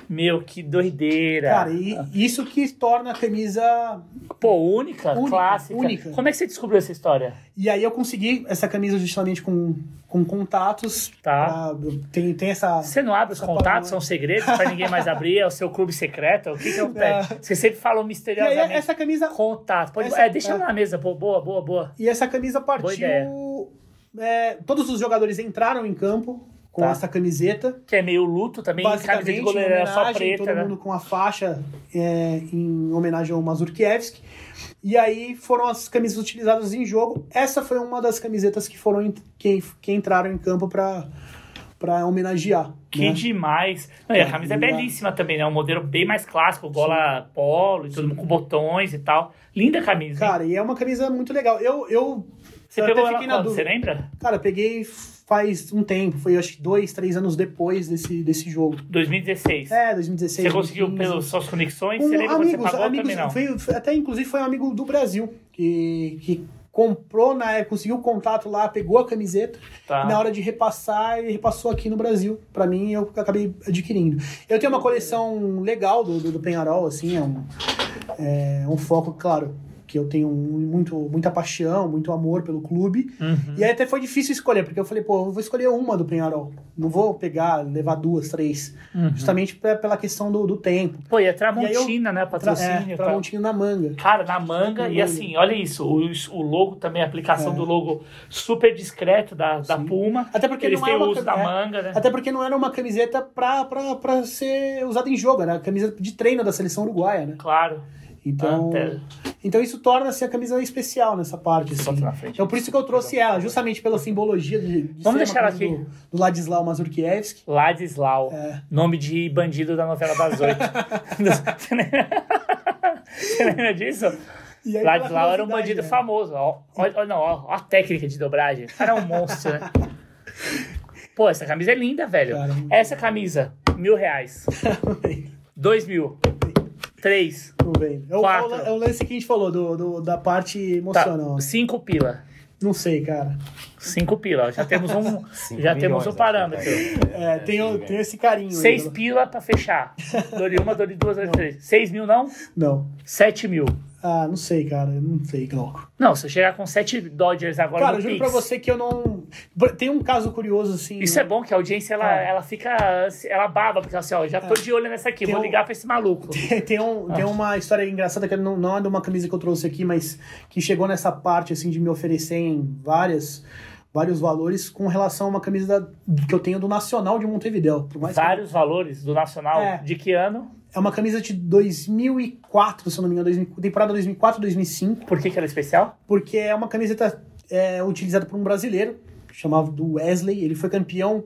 Meu, que doideira. Cara, e isso que torna a camisa. Pô, única, Única, clássica. única. Como é que você descobriu essa história? E aí eu consegui essa camisa justamente com, com contatos. Tá. pra- tem, tem essa. Você não abre os contatos, são segredos pra ninguém mais abrir, é o seu clube secreto? O que que eu pego? Você sempre falou E aí misteriosamente. essa camisa. Contato. Pode... Essa- é, deixa é. na mesa, pô. Boa, boa, boa. E essa camisa partiu. é, todos os jogadores entraram em campo com Tá. essa camiseta. Que é meio luto também, Basicamente, de em goleiro era só preta, todo né? mundo com a faixa é, em homenagem ao Mazurkiewicz. E aí foram as camisas utilizadas em jogo. Essa foi uma das camisetas que foram que, que entraram em campo para para homenagear. Que né? demais. Não, e a É, camisa é a- belíssima também, né? Um modelo bem mais clássico, gola polo e tudo com botões e tal. Linda camisa. hein? Cara, e é uma camisa muito legal. Eu, eu, você eu pegou ela quando? Você lembra? Cara, peguei faz um tempo, foi acho que dois, três anos depois desse, desse jogo. 2016. É, 2016. você conseguiu 2015. pelas suas conexões? Com você lembra amigos, você pagou amigos, também foi- até inclusive foi um amigo do Brasil que, que comprou na época, conseguiu o contato lá, pegou a camiseta. Tá. E na hora de repassar, ele repassou aqui no Brasil. Pra mim, eu acabei adquirindo. Eu tenho uma coleção legal do, do, do Penharol, assim, é um, é um foco, claro, que eu tenho muito, muita paixão, muito amor pelo clube. Uhum. E aí até foi difícil escolher, porque eu falei, pô, eu vou escolher uma do Penharol. Não vou pegar, levar duas, três. Uhum. Justamente pra- pela questão do, do tempo. Pô, e é E aí Tramontina, né? Tra Patrocínio. é, tá? Tramontinho na manga. Cara, na manga, Na e manga. assim, olha isso, o, o logo também, a aplicação É. do logo super discreto da, da Sim. Puma. Até porque Eles não têm é o uma uso da é. manga, né? Até porque não era uma camiseta pra, pra, pra ser usada em jogo, era a camisa de treino da seleção uruguaia, né? Claro. Então, Até- então isso torna-se a camisa especial nessa parte. Assim. na frente. Então por isso que eu trouxe ela, justamente pela simbologia de, de Vamos deixar ela aqui. Do, do Ladislau Mazurkiewicz. Ladislau. É. Nome de bandido da novela das oito. Você lembra- disso? E aí, Ladislau era um bandido né? famoso. Ó, ó, ó, não, ó, ó a técnica de dobragem. O cara é um monstro, né? Pô, essa camisa é linda, velho. Cara, muito essa camisa, mil reais. Dois mil. Três. Não vem. É o, Quatro. é o lance que a gente falou do, do- da parte Tá, emocional. cinco pila. Não sei, cara. Cinco pila. Já temos um, já milhões, temos um acho parâmetro. tá aí. É, tem, o- tem esse carinho. aí, Seis né? pila pra fechar. Dole uma, dole duas, dole três. Seis mil não? Não. Sete mil. Ah, não sei, cara. Não sei, Glauco. Não, se eu chegar com sete Dodgers agora Cara, eu juro Pix, pra você que eu não. Tem um caso curioso, assim. Isso é bom, que a audiência, ela, Ah. ela fica... Ela baba, porque assim, ó, já tô de olho nessa aqui, Tem vou um- ligar pra esse maluco. tem, um, Ah. tem uma história engraçada que não, não é de uma camisa que eu trouxe aqui, mas que chegou nessa parte, assim, de me oferecer várias, vários valores com relação a uma camisa da- que eu tenho do Nacional de Montevideo. Mais que- Vários valores do Nacional. É. De que ano? É uma camisa de 2004, se eu não me engano, 2000 temporada 2004, 2005, Por que, que ela é especial? porque é uma camiseta é, utilizada por um brasileiro, chamado do Wesley. Ele foi campeão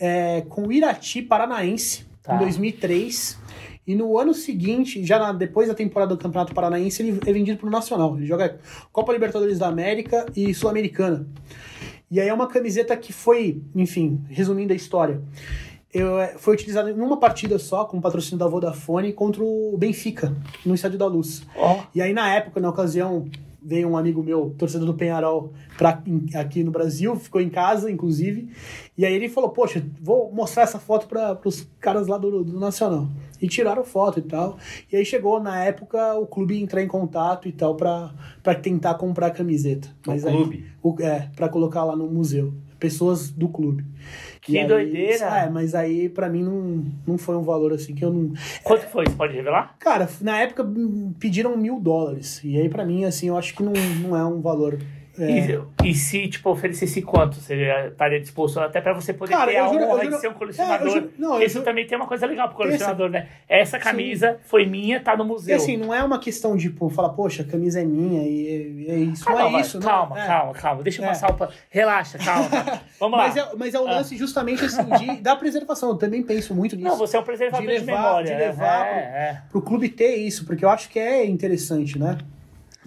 é, com o Irati Paranaense Tá. em 2003. E no ano seguinte, já na- depois da temporada do Campeonato Paranaense, ele é vendido para o Nacional. Ele joga Copa Libertadores da América e Sul-Americana. E aí é uma camiseta que foi, enfim, resumindo a história, eu, é, foi utilizada em uma partida só, com patrocínio da Vodafone, contra o Benfica, no Estádio da Luz. Ó, E aí, na época, na ocasião, veio um amigo meu, torcedor do Penharol, pra, aqui no Brasil, ficou em casa, inclusive. E aí ele falou, poxa, vou mostrar essa foto para os caras lá do, do Nacional. E tiraram foto e tal. E aí chegou, na época, o clube entrar em contato e tal para tentar comprar a camiseta. O aí- clube? o- é, para colocar lá no museu. pessoas do clube. Que E aí, doideira. É, mas aí pra mim não, não foi um valor assim que eu não. Quanto foi? Você pode revelar? Cara, na época hum, pediram mil dólares. E aí pra mim, assim, eu acho que não, não é um valor. É, E, e se, tipo, oferecesse quanto? Você estaria disposto até pra você poder Cara, ter a juro- honra juro- de ser um é, colecionador? eu juro- não, Isso também tem uma coisa legal pro Tem essa- colecionador, né? Essa camisa foi minha, tá no E museu. assim, não é uma questão de, tipo, falar, poxa, a camisa é minha e é isso. Calma, não é isso, não. calma, é. calma, calma. Deixa eu É. passar o. Relaxa, calma. Vamos lá. Mas é, mas é o lance justamente assim de, da preservação. Eu também penso muito nisso. Não, você é um preservador de, de levar- memória. de né? levar é, é. Pro clube ter isso, porque eu acho que é interessante, né?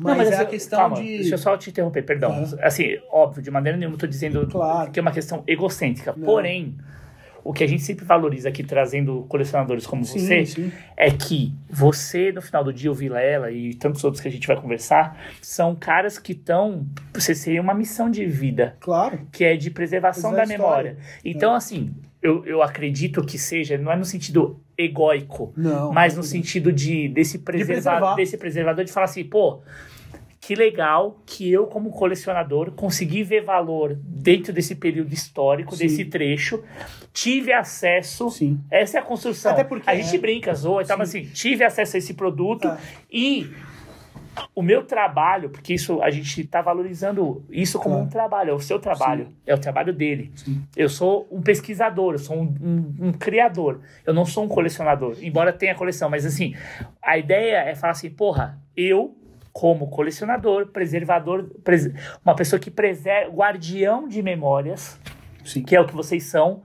Mas, Não, é assim, a questão calma, de. Deixa eu só te interromper, perdão. Aham. Assim, óbvio, de maneira nenhuma eu tô dizendo Claro. que é uma questão egocêntrica. Não. Porém, o que a gente sempre valoriza aqui, trazendo colecionadores como Sim, você, sim. é que você, no final do dia, o Vilela e tantos outros que a gente vai conversar, são caras que estão. Você seria uma missão de vida, Claro. que é de preservação Preservar da história. memória. Então, assim, eu, eu acredito que seja, não é no sentido egóico, Não. mas no sentido de desse, preserva, preservar. desse preservador de falar assim, pô, que legal que eu, como colecionador, consegui ver valor dentro desse período histórico, Sim. desse trecho, tive acesso. Sim. Essa é a construção. Até porque, a gente é. brinca, zoa e tal, mas assim, tive acesso a esse produto Ah. e o meu trabalho, porque isso a gente está valorizando isso como Claro. um trabalho, é o seu trabalho, é o trabalho dele. Eu sou um pesquisador, eu sou um, um- um criador, eu não sou um colecionador, embora tenha coleção, mas assim, a ideia é falar assim, porra, eu como colecionador, preservador, pres- uma pessoa que preserva, guardião de memórias, Sim. que é o que vocês são.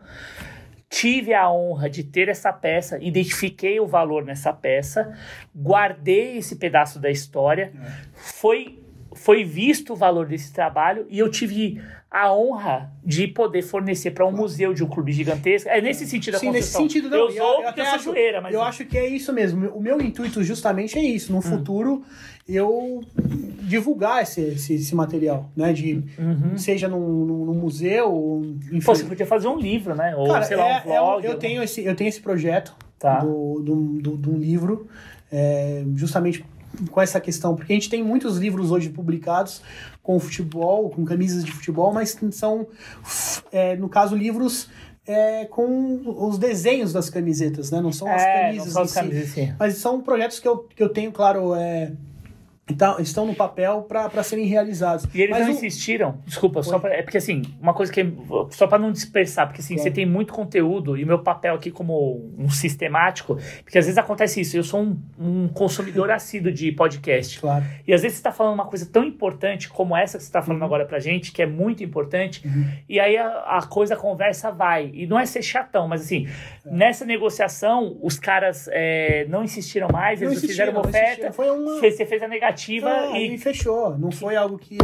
Tive a honra de ter essa peça, identifiquei o valor nessa peça, guardei esse pedaço da história, foi, foi visto o valor desse trabalho e eu tive a honra de poder fornecer para um museu de um clube gigantesco. É nesse sentido a Sim, nesse construção. sentido não. eu E até eu sou acho- zoeira, mas Eu acho que é isso mesmo. O meu intuito justamente é isso. Hum. No futuro, eu divulgar esse, esse, esse material, né? De, Seja num, num- num museu, ou, enfim. Uhum. Pô, você podia fazer um livro, né? Ou, Cara, sei lá, um é- é vlog. eu, alguma- tenho esse, eu tenho esse projeto Tá. do, do, do- de um livro, é, justamente com essa questão, porque a gente tem muitos livros hoje publicados com futebol, com camisas de futebol, mas são, é, no caso, livros é, com os desenhos das camisetas, né? Não são as É, camisas não são em as si. camisas em si. Mas são projetos que eu, que eu tenho, claro, é, tá- estão no papel para serem realizados. E eles Mas não o- insistiram, desculpa, só pra, é porque assim, uma coisa que é, só para não dispersar, porque assim, Claro. você tem muito conteúdo e o meu papel aqui como um sistemático, porque às vezes acontece isso, eu sou um, um consumidor assíduo de podcast. Claro. E às vezes você está falando uma coisa tão importante como essa que você está falando Uhum. agora pra gente, que é muito importante, e aí a, a coisa, a conversa vai. E não é ser chatão, mas assim, É. nessa negociação, os caras é, não insistiram mais, Não eles insistiram, fizeram uma não oferta. Foi uma- você fez a negativa Ah, e e fechou. Não foi algo que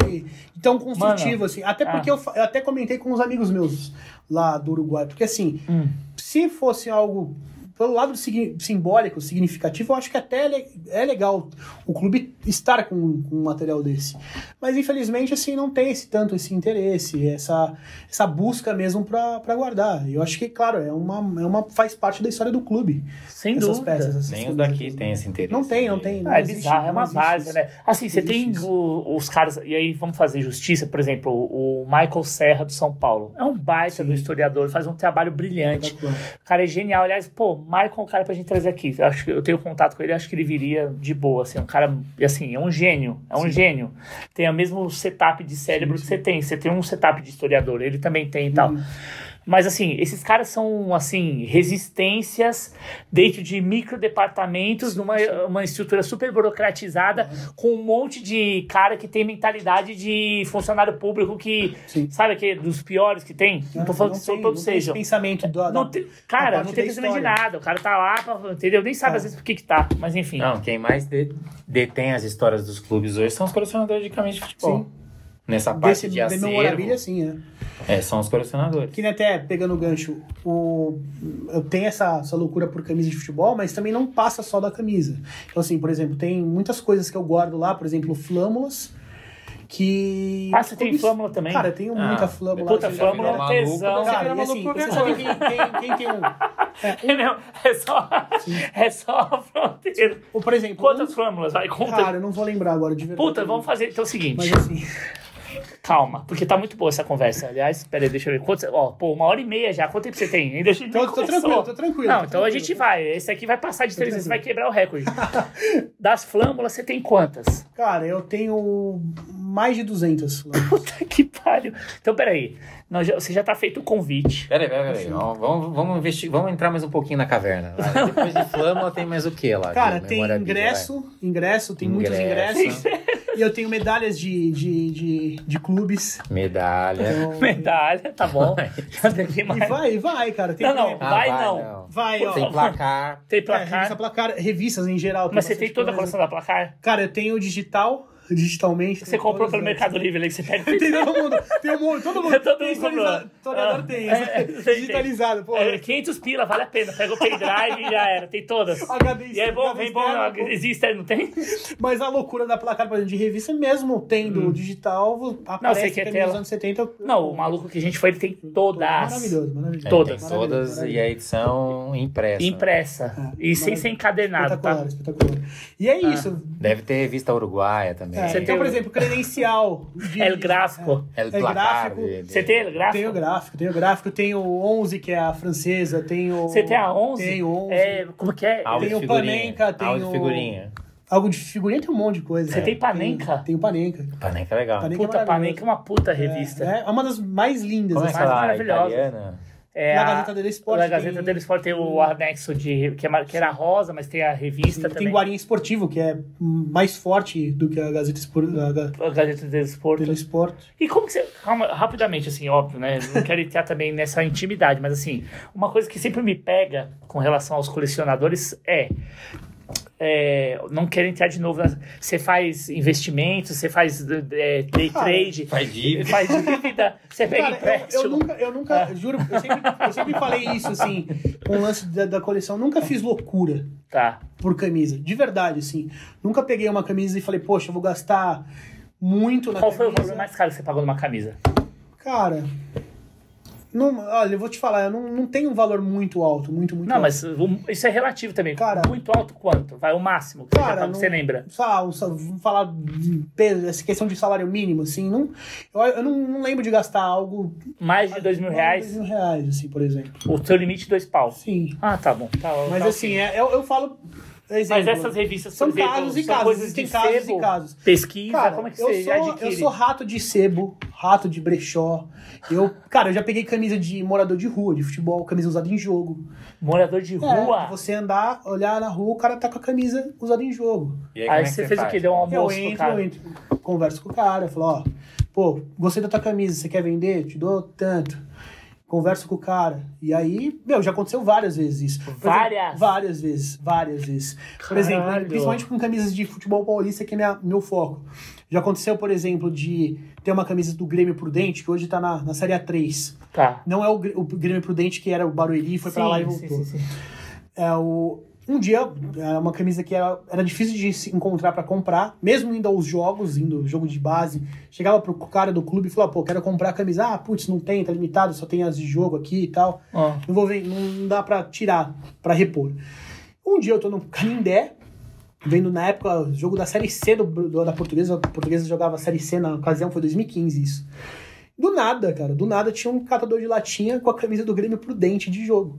tão construtivo Mano, assim. Até porque ah. eu, eu até comentei com uns amigos meus lá do Uruguai, porque assim, Hum. se fosse algo pelo lado simbólico, significativo, eu acho que até é é legal o clube estar com, com um material desse. Mas infelizmente assim não tem esse tanto esse interesse, essa essa busca mesmo pra pra guardar. E eu acho que claro, é uma é uma faz parte da história do clube. sem essas dúvida. peças, essas Nem os coisas. daqui tem esse interesse. Não tem, não de- tem. Ah, é existe, bizarro, é não uma isso. né? Assim, você tem o- os caras, e aí vamos fazer justiça, por exemplo, o Michael Serra do São Paulo. É um baita do historiador, faz um trabalho brilhante. O cara é genial. Aliás, pô, Michael é um cara pra gente trazer aqui. Eu acho que eu tenho contato com ele, acho que ele viria de boa, assim, um cara, assim, é um gênio, é um gênio. Tem o mesmo setup de cérebro que você tem. Você tem um setup de historiador, ele também tem e tal. Uhum. Mas assim, esses caras são assim resistências dentro de micro departamentos, numa uma estrutura super burocratizada, com um monte de cara que tem mentalidade de funcionário público que Sim. sabe que dos piores que tem. Não tô falando que são tem- todos não tem sejam. pensamento da, Não tem- da cara, não tem pensamento de nada. O cara tá lá, pra, entendeu? Nem sabe É. às vezes por que que tá. Mas enfim. Não, quem mais de- detém as histórias dos clubes hoje são os colecionadores de camisas de futebol. Sim. Nessa parte Desse de acervo, memorabilia, sim, é. é, são os colecionadores. Que nem até pegando o gancho, o, eu tenho essa, essa loucura por camisa de futebol, mas também não passa só da camisa. Então, assim, por exemplo, tem muitas coisas que eu guardo lá, por exemplo, flâmulas, que. Ah, você tem flâmula também? Cara, eu tenho Ah, muita flâmula. Puta, flâmula é tesão. né? Cara, Você e assim, você sabe quem, quem, quem tem um. É, não, é só, é só a fronteira. Ou, por exemplo. Quantas um- flâmulas? Vai, conta. Cara, eu não vou lembrar agora de verdade. Puta, vamos fazer então é o seguinte. Mas assim. Calma, porque tá muito boa essa conversa. Aliás, peraí, deixa eu ver. Quanto, ó, pô, uma hora e meia já. Quanto tempo você tem? Ainda a gente Tô, tô começou. tranquilo, tô tranquilo. Não, tô então a tranquilo. gente vai. Esse aqui vai passar de três vezes, vai quebrar o recorde. Das flâmulas, você tem quantas? Cara, eu tenho mais de 200. lá. Puta que pariu. Então, peraí. Nós você já tá feito o convite. Peraí, peraí, peraí. Vamos, vamos, vamos, investir, vamos entrar mais um pouquinho na caverna. vai. Depois de Flâmula tem mais o que lá? Cara, tem ingresso, ingresso, tem muitos Ingresso. ingressos. e eu tenho medalhas de, de, de, de clubes. vai? Medalha. Então, Medalha, tá bom. E vai, vai, cara. Tem Não, não. Ah, Vai não. Vai, ó. Tem placar. Tem É, placar. revista placar, revistas em geral. mas você tem toda a coisa. coleção da placar? Cara, eu tenho digital, digitalmente. Você comprou pelo Mercado Livre ali que você pega. Tem todo mundo, tem um mundo, todo mundo. Todo tem mundo digitalizado, comprou. historiador Ah, tem, é, é, tem, digitalizado, pô. É, 500 pila, vale a pena. Pega o pendrive e já era. Tem todas. HD E é bom, vem bom. pô. Existe, não tem? Mas a loucura da placar, por exemplo, de revista, mesmo tendo digital, aparece Hum. quer que é tela. nos anos 70. Não, o maluco que a gente foi, ele tem todas. Maravilhoso, maravilhoso. É, Todas. Tem todas Maravilhoso, e a edição impressa. Impressa. É, E sem ser encadernado, Espetacular, tá? espetacular. E é isso. Deve ter revista uruguaia também. É, Você então, tem por o- exemplo, credencial. De, É o gráfico. É o É placar gráfico. Você tem ele gráfico? Tem o gráfico, tem o gráfico, tem o 11, que é a francesa, tem o... Você tem a 11? Tem o 11. É, como que é? Álbum Tem o. Panenka, tem de o- figurinha. Algo de figurinha tem um monte de coisa. Você tem Panenka? Tem, tem o Panenka. Panenka é legal. Panenka Puta, é Panenka é uma puta revista. É, é uma das mais lindas. Como é assim. aquela maravilhosa. italiana? É Na a- Gazeta dello Sport Na tem- Gazeta dello Sport tem o anexo de. que, é que era rosa, mas tem a revista Tem também. Guarim Esportivo, que é mais forte do que a Gazeta Espor- a A Gazeta dello Sport. dello Sport. E como que você. Calma, rapidamente, assim, óbvio, né? Não quero entrar também nessa intimidade, mas assim, uma coisa que sempre me pega com relação aos colecionadores é. É, não quero entrar de novo. nas- Você faz investimentos, você faz é, day Cara, trade, Faz dívida. faz dívida, você pega Cara, eu, empréstimo. eu nunca, eu nunca, juro, eu sempre, eu sempre falei isso, assim, com o lance da, da coleção. Nunca fiz loucura Tá. por camisa, de verdade, assim. Nunca peguei uma camisa e falei, poxa, eu vou gastar muito na Qual foi o camisa. valor mais caro que você pagou numa camisa? Cara, não, olha, eu vou te falar, eu não, não tenho um valor muito alto, muito, muito Não, alto. mas um- isso é relativo também. Cara- muito alto quanto? Vai o máximo que você, Cara, pagou, não- você lembra? Sa- vamos falar de peso, essa questão de salário mínimo, assim, não, eu, eu não, não lembro de gastar algo... Mais de dois mil reais? Dois mil reais, assim, por exemplo. O seu limite, dois pau. Sim. Ah, tá bom. Tá, Mas tá assim, ok. é, eu, eu falo... Exemplo, Mas essas revistas, São exemplo, casos e são casos, existem casos sebo, e casos. pesquisa, Cara, como é que eu você sou, adquire? eu sou rato de sebo, rato de brechó. Eu, cara, eu já peguei camisa de morador de rua, de futebol, camisa usada em jogo. Morador de rua? É, você andar, olhar na rua, o cara tá com a camisa usada em jogo. E Aí como é que você fez o faz? quê? Deu um Eu almoço pro entro, cara. eu entro, converso com o cara, falo, ó, pô, gostei da tua camisa, você quer vender? Te dou tanto. Converso com o cara. E aí, meu, já aconteceu várias vezes isso. Por Várias? exemplo, várias vezes, várias vezes. Por exemplo, principalmente com camisas de futebol paulista, que é minha, meu foco. Já aconteceu, por exemplo, de ter uma camisa do Grêmio Prudente, que hoje tá na, na Série A3. Tá. Não é o, o Grêmio Prudente que era o Barueri, foi pra lá e Sim, voltou. sim, sim, sim. É o um dia era uma camisa que era, era difícil de se encontrar pra comprar, mesmo indo aos jogos, indo jogo de base, chegava pro cara do clube e falava, pô, quero comprar a camisa, ah, putz, não tem, tá limitado, só tem as de jogo aqui e tal. Ó. Não vou ver, não dá pra tirar, pra repor. Um dia eu tô no Canindé, vendo na época o jogo da Série C do, do- da Portuguesa, a Portuguesa jogava a Série C na ocasião, foi 2015 isso. Do nada, cara, do nada tinha um catador de latinha com a camisa do Grêmio Prudente de jogo.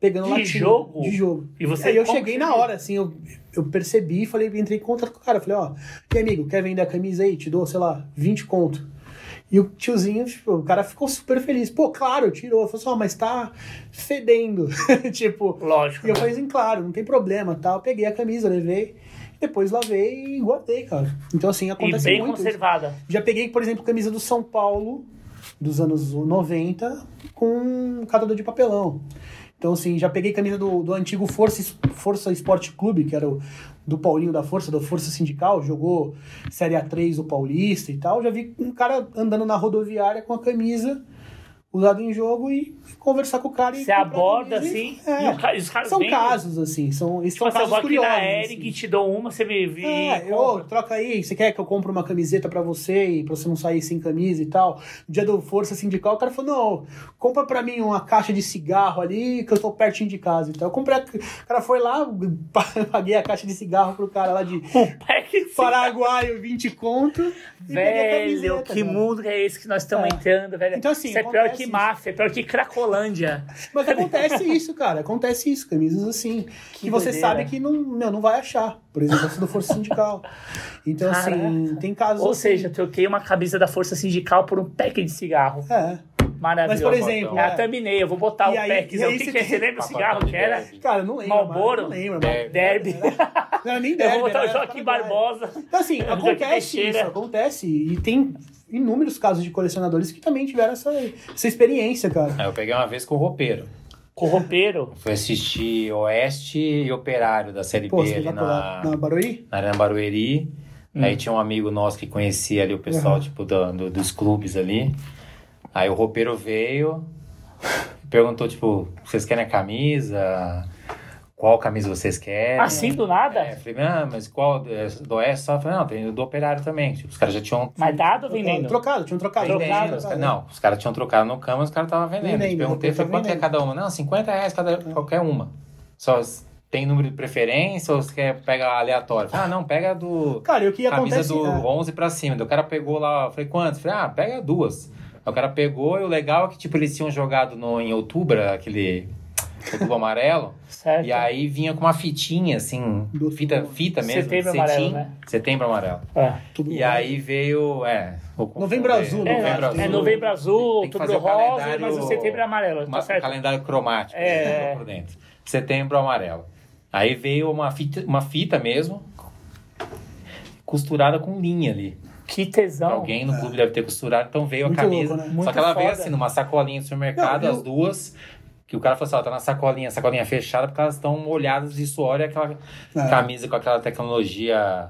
Pegando De latinha. jogo? De jogo. E você- Aí eu cheguei na hora, assim, eu, eu percebi, falei, entrei em contato com o cara. Falei, ó, e amigo, quer vender a camisa aí? Te dou, sei lá, 20 conto. E o tiozinho, tipo, o cara ficou super feliz. Pô, claro, tirou. Falei assim, ó, mas tá fedendo. tipo, Lógico. e eu falei assim, claro, não tem problema, tal. Peguei a camisa, levei, depois lavei e guardei, cara. Então, assim, E acontece bem muito. isso. conservada. Já peguei, por exemplo, camisa do São Paulo, dos anos 90, com um catador de papelão. Então, assim, já peguei camisa do, do antigo Força, Força Esporte Clube, que era o do Paulinho da Força, da Força Sindical, jogou Série A3 do Paulista e tal. Já vi um cara andando na rodoviária com a camisa usada em jogo e conversar com o cara Você aborda assim, e- é. e, ca- e os caras São casos, assim, são, esses Tipo são eu casos vou aqui curiosos. na Eric, assim. te dou uma, você me vê. É, eu, troca aí, você quer que eu compre uma camiseta pra você e pra você não sair sem camisa e tal? Dia do Força Sindical, o cara falou, não, compra pra mim uma caixa de cigarro ali, que eu tô pertinho de casa. Então eu comprei, a- o cara foi lá, paguei a caixa de cigarro pro cara lá de... Um pack de paraguaio 20 conto. Velho, que cara. mundo é esse que nós estamos É. entrando, velho? Então, assim, isso é pior acontece que máfia, é pior que Cracolândia. Mas acontece isso, cara. Acontece isso, camisas assim. Que Que, você doideira. sabe que não, meu, não vai achar. Por exemplo, essa do Força Sindical. Então, assim, Caraca. tem casos Ou assim. seja, eu troquei uma camisa da Força Sindical por um pack de cigarro. É. Maravilhoso. Mas, por exemplo, É a é. thumbnail, eu vou botar E o aí- pack. O que, você que é? Você lembra o cigarro que era? Cara, não lembro. Marlboro? Não lembro, Derby. mano. Derby. Não nem Eu derby. vou botar o era Joaquim. Barbosa. Então, assim, acontece isso, acontece. E tem inúmeros casos de colecionadores que também tiveram essa, essa experiência, cara. Aí eu peguei uma vez com o roupeiro. Com o roupeiro. Fui assistir Oeste e Operário da Série Pô, B ali na, na Barueri? na Arena Barueri. Hum. Aí tinha um amigo nosso que conhecia ali o pessoal, Uhum. tipo, do- do- dos clubes ali. Aí o roupeiro veio, perguntou, tipo, vocês querem a camisa? Qual camisa vocês querem? Assim do nada? É, eu falei, ah, mas qual? é, Do Oeste? Só? Eu falei, não, tem do Operário também. Tipo, os caras já tinham Mas dado ou vendendo? Trocado, tinha um trocado. Trocado. Os caras- não, os caras tinham trocado no cama, os caras estavam vendendo. Vendendo, Perguntei, falei, quanto é cada uma? Não, 50 reais cada, qualquer uma. Só tem número de preferência ou você quer pegar aleatório? Ah, não, pega do Cara, e o que camisa acontece... do é, 11 pra cima. Daí o cara pegou lá, eu falei, quantos? Eu falei, ah, pega duas. Aí o cara pegou e o legal é que, tipo, eles tinham jogado no, em outubro, aquele outubro amarelo. Certo. E aí vinha com uma fitinha, assim, Do fita, fita mesmo. Setembro cetim. amarelo, né? Setembro amarelo. É. tudo E bem. aí veio, é... Novembro azul, É, Novembro é azul. novembro azul, outubro rosa, mas o setembro é amarelo, Uma- tá certo? calendário cromático É. né, por dentro. Setembro amarelo. Aí veio uma fita, uma fita mesmo, costurada com linha ali. Que tesão. Alguém no clube deve ter costurado, então veio Muito a camisa. louco, né? Muito Só que ela veio foda. assim, numa sacolinha do supermercado, Não, eu- as duas. Que o cara falou assim: ó, tá na sacolinha, sacolinha fechada, porque elas estão molhadas de suor e aquela É. camisa com aquela tecnologia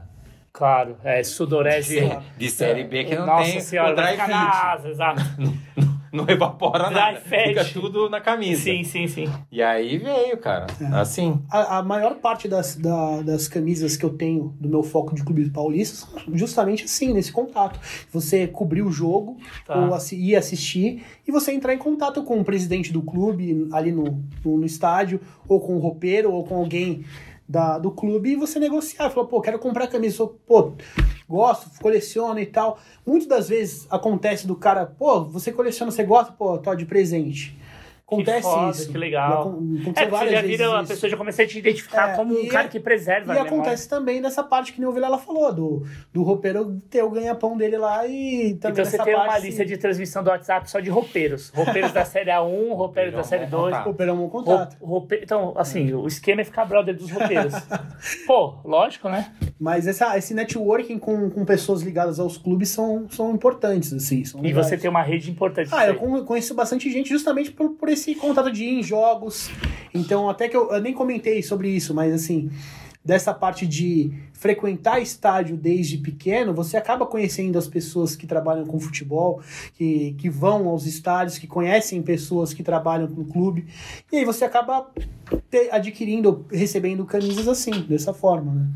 Claro, é sudorese. de, de série B que não Nossa tem senhora, o dry fit. exato. Não evapora Dry nada. Fica tudo na camisa. Sim, sim, sim. E aí veio, cara. Assim. A, a maior parte das, da- das camisas que eu tenho do meu foco de clube paulista são justamente assim, nesse contato. Você cobrir o jogo, Tá. ou assi- ir assistir, e você entrar em contato com o presidente do clube, ali no, no, no estádio, ou com o roupeiro, ou com alguém da, do clube, e você negociar. Falar, pô, quero comprar camisa, pô, gosto, coleciono e tal. Muitas das vezes acontece do cara, pô, você coleciona, você gosta, pô, tô de presente. Acontece que foda, isso. Que legal. Já É, você várias já vezes vira, a pessoa já começa a te identificar É, como um e cara é- que preserva E acontece também nessa parte que nem o Vilela falou, do, do roupeiro ter o ganha-pão dele lá e também Então você tem uma lista de transmissão do WhatsApp só de roupeiros. Roupeiros da série A1, roupeiros da série 2. contato. Roupeiro é um bom contato. Então, assim, o esquema é ficar brother dos roupeiros. Pô, lógico, né? Mas essa, esse networking com, com pessoas ligadas aos clubes são, são importantes, assim. São E legais. você tem uma rede importante. Ah, eu conheço bastante gente justamente por, por esse contato de ir em jogos. Então, até que eu, eu nem comentei sobre isso, mas assim, dessa parte de frequentar estádio desde pequeno, você acaba conhecendo as pessoas que trabalham com futebol, que, que vão aos estádios, que conhecem pessoas que trabalham no clube. E aí você acaba te- adquirindo, recebendo camisas assim, dessa forma, né?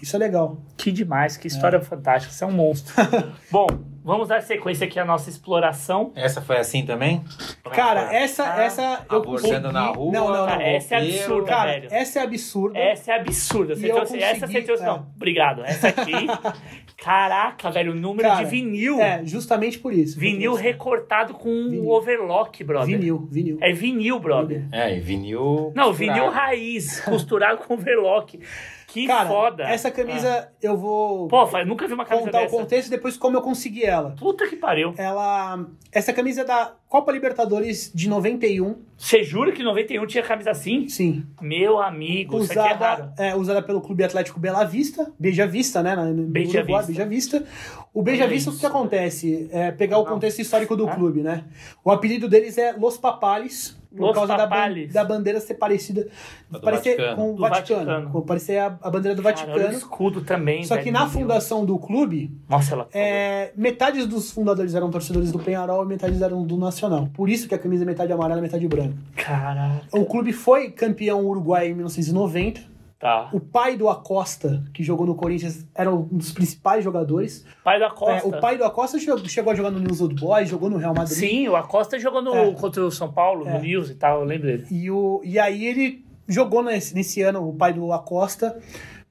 Isso é legal. Que demais, que história fantástica. Você é um monstro. Bom, vamos dar sequência aqui à nossa exploração. Essa foi assim também? Cara, essa, Ah, essa eu abordando na rua, Não, não, não. Cara, essa é absurda, Cara, velho. essa é absurda. Essa é absurda. Você E eu trouxe, essa você consegui- trouxe. é. Não, obrigado. Essa aqui. Caraca, velho, o número Cara, de vinil. É, justamente por isso. Vinil recortado com Vinil. o overlock, brother. Vinil, vinil. É vinil, brother. É, e vinil. Não, costurado. vinil raiz, costurado com overlock. Que Cara, foda. essa camisa eu vou. Pô, nunca vi uma camisa contar dessa. o contexto e depois como eu consegui ela. Puta que pariu. Ela. Essa camisa é da Copa Libertadores de 91. Você jura que em 91 tinha camisa assim? Sim. Meu amigo, é. Usada, é, usada pelo Clube Atlético Bela Vista, Beija Vista, né? No Beija Uruguai, Vista. Beija Vista. O Beija Olha Vista, o isso. que acontece? É pegar o contexto histórico do Ah. clube, né? O apelido deles é Los Papales, por Los causa da, da bandeira ser parecida. Do parecer Vaticano. com o Do Vaticano. Vaticano. com- Parecer a, a bandeira do Vaticano. o escudo também, Só velho, que na fundação do clube, Nossa, ela é, metade dos fundadores eram torcedores do Penharol e metade eram do Nacional. Por isso que a camisa é metade amarela e metade branca. Caraca. O clube foi campeão uruguai em 1990. Tá. O pai do Acosta, que jogou no Corinthians, era um dos principais jogadores. Pai do É, Acosta. o pai do Acosta chegou, a jogar no News Old Boys, jogou no Real Madrid. Sim, o Acosta jogou no, É. contra o São Paulo, no É. News e tal, eu lembro dele. E, o, e aí ele jogou nesse, nesse ano, o pai do Acosta,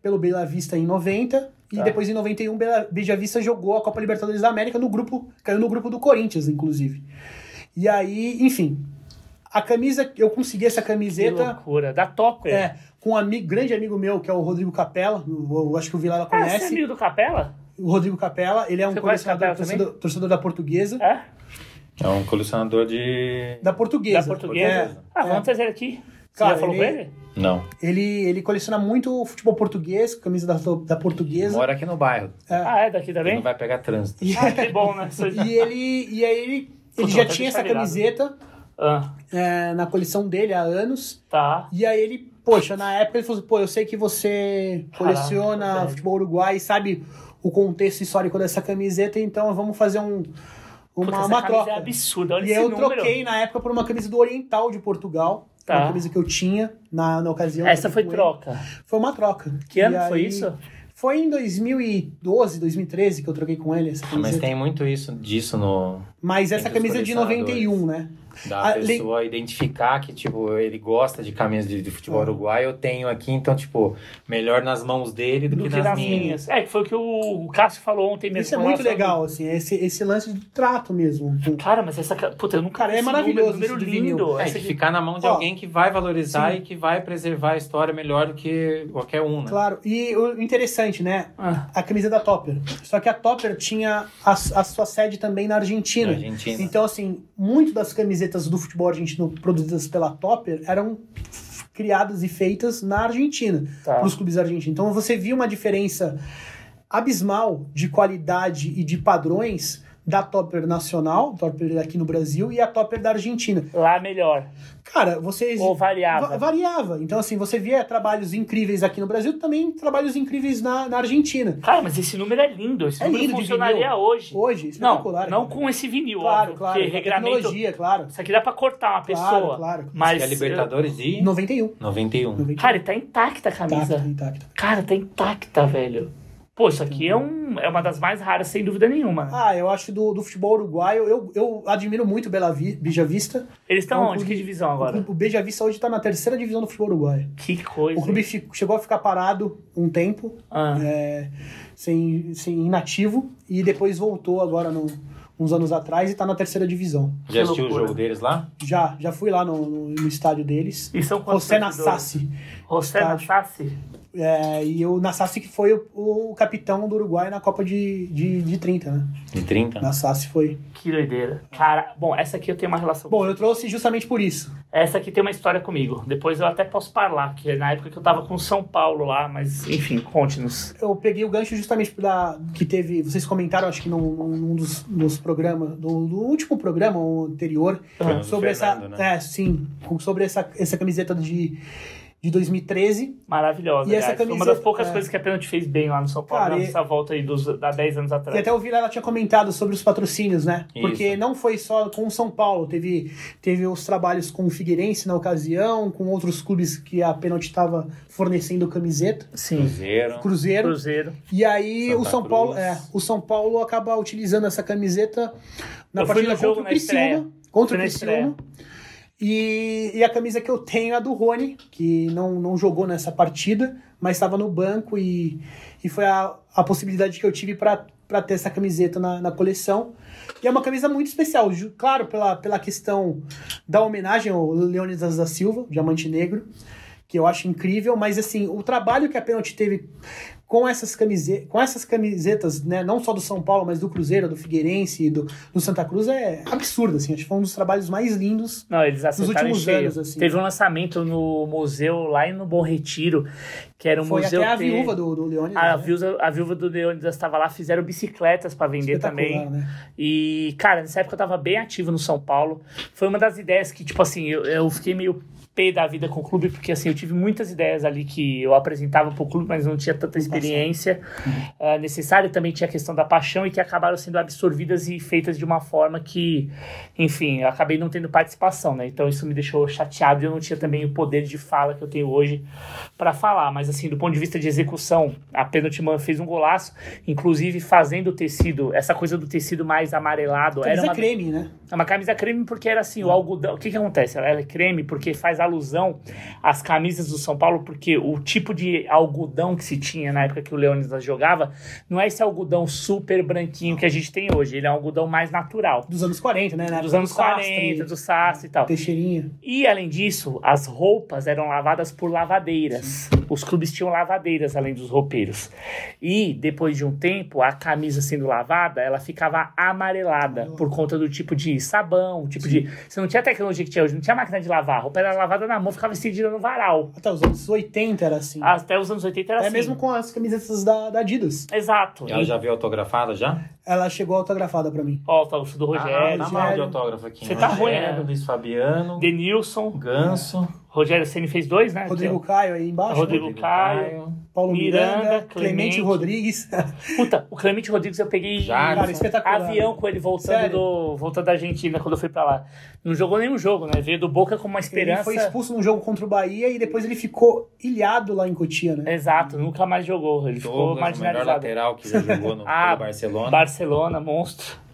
pelo Bela Vista em 90. E Tá. depois, em 91, Bela- Beija Vista jogou a Copa Libertadores da América no grupo, caiu no grupo do Corinthians, inclusive. E aí, enfim, a camisa, eu consegui essa Que camiseta loucura. Da Topper. é, com um ami- grande amigo meu, que é o Rodrigo Capella, eu, acho que o Vilela Ah, você é conhece. amigo do Capela? o Rodrigo Capella, ele é um Você conhece colecionador, torcedor, torcedor da portuguesa. É? É um colecionador de. Da portuguesa. Da portuguesa? É, ah, é. vamos trazer ele aqui. Você Cara, já falou ele- com ele? Não. Ele, ele coleciona muito futebol português, camisa da, da portuguesa. Mora aqui no bairro. Ah, é daqui Ele também? não vai pegar trânsito. E, Ah, que bom, né? Você- e ele, e aí ele, ele já tinha essa virado. camiseta Ah, é, na coleção dele há anos. tá. E aí ele, poxa, na época ele falou assim, pô, eu sei que você coleciona Caraca, futebol uruguai, sabe o contexto histórico dessa camiseta, então vamos fazer um, uma, Puta, essa uma camisa troca. é absurda. Olha E esse eu número. troquei na época por uma camisa do Oriental de Portugal. Tá. Uma camisa que eu tinha na, na ocasião. Essa foi com ele. troca. Foi uma troca. Que ano E foi aí- isso? Foi em 2012, 2013 que eu troquei com ele essa Mas camiseta. tem muito isso disso no. Mas essa camisa é de colecionadores. 91, né? Da Ah, le- pessoa identificar que, tipo, ele gosta de camisas de, de futebol Ah. uruguai, eu tenho aqui, então, tipo, melhor nas mãos dele do, Do que, que nas, nas minhas. minhas. É, que foi o que o o Cássio falou ontem mesmo. Isso é muito legal, assim, esse, esse lance de trato mesmo. Cara, mas essa. Puta, eu nunca Cara, é esse maravilhoso Número, do número lindo. É, Essa de aqui- ficar na mão de Ó, alguém que vai valorizar sim. e que vai preservar a história melhor do que qualquer um, né? Claro, e o interessante, né? Ah, A camisa da Topper. Só que a Topper tinha a, a sua sede também na Argentina. Na Argentina. Então, assim, muito das camisetas do futebol argentino produzidas pela Topper eram criadas e feitas na Argentina, Tá. para os clubes argentinos. Então, você via uma diferença abismal de qualidade e de padrões da Topper nacional, Topper aqui no Brasil, e a Topper da Argentina. lá melhor. Cara, você... Ou variava. Va- variava. Então, assim, você via trabalhos incríveis aqui no Brasil, também trabalhos incríveis na, na Argentina. Cara, mas esse número é lindo. Esse É número lindo funcionaria hoje. Hoje, Não, espetacular. não com esse vinil, Claro, óbvio, claro. a regramento. Tecnologia, claro. Isso aqui dá pra cortar uma Claro, pessoa. claro. Mas. Que é Libertadores de 91. 91. 91. Cara, e tá intacta a camisa. Intacta, intacta. Cara, tá intacta, velho. Pô, isso aqui é, um, é uma das mais raras, sem dúvida nenhuma. Ah, eu acho do, do futebol uruguaio, eu, eu admiro muito o Bela Vi, Bija Vista. Eles estão é um onde? Que divisão O, agora? clube- o Beija Vista hoje tá na terceira divisão do futebol uruguaio. Que coisa. O clube hein? fi- chegou a ficar parado um tempo, Ah, é, sem, sem inativo, e depois voltou agora no- uns anos atrás e tá na terceira divisão. Já assistiu o jogo deles lá? Já, já fui lá no, no, no estádio deles. E são quantos José? Nassassi. José. Nassassi? É, e o Nassassi que foi o, o capitão do Uruguai na Copa de, de, de 30, né? De 30? Nassassi foi. Que doideira. Cara, bom, essa aqui eu tenho uma relação. Bom, eu trouxe justamente por isso. Essa aqui tem uma história comigo. Depois eu até posso falar, que é na época que eu tava com São Paulo lá, mas enfim, conte-nos. Eu peguei o gancho justamente da, que teve. Vocês comentaram, acho que num, num dos, dos programas, do, do último programa o anterior, do sobre Fernando, essa. né? É, sim. Sobre essa, essa camiseta de, de 2013. Maravilhosa. E essa. Foi uma camisa- das poucas é. coisas que a Pênalti fez bem lá no São Paulo, Cara, e- nessa volta aí dos, da 10 anos E atrás. até o Vila ela tinha comentado sobre os patrocínios, né? Porque Isso. não foi só com o São Paulo, teve, teve os trabalhos com o Figueirense na ocasião, com outros clubes que a Pênalti estava fornecendo camiseta. Sim. Cruzeiro. Cruzeiro. Cruzeiro. E aí Santa o São Paulo, Cruz. é, o São Paulo acaba utilizando essa camiseta na Eu fui partida contra o Criciúma, contra o Criciúma. E, e a camisa que eu tenho é a do Rony, que não, não jogou nessa partida, mas estava no banco e, e foi a, a possibilidade que eu tive para ter essa camiseta na, na coleção. E é uma camisa muito especial, claro, pela, pela questão da homenagem ao Leônidas da Silva, Diamante Negro, que eu acho incrível, mas assim, o trabalho que a Pênalti teve com essas, camise com essas camisetas, né, não só do São Paulo, mas do Cruzeiro, do Figueirense e do, do Santa Cruz, é absurdo, assim, acho que foi um dos trabalhos mais lindos Não, eles acertaram em últimos cheio. anos, assim. Teve um lançamento no museu lá no Bom Retiro, que era um Foi museu até a que- viúva do, do Leônidas. A né? viúva, a viúva do Leônidas estava lá, fizeram bicicletas para vender também. né? E, cara, nessa época eu tava bem ativo no São Paulo. Foi uma das ideias que, tipo assim, eu, eu fiquei meio pé da vida com o clube, porque assim, eu tive muitas ideias ali que eu apresentava pro clube, mas não tinha tanta experiência ah, necessária. Também tinha a questão da paixão e que acabaram sendo absorvidas e feitas de uma forma que, enfim, eu acabei não tendo participação, né? Então isso me deixou chateado e eu não tinha também o poder de fala que eu tenho hoje para falar. Mas assim, do ponto de vista de execução, a Penaltiman fez um golaço, inclusive fazendo o tecido, essa coisa do tecido mais amarelado. Camisa era uma, creme, né? é uma camisa creme porque era assim, o algodão. O que que acontece? Ela é creme porque faz alusão às camisas do São Paulo, porque o tipo de algodão que se tinha na época que o Leônidas jogava, não é esse algodão super branquinho que a gente tem hoje, ele é um algodão mais natural. Dos anos 40, né? Na Dos anos do sastre, 40, do sastre e tal. Teixeirinha. E além disso, as roupas eram lavadas por lavadeiras. Os clubes tinham lavadeiras além dos roupeiros. E depois de um tempo, a camisa sendo lavada, ela ficava amarelada por conta do tipo de sabão, tipo de. Você não tinha a tecnologia que tinha hoje, não tinha máquina de lavar. A roupa era lavada na mão, ficava estendida no varal. Até os anos 80 era assim. Até os anos 80 era Até assim. mesmo com as camisetas da, da Adidas. Exato. Ela já veio autografada já? Ela chegou autografada pra mim. Ó, o autógrafo do Rogério, ah, tá mal de autógrafo aqui. Você tá ruim, Rogério, né? Luiz Fabiano, Denilson, Ganso, Rogério Ceni fez dois, né? Rodrigo Caio aí embaixo. né? Rodrigo Caio. Paulo Miranda, Miranda, Clemente, Clemente. Rodrigues. Puta, o Clemente Rodrigues eu peguei Jadson. Cara, espetacular. avião com ele voltando, Sério? do, voltando da Argentina quando eu fui pra lá. Não jogou nenhum jogo, né? Veio do Boca com uma Ele esperança. foi expulso num jogo contra o Bahia e depois ele ficou ilhado lá em Cotia, né? Exato, nunca mais jogou. Ele ficou Douglas, o melhor marginalizado. lateral que já jogou no Ah, Barcelona. Barcelona, monstro.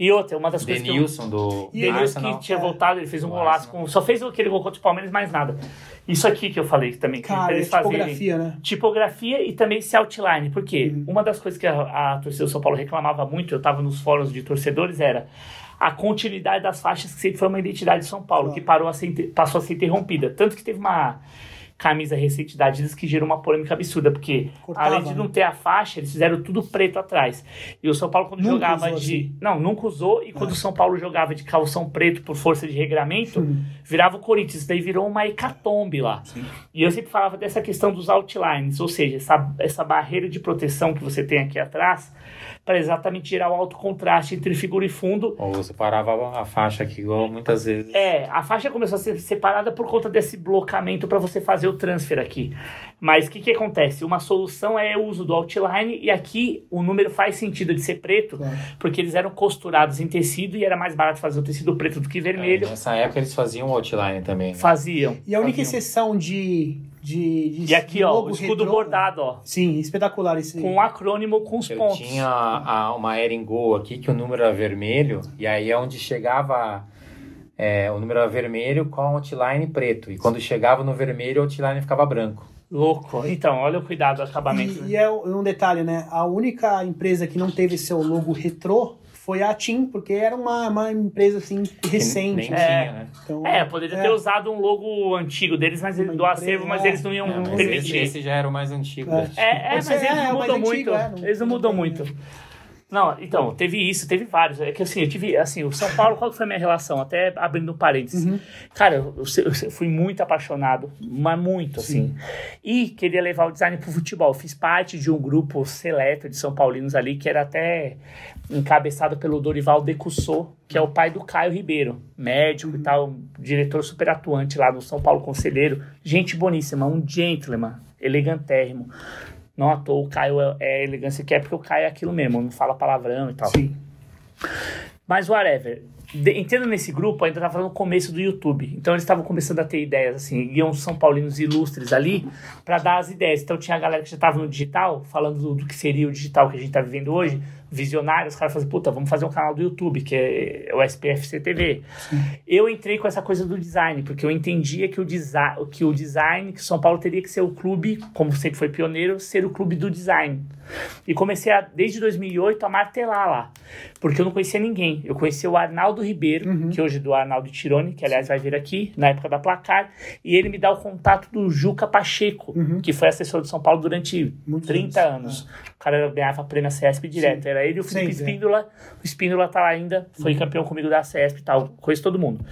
E outra, uma das coisas que eu... Denilson do E Denilson Arsenal. que tinha É. voltado, ele fez um golaço com. Só fez aquele gol contra o Palmeiras, mais nada. Isso aqui que eu falei também, que Cara, é eles fazerem. tipografia, né? Tipografia e também esse outline. Por quê? Uhum. Uma das coisas que a, a torcida do São Paulo reclamava muito, eu tava nos fóruns de torcedores, era a continuidade das faixas, que sempre foi uma identidade de São Paulo, Claro. que parou a ser, passou a ser interrompida. Tanto que teve uma camisa recente da Adidas que gerou uma polêmica absurda, porque Cortava, além de né? não ter a faixa, eles fizeram tudo preto atrás. E o São Paulo, quando Nunca jogava usou de. assim. Não, nunca usou, e quando o São Paulo jogava de calção preto por força de regramento, Hum. virava o Corinthians. Isso daí virou uma hecatombe lá. E eu sempre falava dessa questão dos outlines, ou seja, essa, essa barreira de proteção que você tem aqui atrás, para exatamente gerar o alto contraste entre figura e fundo. Ou você parava a faixa aqui, igual muitas vezes. É, a faixa começou a ser separada por conta desse blocamento para você fazer o transfer aqui. Mas o que, que acontece? Uma solução é o uso do outline, e aqui o número faz sentido de ser preto, Claro. porque eles eram costurados em tecido e era mais barato fazer o tecido preto do que vermelho. É, nessa época eles faziam outline também. né? Faziam. E a única faziam. exceção de. De, de E aqui, ó, logo o escudo retrô- bordado, ó. Sim, espetacular esse. Com um acrônimo com os Eu pontos. tinha a- uma Eren Go aqui que o número era vermelho, e aí é onde chegava é, o número era vermelho com a outline preto. E quando chegava no vermelho, o outline ficava branco. Louco. Então, olha o cuidado do acabamento. E, e é um detalhe, né? A única empresa que não teve seu logo retrô foi a TIM, porque era uma, uma empresa assim recente. Nem né? É. tinha, né? Então, É, poderia ter usado um logo antigo deles, mas Uma do acervo, empresa, mas eles não iam É, mas permitir. esse, esse já era o mais antigo. É. É, é, mas eles é, não é o mais mudam antigo, muito. é, não- eles não não mudam tem, muito. Não, então, teve isso, teve vários. É que assim, eu tive, assim, o São Paulo, qual que foi a minha relação? Até abrindo parênteses. Uhum. Cara, eu, eu- eu fui muito apaixonado, mas muito, assim. E queria levar o design pro futebol. Fiz parte de um grupo seleto de São Paulinos ali, que era até encabeçado pelo Dorival Decussot, que é o pai do Caio Ribeiro, médico e tal, diretor super atuante lá no São Paulo Conselheiro. Gente boníssima, um gentleman, elegantérrimo. Não à toa, o Caio é, é elegância que é, porque o Caio é aquilo mesmo, não fala palavrão e tal. Sim. Mas whatever. De, entrando nesse grupo, ainda estava no começo do YouTube. Então eles estavam começando a ter ideias, assim, iam São Paulinos ilustres ali para dar as ideias. Então tinha a galera que já estava no digital, falando do, do que seria o digital que a gente está vivendo hoje, visionários, os caras falaram, puta, vamos fazer um canal do YouTube, que é o SPFC TV. Eu entrei com essa coisa do design, porque eu entendia que o, desi que o design, que São Paulo teria que ser o clube, como sempre foi pioneiro, ser o clube do design. E comecei, a, desde 2008, a martelar lá. Porque eu não conhecia ninguém. Eu conhecia o Arnaldo Ribeiro, que hoje é do Arnaldo Tironi, que aliás vai vir aqui, na época da Placar. E ele me dá o contato do Juca Pacheco, que foi assessor de São Paulo durante Muitos 30 anos, anos. O cara ganhava prêmio CESP direto. Era ele e o Felipe Sim, é. Espíndola. O Espíndola tá lá ainda, foi campeão comigo da CESP e tal. Conheço todo mundo.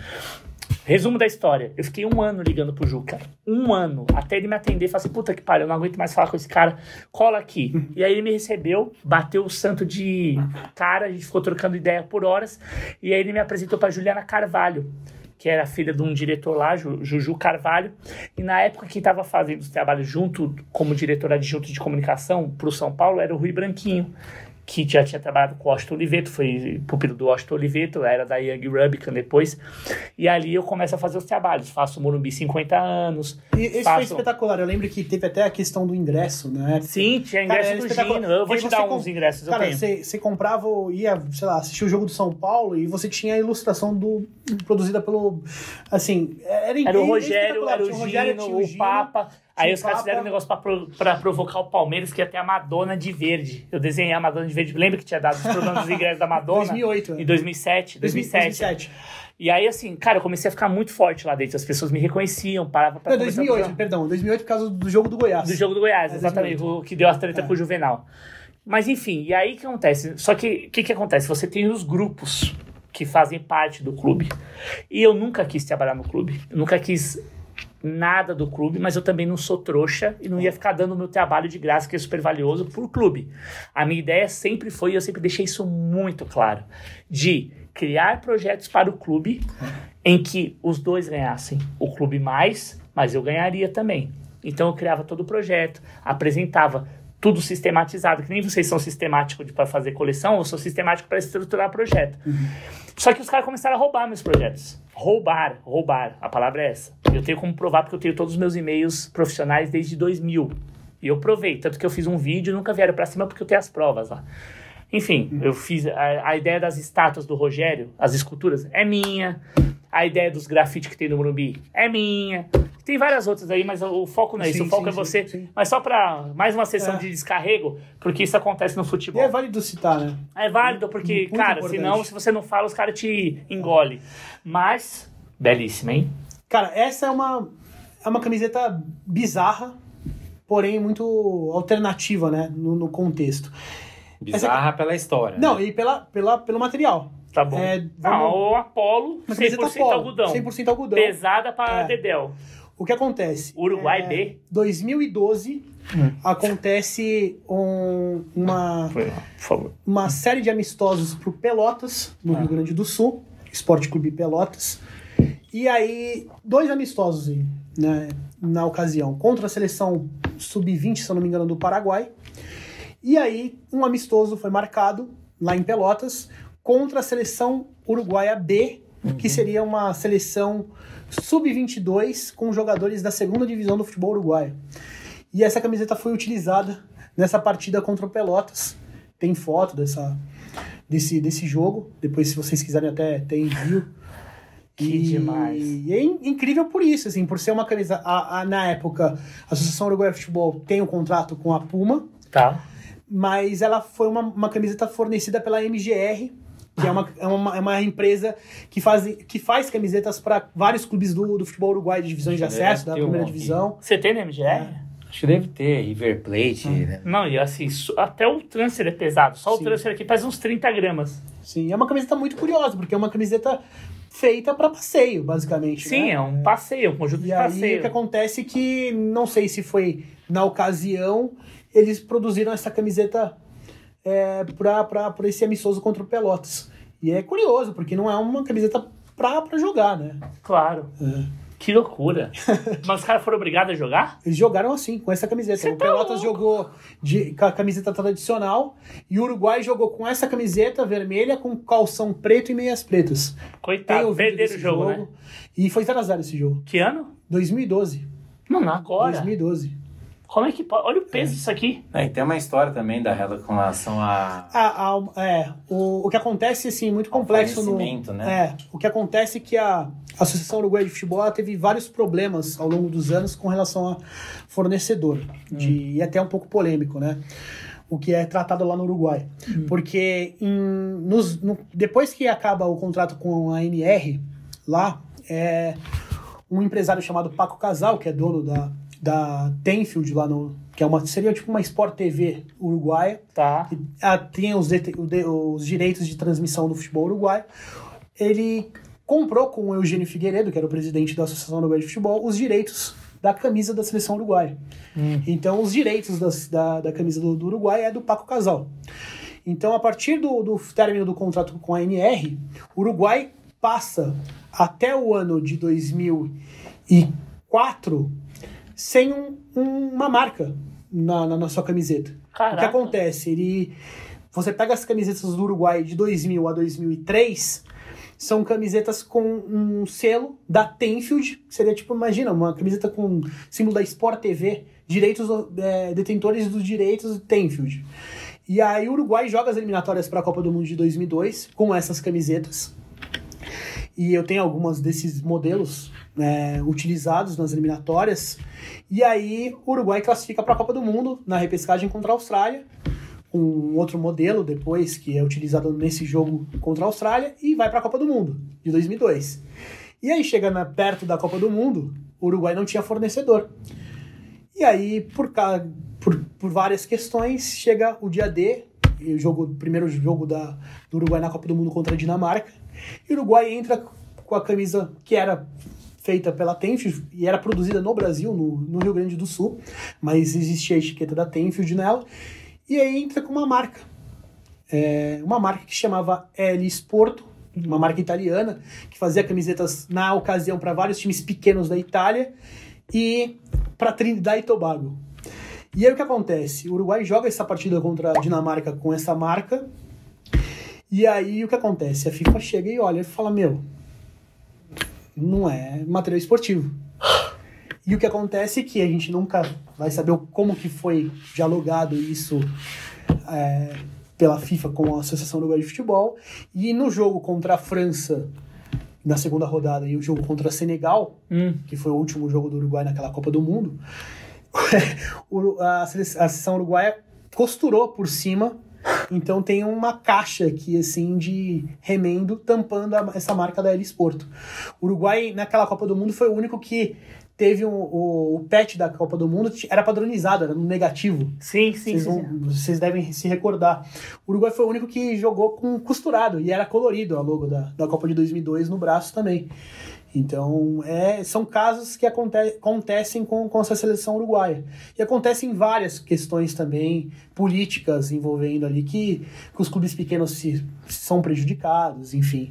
Resumo da história. Eu fiquei um ano ligando pro Juca. Um ano. Até ele me atender e falar assim: puta que pariu, eu não aguento mais falar com esse cara. Cola aqui. E aí ele me recebeu, bateu o santo de cara, a gente ficou trocando ideia por horas. E aí ele me apresentou pra Juliana Carvalho. Que era filha de um diretor lá, Ju- Juju Carvalho. E na época quem estava fazendo os trabalhos junto, como diretor adjunto de comunicação pro São Paulo, era o Rui Branquinho que já tinha trabalhado com o Washington Oliveto, foi pupilo do Washington Oliveto, era da Young Rubicon depois. E ali eu começo a fazer os trabalhos. Faço o Morumbi 50 anos. E esse faço... foi espetacular. Eu lembro que teve até a questão do ingresso, né? Sim, tinha Cara, ingresso era do. Gino. Eu vou te dar com- uns ingressos, Cara, você você comprava, ia, sei lá, assistir o jogo do São Paulo e você tinha a ilustração do produzida pelo. Assim, era Era o é Rogério, era o Rogério, Gino, tinha o Gino, Papa. Aí os caras fizeram um negócio pra, pra provocar o Palmeiras, que ia ter a Madonna de verde. Eu desenhei a Madonna de verde. Lembra que tinha dado os problemas dos ingressos da Madonna? 2008, é. Em 2007. 2007. 2007. E aí, assim, cara, eu comecei a ficar muito forte lá dentro. As pessoas me reconheciam, parava pra Não, conversar 2008, com- perdão. 2008 por causa do jogo do Goiás. Do jogo do Goiás, É, exatamente. 2008. O que deu a treta É. com o Juvenal. Mas enfim, e aí o que acontece? Só que o que, que acontece? Você tem os grupos que fazem parte do clube. E eu nunca quis trabalhar no clube. Eu nunca quis nada do clube, mas eu também não sou trouxa e não ia ficar dando o meu trabalho de graça, que é super valioso, pro clube. A minha ideia sempre foi, e eu sempre deixei isso muito claro, de criar projetos para o clube em que os dois ganhassem. O clube mais, mas eu ganharia também. Então eu criava todo o projeto, apresentava tudo sistematizado, que nem vocês são sistemáticos para fazer coleção, eu sou sistemático para estruturar projeto. Só que os caras começaram a roubar meus projetos. Roubar, roubar, a palavra é essa. Eu tenho como provar porque eu tenho todos os meus e-mails profissionais desde 2000. E eu provei, tanto que eu fiz um vídeo e nunca vieram pra cima porque eu tenho as provas lá. Enfim, eu fiz a, a ideia das estátuas do Rogério, as esculturas, é minha. A ideia dos grafites que tem no Morumbi é minha. Tem várias outras aí, mas o foco não é isso. Sim, o foco sim, é você. sim. Mas só pra mais uma sessão É. de descarrego, porque isso acontece no E futebol. é válido citar, né? É válido, porque, Muito cara, importante. senão, se você não fala, os caras te engolem. Mas, belíssima, hein? Cara, essa é uma, é uma camiseta bizarra, porém muito alternativa, né? No, no contexto. Bizarra pela história. Não, né? e pela, pela, pelo material. Tá bom. É, não, vamos- o Apolo, Uma 100% camiseta polo, algodão. 100% algodão. Pesada pra É. Dedel. O que acontece? Uruguai É, B. 2012 acontece um- uma, Foi lá, por favor. uma série de amistosos pro Pelotas, no Ah. Rio Grande do Sul, Esporte Clube Pelotas. E aí, dois amistosos né, na ocasião, contra a seleção sub-20, se eu não me engano, do Paraguai. E aí, um amistoso foi marcado lá em Pelotas contra a seleção uruguaia B, que seria uma seleção sub-22 com jogadores da segunda divisão do futebol uruguaio. E essa camiseta foi utilizada nessa partida contra o Pelotas. Tem foto dessa, desse, desse jogo. Depois, se vocês quiserem, até tem envio. Que demais. E é in- incrível por isso, assim, por ser uma camisa. A, a- na época, a Associação Uruguaia de Futebol tem um contrato com a Puma, Tá. mas ela foi uma, uma camiseta fornecida pela MGR, que é uma, é uma, é uma empresa que faz, que faz camisetas para vários clubes do, do futebol uruguaio de divisões de acesso, da um primeira aqui. divisão. Você tem na MGR? Acho que deve ter River Plate, né? Não, e assim, até o transfer é pesado. Só o Sim. transfer aqui faz uns 30 gramas. Sim, é uma camiseta muito curiosa, porque é uma camiseta feita para passeio, basicamente. Sim, né? é um passeio, um conjunto E de aí passeio. o que acontece é que, não sei se foi na ocasião, eles produziram essa camiseta é, para esse amistoso contra o Pelotas. E é curioso, porque não é uma camiseta pra, pra jogar, né? Claro. É. Que loucura. Mas os caras foram obrigados a jogar? Eles jogaram assim, com essa camiseta. Cê o tá Pelotas louco. jogou de, com a camiseta tradicional e o Uruguai jogou com essa camiseta vermelha com calção preto e meias pretas. Coitado, perderam o jogo, né? E foi 0x0 esse jogo. Que ano? 2012. Mano, agora. 2012. Como é que pode? Olha o peso disso aqui. É, e tem uma história também da rela com relação a. A- a- é, o, o que acontece, assim, muito complexo no. né? É, o que acontece é que a Associação Uruguaia de Futebol ela teve vários problemas ao longo dos anos com relação a fornecedor. De, e até um pouco polêmico, né? O que é tratado lá no Uruguai. Porque em- nos- no- depois que acaba o contrato com a NR, lá, é, um empresário chamado Paco Casal, que é dono da, da Tenfield lá no. Que é uma, seria tipo uma Sport TV uruguaia Tá. que ah, tinha os, os direitos de transmissão do futebol uruguaio. Ele comprou com o Eugênio Figueiredo, que era o presidente da Associação Uruguaia de Futebol, os direitos da camisa da seleção uruguaia. Então, os direitos das- da, da camisa do, do Uruguai é do Paco Casal. Então, a partir do, do término do contrato com a NR, o Uruguai passa até o ano de 2004 sem um- um- uma marca na, na, na sua camiseta. O que Caraca. acontece? Ele você pega as camisetas do Uruguai de 2000 a 2003, são camisetas com um selo da Tenfield, que seria tipo, imagina, uma camiseta com símbolo da Sport TV, direitos é, detentores dos direitos do Tenfield. E aí o Uruguai joga as eliminatórias para a Copa do Mundo de 2002 com essas camisetas. E eu tenho algumas desses modelos é, utilizados nas eliminatórias. E aí o Uruguai classifica para a Copa do Mundo na repescagem contra a Austrália, com um outro modelo depois que é utilizado nesse jogo contra a Austrália e vai para a Copa do Mundo de 2002. E aí chega na, perto da Copa do Mundo, o Uruguai não tinha fornecedor. E aí por, por, por várias questões chega o dia D, o jogo, o primeiro jogo da, do Uruguai na Copa do Mundo contra a Dinamarca e o Uruguai entra com a camisa que era feita pela Tenfield e era produzida no Brasil, no, no Rio Grande do Sul, mas existia a etiqueta da Tenfield nela. E aí entra com uma marca, é, uma marca que chamava L Sporto, uma marca italiana, que fazia camisetas na ocasião para vários times pequenos da Itália e para Trinidad e Tobago. E aí o que acontece? O Uruguai joga essa partida contra a Dinamarca com essa marca e aí o que acontece? A FIFA chega e olha e fala: Meu, não é material esportivo. E o que acontece é que a gente nunca vai saber como que foi dialogado isso é, pela FIFA com a Associação Uruguai de Futebol. E no jogo contra a França, na segunda rodada, e o jogo contra a Senegal, hum. que foi o último jogo do Uruguai naquela Copa do Mundo, a seleção uruguaia costurou por cima então tem uma caixa aqui, assim, de remendo tampando a, essa marca da Elis Porto. O Uruguai, naquela Copa do Mundo, foi o único que teve um, o, o patch da Copa do Mundo, era padronizado, era no negativo. Sim, sim, vocês, vão, sim, vocês devem se recordar. O Uruguai foi o único que jogou com costurado, e era colorido a logo da, da Copa de 2002 no braço também. Então, é, são casos que aconte acontecem com, com essa seleção uruguaia. E acontecem várias questões também políticas envolvendo ali que, que os clubes pequenos se, são prejudicados, enfim.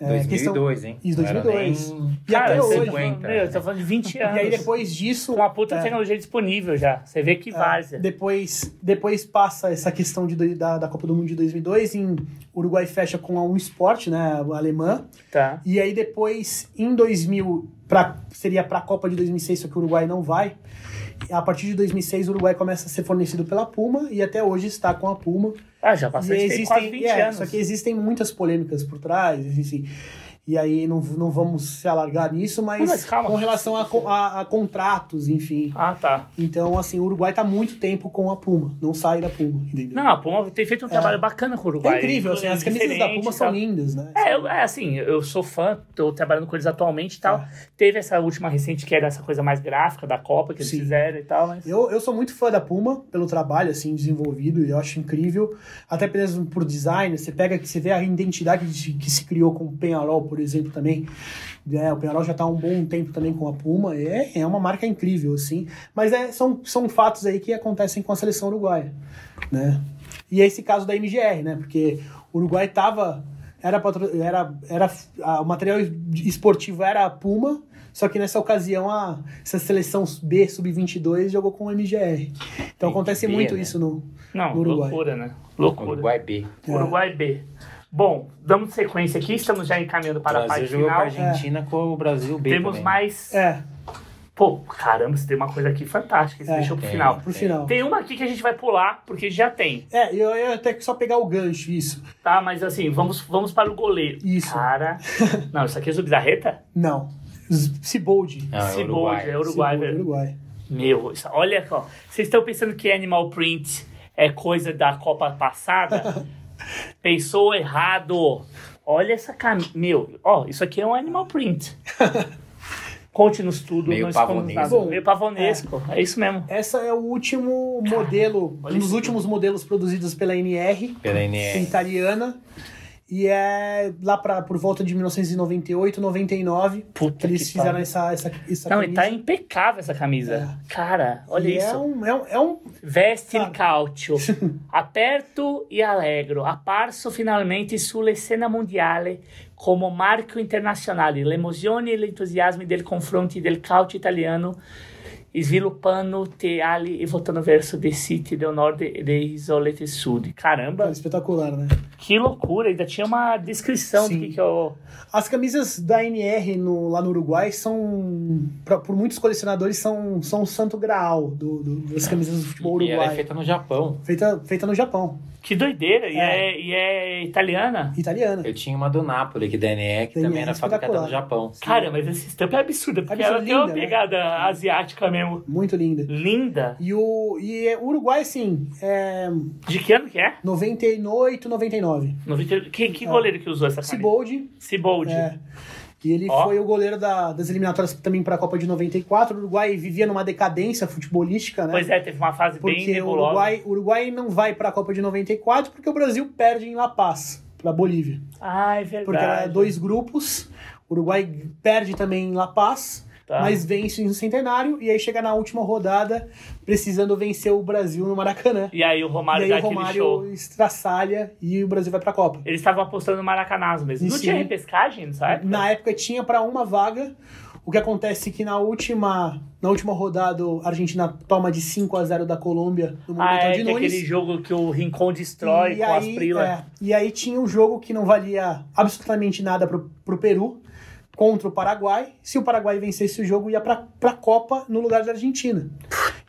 É, 2002, questão... hein? Isso, 2002. Nem... E Cara, até hoje. 50. Meu, tô falando de 20 anos. E aí depois disso... Com a puta é, tecnologia disponível já. Você vê que é, várzea. Depois, depois passa essa questão de, da, da Copa do Mundo de 2002 em Uruguai fecha com a Um Sport, né, a alemã. Tá. E aí depois, em 2000, pra, seria para a Copa de 2006, só que o Uruguai não vai. A partir de 2006, o Uruguai começa a ser fornecido pela Puma e até hoje está com a Puma. Ah, já passou existem, quase 20 é, anos. Só que existem muitas polêmicas por trás, assim, e aí não, não vamos se alargar nisso, mas, mas com relação a, a, a, contratos, enfim. Ah, tá. Então, assim, o Uruguai tá muito tempo com a Puma, não sai da Puma, entendeu? Não, a Puma tem feito um trabalho é. bacana com o Uruguai. É incrível, assim, as camisas da Puma são lindas, né? É, é, assim, eu sou fã, tô trabalhando com eles atualmente e tal. É. Teve essa última recente que era essa coisa mais gráfica da Copa que eles Sim. fizeram e tal, mas... Eu, eu sou muito fã da Puma, pelo trabalho, assim, desenvolvido, e eu acho incrível, até mesmo por design, você pega que você vê a identidade que, que se criou com o Penharol, por exemplo, também, é, o Penharol já está há um bom tempo também com a Puma. É, é uma marca incrível, assim. Mas é, são, são fatos aí que acontecem com a seleção uruguaia, né? E é esse caso da MGR, né? Porque o Uruguai estava era, era, era a, o material esportivo era a Puma, só que nessa ocasião a essa seleção B sub-22 jogou com o MGR. Então acontece B, muito né? isso no, Não, no Uruguai. loucura, né? Loucura. Uruguai B. É. Uruguai B. Bom, dando sequência aqui, estamos já encaminhando para a parte final. com a Argentina é. com o Brasil B Temos também. mais... É. Pô, caramba, você tem uma coisa aqui fantástica. Você é, deixou pro tem, final. Pro final. Tem uma aqui que a gente vai pular, porque já tem. É, eu ia até só pegar o gancho, isso. Tá, mas assim, vamos, vamos para o goleiro. Isso. Cara. Não, isso aqui é Zubizarreta? Não. Cibold. Não, é Cibold, é Uruguai, velho. Uruguai. Meu, olha só. Vocês estão pensando que Animal Print é coisa da Copa passada? Pensou errado. Olha essa camisa. Meu, ó, isso aqui é um animal print. Conte-nos tudo. Meio pavonesco. Meio pavonesco. É. é. isso mesmo. Essa é o último modelo, um dos últimos modelos produzidos pela NR. Pela NR. Italiana. E é lá pra, por volta de 1998, 99 Puta que eles que fizeram essa, essa, essa Não, camisa. e tá impecável essa camisa. É. Cara, olha e isso. É um, é um, é um... Veste il calcio, aperto e allegro, apparso finalmente sulle scene mondiale come marco internazionale, l'emozione e l'entusiasmo del confronti del calcio italiano sviluppando teali e votando verso dei siti del nord e dei isolati sud. Caramba, É espetacular, né? que loucura. Ainda tinha uma descrição do Sim. que, que eu... As camisas da NR no- lá no Uruguai são, pra- por muitos colecionadores, são, são o santo graal do, do- das camisas do futebol E ela é uruguaio. feita no Japão. Feita, feita no Japão, Que doideira. E É. é, e é italiana. italiana. Eu tinha uma do Napoli, que da NE, que Da também NE era fabricada no. Japão. Cara, mas essa estampa é absurda, porque Absurda, ela tem uma linda, né? pegada asiática mesmo. Muito linda. Linda. E o, e o Uruguai, assim, é De que ano que é? 98, 99. 90... Que, que goleiro que usou essa camisa? Ciboldi, Ciboldi. é. E ele Ó. foi o goleiro da- das eliminatórias também para a Copa de 94. O Uruguai vivia numa decadência futebolística, né? Pois é, teve uma fase bem Porque o nebulosa. Uruguai, o Uruguai não vai para a Copa de 94 porque o Brasil perde em La Paz, para Bolívia. Ah, é verdade. Porque era dois grupos. O Uruguai perde também em La Paz, Tá. mas vence no Centenário. E aí chega na última rodada precisando vencer o Brasil no Maracanã. E aí o Romário e dá aí o aquele Romário show. estraçalha e o Brasil vai para a Copa. Eles estavam apostando no Maracanazo mesmo. Não Sim. tinha repescagem nessa época? Na época tinha para uma vaga. O que acontece é que na última, na última rodada a Argentina toma de 5 a 0 da Colômbia no Ah, Monumental é de que Nunes. aquele jogo que o Rincon destrói E com as aí, Prila. é, e aí tinha um jogo que não valia absolutamente nada pro, pro Peru contra o Paraguai. Se o Paraguai vencesse o jogo, ia pra, pra Copa no lugar da Argentina.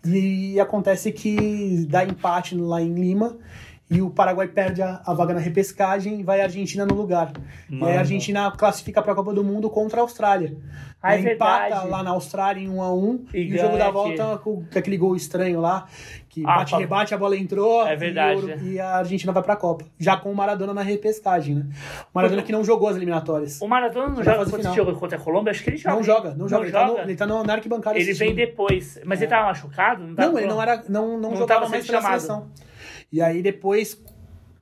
E acontece que dá empate lá em Lima e o Paraguai perde a, a vaga na repescagem e vai a Argentina no lugar. E aí Mano. a Argentina classifica pra Copa do Mundo contra a Austrália. Ah, é Aí empata verdade. lá na Austrália em 1 a 1 E e, o jogo da volta com, aquele gol estranho lá, que Ah, bate rebate, a bola entrou É verdade, e, o- e a Argentina vai pra Copa. Já com o Maradona na repescagem, né? O Maradona que não jogou as eliminatórias. O Maradona não joga contra esse jogo contra a Colômbia? Acho que ele joga. Não joga, não joga. Ele, Tá no, ele tá no, na arquibancada Ele vem depois. Mas ele tava machucado? Não, tava Não, ele não era, não, não, Não jogava mais pela chamado. seleção. E aí depois,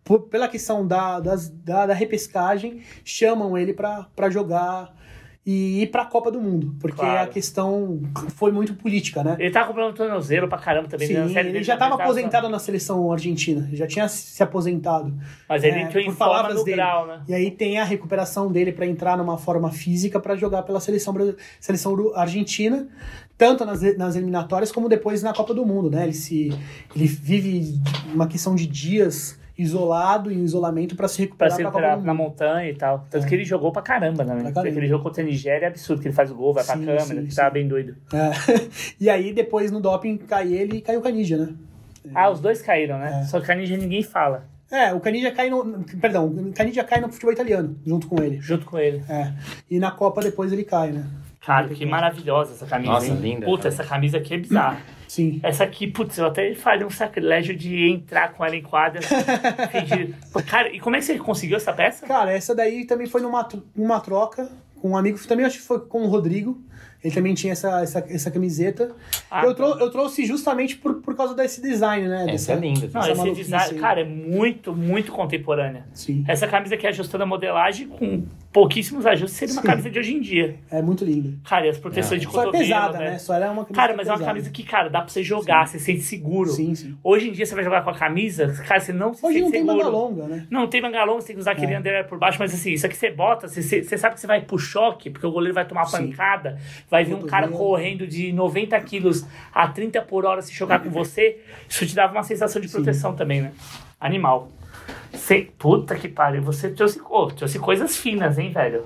por- pela questão da, das- da, da repescagem, chamam ele pra jogar e ir pra Copa do Mundo. Porque Claro. a questão foi muito política, né? Ele tava com problema no tornozelo pra caramba também. Sim, né? Ele já estava tava- aposentado na seleção argentina, já tinha se aposentado. Mas ele É, entrou em forma no dele. grau, né? E aí tem a recuperação dele para entrar numa forma física para jogar pela seleção, seleção argentina, tanto nas, nas eliminatórias como depois na Copa do Mundo, né? Ele se ele vive uma questão de dias isolado em isolamento para se Pra recuperar se pra Copa recuperar do na montanha e tal. Tanto É. que ele jogou pra caramba, né? Pra caramba. Aquele jogo contra a Nigéria é absurdo, que ele faz o gol, vai pra Sim, câmera, sim, que sim. tava bem doido. É. E aí depois no doping cai ele e cai o Canidia, né? Ah, os dois caíram, né? É. Só que a Ninja ninguém fala, É, o Canidia cai no, perdão, o Canidia cai no futebol italiano junto com ele. junto com ele. É. E na Copa depois ele cai, né? Cara, que maravilhosa essa camisa. Nossa, hein? linda, Puta, cara. essa camisa aqui é bizarra. Sim. Essa aqui, putz, eu até faria um sacrilégio de entrar com ela em quadra. pedir- Cara, e como é que você conseguiu essa peça? Cara, essa daí também foi numa, numa troca com um amigo, também acho que foi com o Rodrigo. Ele também tinha essa, essa, essa camiseta. Ah, eu, trou- eu trouxe justamente por, por causa desse design, né? Essa é linda. Não, esse design, aí. cara, é muito, muito contemporânea. Sim, Essa camisa aqui é ajustando a modelagem com pouquíssimos ajustes, seria uma Sim. camisa de hoje em dia. é muito linda. Cara, e as proteções de Só é cotovelo, pesada, né? né? Só ela é uma camisa Cara, mas é uma pesada. camisa que, cara, dá pra você jogar, você se sente seguro. Sim, sim. Hoje em dia você vai jogar com a camisa, cara, você não se Hoje sente não tem seguro. manga longa, né? Não, tem manga longa, você tem que usar aquele É. underwear por baixo, mas assim, isso aqui você bota, você, você você sabe que você vai pro choque, porque o goleiro vai tomar Sim. pancada, vai vir um cara Cotovelo. correndo de 90 quilos a 30 por hora se jogar com você, isso te dava uma sensação de proteção também, né? Animal. Sem... Puta que pariu, você trouxe, oh, trouxe coisas finas, hein, velho?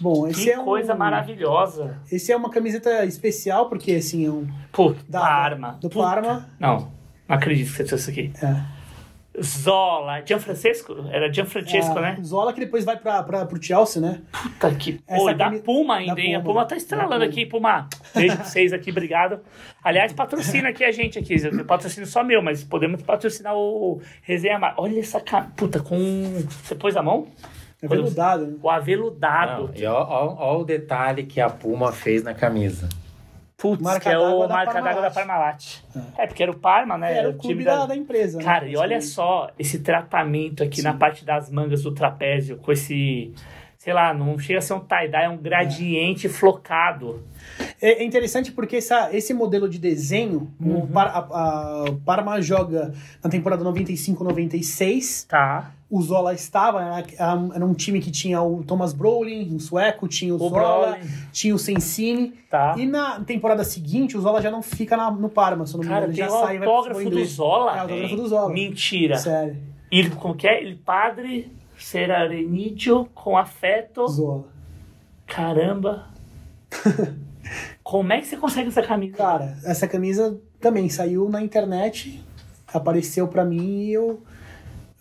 Bom, esse Que é um, coisa maravilhosa. Esse é uma camiseta especial, porque assim, é um. Pô, Da, Parma. Do Puta. Parma. Não, não acredito que você trouxe isso aqui. É. Zola, Gianfrancesco? Era Gianfrancesco, É, né? Zola que depois vai pra, pra, pro Chelsea, né? Puta que. Essa Pô, e da Puma ainda, da hein? A Puma. Puma tá estralando aqui, Puma. Beijo pra vocês aqui, obrigado. Aliás, patrocina aqui a gente aqui. Patrocínio só meu, mas podemos patrocinar o Resenha Mar. Olha essa ca... Puta, com. Você pôs a mão? É veludado, né? O aveludado. Não, e ó, ó- ó o detalhe que a Puma fez na camisa. Putz, Marca que é o da marca d'água da Parmalat. Parmalat. É. porque era o Parma, né? Era o time clube da, da empresa. né? Cara, e olha só esse tratamento aqui na Sim. parte das mangas do trapézio, com esse sei lá, não chega a ser um tie-dye, é um gradiente flocado. É é interessante porque essa, esse modelo de desenho, Uhum. o Par, a, a- o Parma joga na temporada 95-96. Tá. O Zola estava, era, era um time que tinha o Thomas Brolin, um sueco, tinha o, O Zola, Brolin. tinha o Sensini. Tá. E na temporada seguinte, o Zola já não fica na- no Parma, se eu não me Cara, engano. tem Ele já sai vai autógrafo futebol do. Zola. É, o autógrafo do Zola. Mentira. Sério, Il, como que é? Il padre Serarenidio com afeto. Zola. Caramba. Como é que você consegue essa camisa? Cara, essa camisa também saiu na internet, apareceu pra mim e eu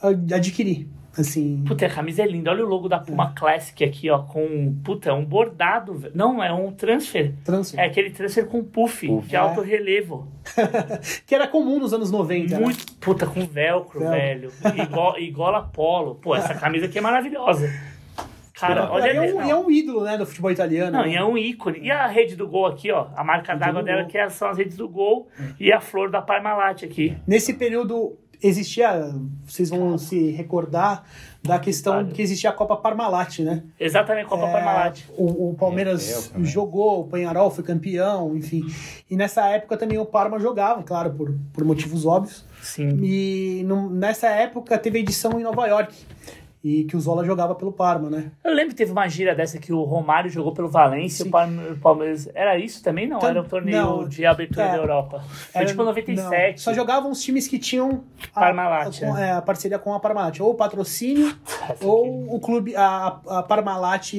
a- adquiri. Assim, Puta, a camisa é linda. Olha o logo da Puma Classic aqui, ó. Com. Puta, é um bordado. velho. Não, é um transfer. transfer. É aquele transfer com puff, Puff. de alto relevo. que era comum nos anos 90. né? Muito. Puta, com velcro, Velcro. velho. Igual, igual a polo. Pô, essa camisa aqui é maravilhosa. Cara, E olha é, um, e é um ídolo, né, do futebol italiano. Não, né? e é um ícone. E a rede do gol aqui, ó. A marca d'água dela gol. que é- são as redes do gol e a flor da Parmalat aqui. Nesse período existia, vocês vão se recordar da questão Claro. que existia a Copa Parmalat, né? Exatamente, Copa É, Parmalat. O, o Palmeiras É, jogou, o Penharol foi campeão, enfim. E nessa época também o Parma jogava, claro, por, por motivos óbvios. Sim. E num- nessa época teve edição em Nova York. E que o Zola jogava pelo Parma, né? Eu lembro que teve uma gira dessa que o Romário jogou pelo Valência e Sim. o Palme- o Palmeiras. Era isso também? Não, Tam- era um torneio não, de abertura é. da Europa. Foi Era- tipo 97. não, só jogavam os times que tinham a, Parmalat, a, é. é, a parceria com a Parmalat. Ou o patrocínio, Essa ou o clube, a, a Parmalat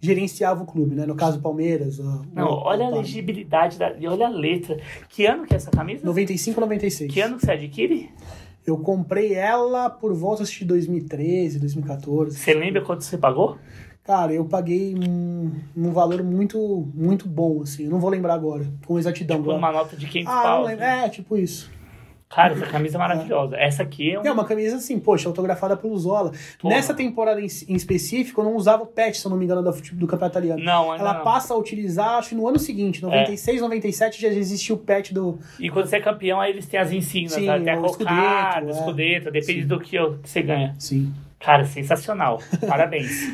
gerenciava o clube, né? No caso, Palmeiras. o- Não, o- olha o a legibilidade da, e olha a letra. Que ano que é essa camisa? 95, 96. Que ano que você adquire? Eu comprei ela por volta de 2013, 2014. Você lembra quanto você pagou? Cara, eu paguei um, um valor muito, muito bom, assim. Eu não vou lembrar agora, com exatidão. Tipo, agora. uma nota de 500 ah, não pau. lembro. É, tipo isso. Cara, essa camisa é maravilhosa. Essa aqui é um... É uma camisa assim, poxa, autografada pelo Zola. Porra. Nessa temporada em, em específico, eu não usava o patch, se eu não me engano, do, do campeonato italiano. Não, Ela não. passa a utilizar, acho que no ano seguinte, 96, 97, já existia o patch do. E quando você é campeão, aí eles têm as insígnias, Sim, né? Tem a cocada, é. escudeto, depende Sim. do que eu- que você ganha. Sim. Cara, sensacional. Parabéns.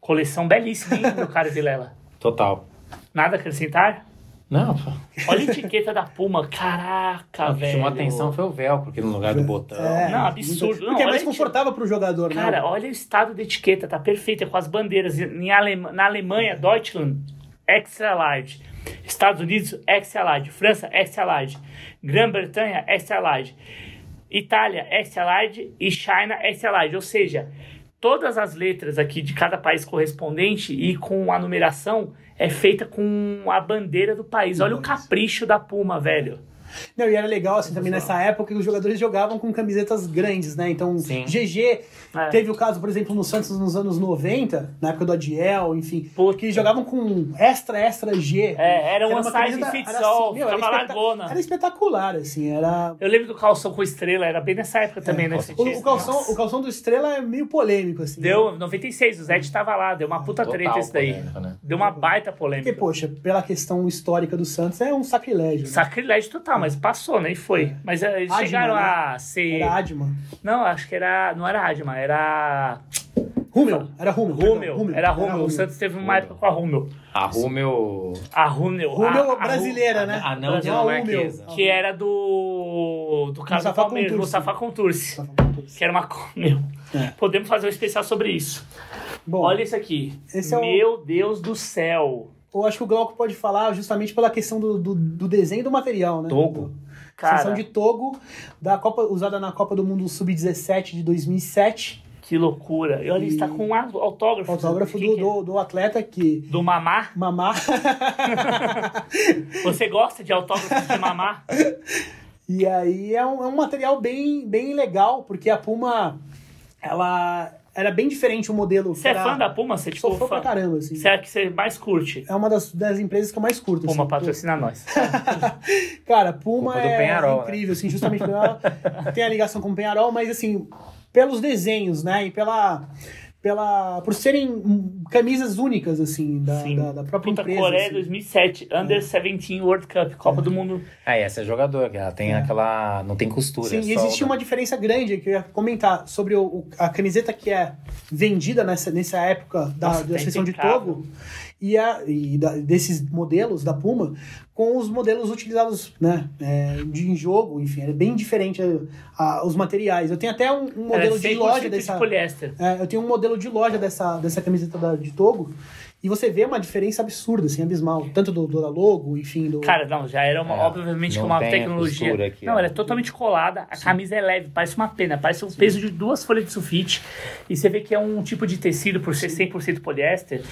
Coleção belíssima, hein, meu cara Vilela? Total. Nada a acrescentar? Não, pô. Olha a etiqueta da Puma. Caraca, o que velho. chamou a atenção foi o velcro, aqui no lugar do botão. É, Não, absurdo. Não, Porque é mais confortável pro jogador, né? Cara, olha o estado da etiqueta, tá perfeita, com as bandeiras. Em Alema- na Alemanha, Deutschland, extra large. Estados Unidos, extra large. França, extra large. Grã-Bretanha, extra large. Itália, extra large. E China, extra large. Ou seja, todas as letras aqui de cada país correspondente e com a numeração é feita com a bandeira do país. Olha o capricho da Puma, velho. Não, e era legal, assim, também nessa época que os jogadores jogavam com camisetas grandes, né? Então, Sim. GG, É. teve o caso, por exemplo, no Santos nos anos 90, na época do Adiel, enfim, Puta. que jogavam com extra, extra G. É, era Que uma uma size camiseta- fits era all, assim, meu, era ficava espeta- largona. Era espetacular, assim, era... Eu lembro do calção com estrela, era bem nessa época também, né? que você O, o calção, o calção do Estrela é meio polêmico, assim. Deu 96, o Zed tava lá, deu uma puta Total treta esse daí. né? Deu uma baita Porque, polêmica. poxa, pela questão histórica do Santos, é um sacrilégio. Né? Sacrilégio total, mas passou, né? E foi. Mas eh, eles Adma, chegaram né? a ser. Era Adma. Não, acho que era. Não era Adma, era. Rummel, era Rummel. Rummel. Era Rummel. O Santos teve uma época com a Rummel. A Rúmel. A Rummel. Rummel a brasileira, né? A não dinamarquesa. Rummel. Que era do. Do cara do Palmeiras. Mustafa Contursi. Que era uma. Meu. É. Podemos fazer um especial sobre isso. Bom, Olha isso aqui. Esse é o- Meu Deus do céu. Eu acho que o Glauco pode falar justamente pela questão do, do, do desenho e do material, né? Togo. Cara, Seção de Togo, da Copa, usada na Copa do Mundo Sub-17 de 2007. que loucura. E olha, está com um autógrafo. Autógrafo Que do, que é? do, do atleta que... Do Mamá. Mamá. Você gosta de autógrafo de Mamá? e aí é um, é um material bem, bem legal, porque a Puma, ela era bem diferente o modelo. Você é Era- fã da Puma? Você, tipo, Sou fã pra caramba, assim. Será que você mais curte? É uma das, das empresas que eu mais curto. Puma, assim. patrocina nós. Cara, Puma Culpa é, Penharol, é incrível, assim, justamente pela, tem a ligação com o Penharol, mas assim, pelos desenhos, né, e pela, pela, por serem camisas únicas, assim, da, da, da própria Puta, empresa. Coreia assim. 2007, Under 17 World Cup, Copa do Mundo. Ah, essa é jogador, que ela tem aquela. Não tem costura. Sim, é só existe o- uma diferença grande que eu ia comentar sobre o, o- a camiseta que é vendida nessa, nessa época da, Nossa, da tá seleção de. Togo e, a, e da- desses modelos da Puma com os modelos utilizados né, é, de, em jogo, enfim, é bem diferente a- a- os materiais. Eu tenho até um, um é modelo de 100% loja de dessa. poliéster. É, eu tenho um modelo de loja dessa, dessa camiseta da- de Togo e você vê uma diferença absurda, assim, abismal. Tanto do, do da logo, enfim, do. Cara, não, já era uma, É, obviamente com uma tecnologia. aqui, não, ó. ela é totalmente colada, a camisa é leve, parece uma pena, parece o peso de duas folhas de sulfite. E você vê que é um tipo de tecido, por ser 100% poliéster,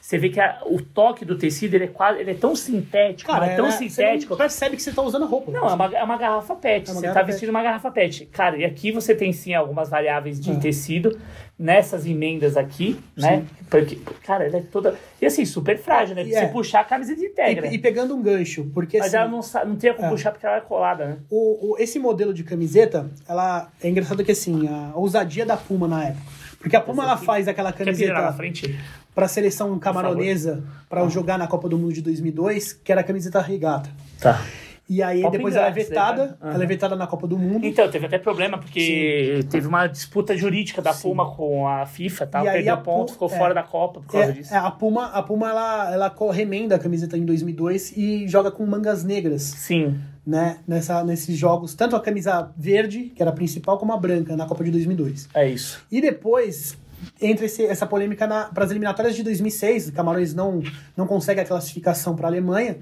você vê que a- o toque do tecido ele é quase, ele é tão sintético, Cara, é tão é- sintético. Você não percebe que você tá usando a roupa. Não, é uma, é uma garrafa PET. É uma você garrafa tá vestindo uma garrafa PET. Cara, e aqui você tem sim algumas variáveis de É. tecido nessas emendas aqui, né? Porque, cara, ela é toda. E assim, super frágil, né? Se é. puxar, a camisa desintegra. E, e pegando um gancho, porque Mas assim, ela não, não tem como É. puxar porque ela é colada, né? o, o- esse modelo de camiseta, ela é engraçado que assim, a ousadia da Puma na época. Porque a Puma ela faz aquela virar na camiseta frente? para a seleção camaronesa para jogar na Copa do Mundo de 2002, que era a camiseta regata. Tá. E aí Pop depois ela é vetada, né? Aham. ela é vetada na Copa do Mundo. Então, teve até problema, porque teve uma disputa jurídica da Puma com a FIFA, tá? E aí Perdeu a ponto, Pu- ficou é. fora da Copa por causa É, disso. é, a Puma, a Puma ela, ela remenda a camiseta em 2002 e joga com mangas negras, Sim. né? Nessa, nesses jogos, tanto a camisa verde, que era a principal, como a branca na Copa de 2002. É isso. E depois entra esse- essa polêmica para as eliminatórias de 2006. Camarões não, não consegue a classificação para a Alemanha,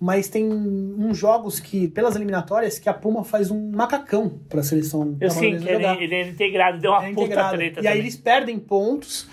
mas tem uns jogos que, pelas eliminatórias, que a Puma faz um macacão para a seleção Eu sim, que ele, jogar. ele é integrado, deu uma É puta integrado. treta E aí também. eles perdem pontos.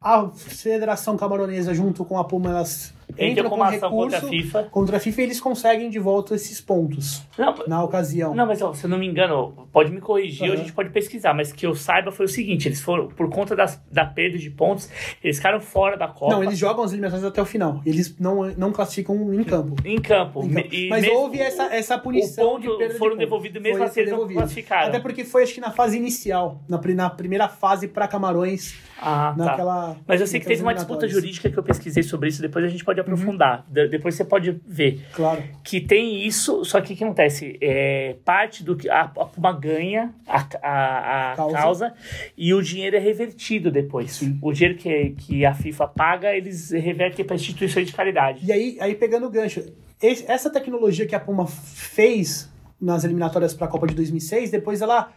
A Federação Camaronesa, junto com a Puma, elas Entra entram com recurso contra a FIFA. contra a FIFA eles conseguem de volta esses pontos Não, na ocasião. Não, mas ó, se eu não me engano, pode me corrigir ou a gente pode pesquisar, mas que eu saiba foi o seguinte: eles foram, por conta das, da perda de pontos, eles ficaram fora da Copa. Não, eles jogam as eliminatórias até o final. Eles não, não classificam em campo. Em campo. Em campo. Mas houve essa, essa punição. de perda de foram ponto. devolvidos mesmo Foi assim, eles não classificaram. Até porque foi, acho que na fase inicial, na, na primeira fase para Camarões, Ah, tá. naquela. Mas eu sei que teve uma disputa jurídica que eu pesquisei sobre isso, depois a gente Uhum. pode aprofundar. De- depois você pode ver. Claro. Que tem isso, só que o que acontece? É, parte do que a, a Puma ganha a, a, a Causa. causa. e o dinheiro é revertido depois. Sim. O dinheiro que, que a FIFA paga, eles revertem para instituições de caridade. E aí, aí pegando o gancho, esse- essa tecnologia que a Puma fez nas eliminatórias para a Copa de 2006, depois ela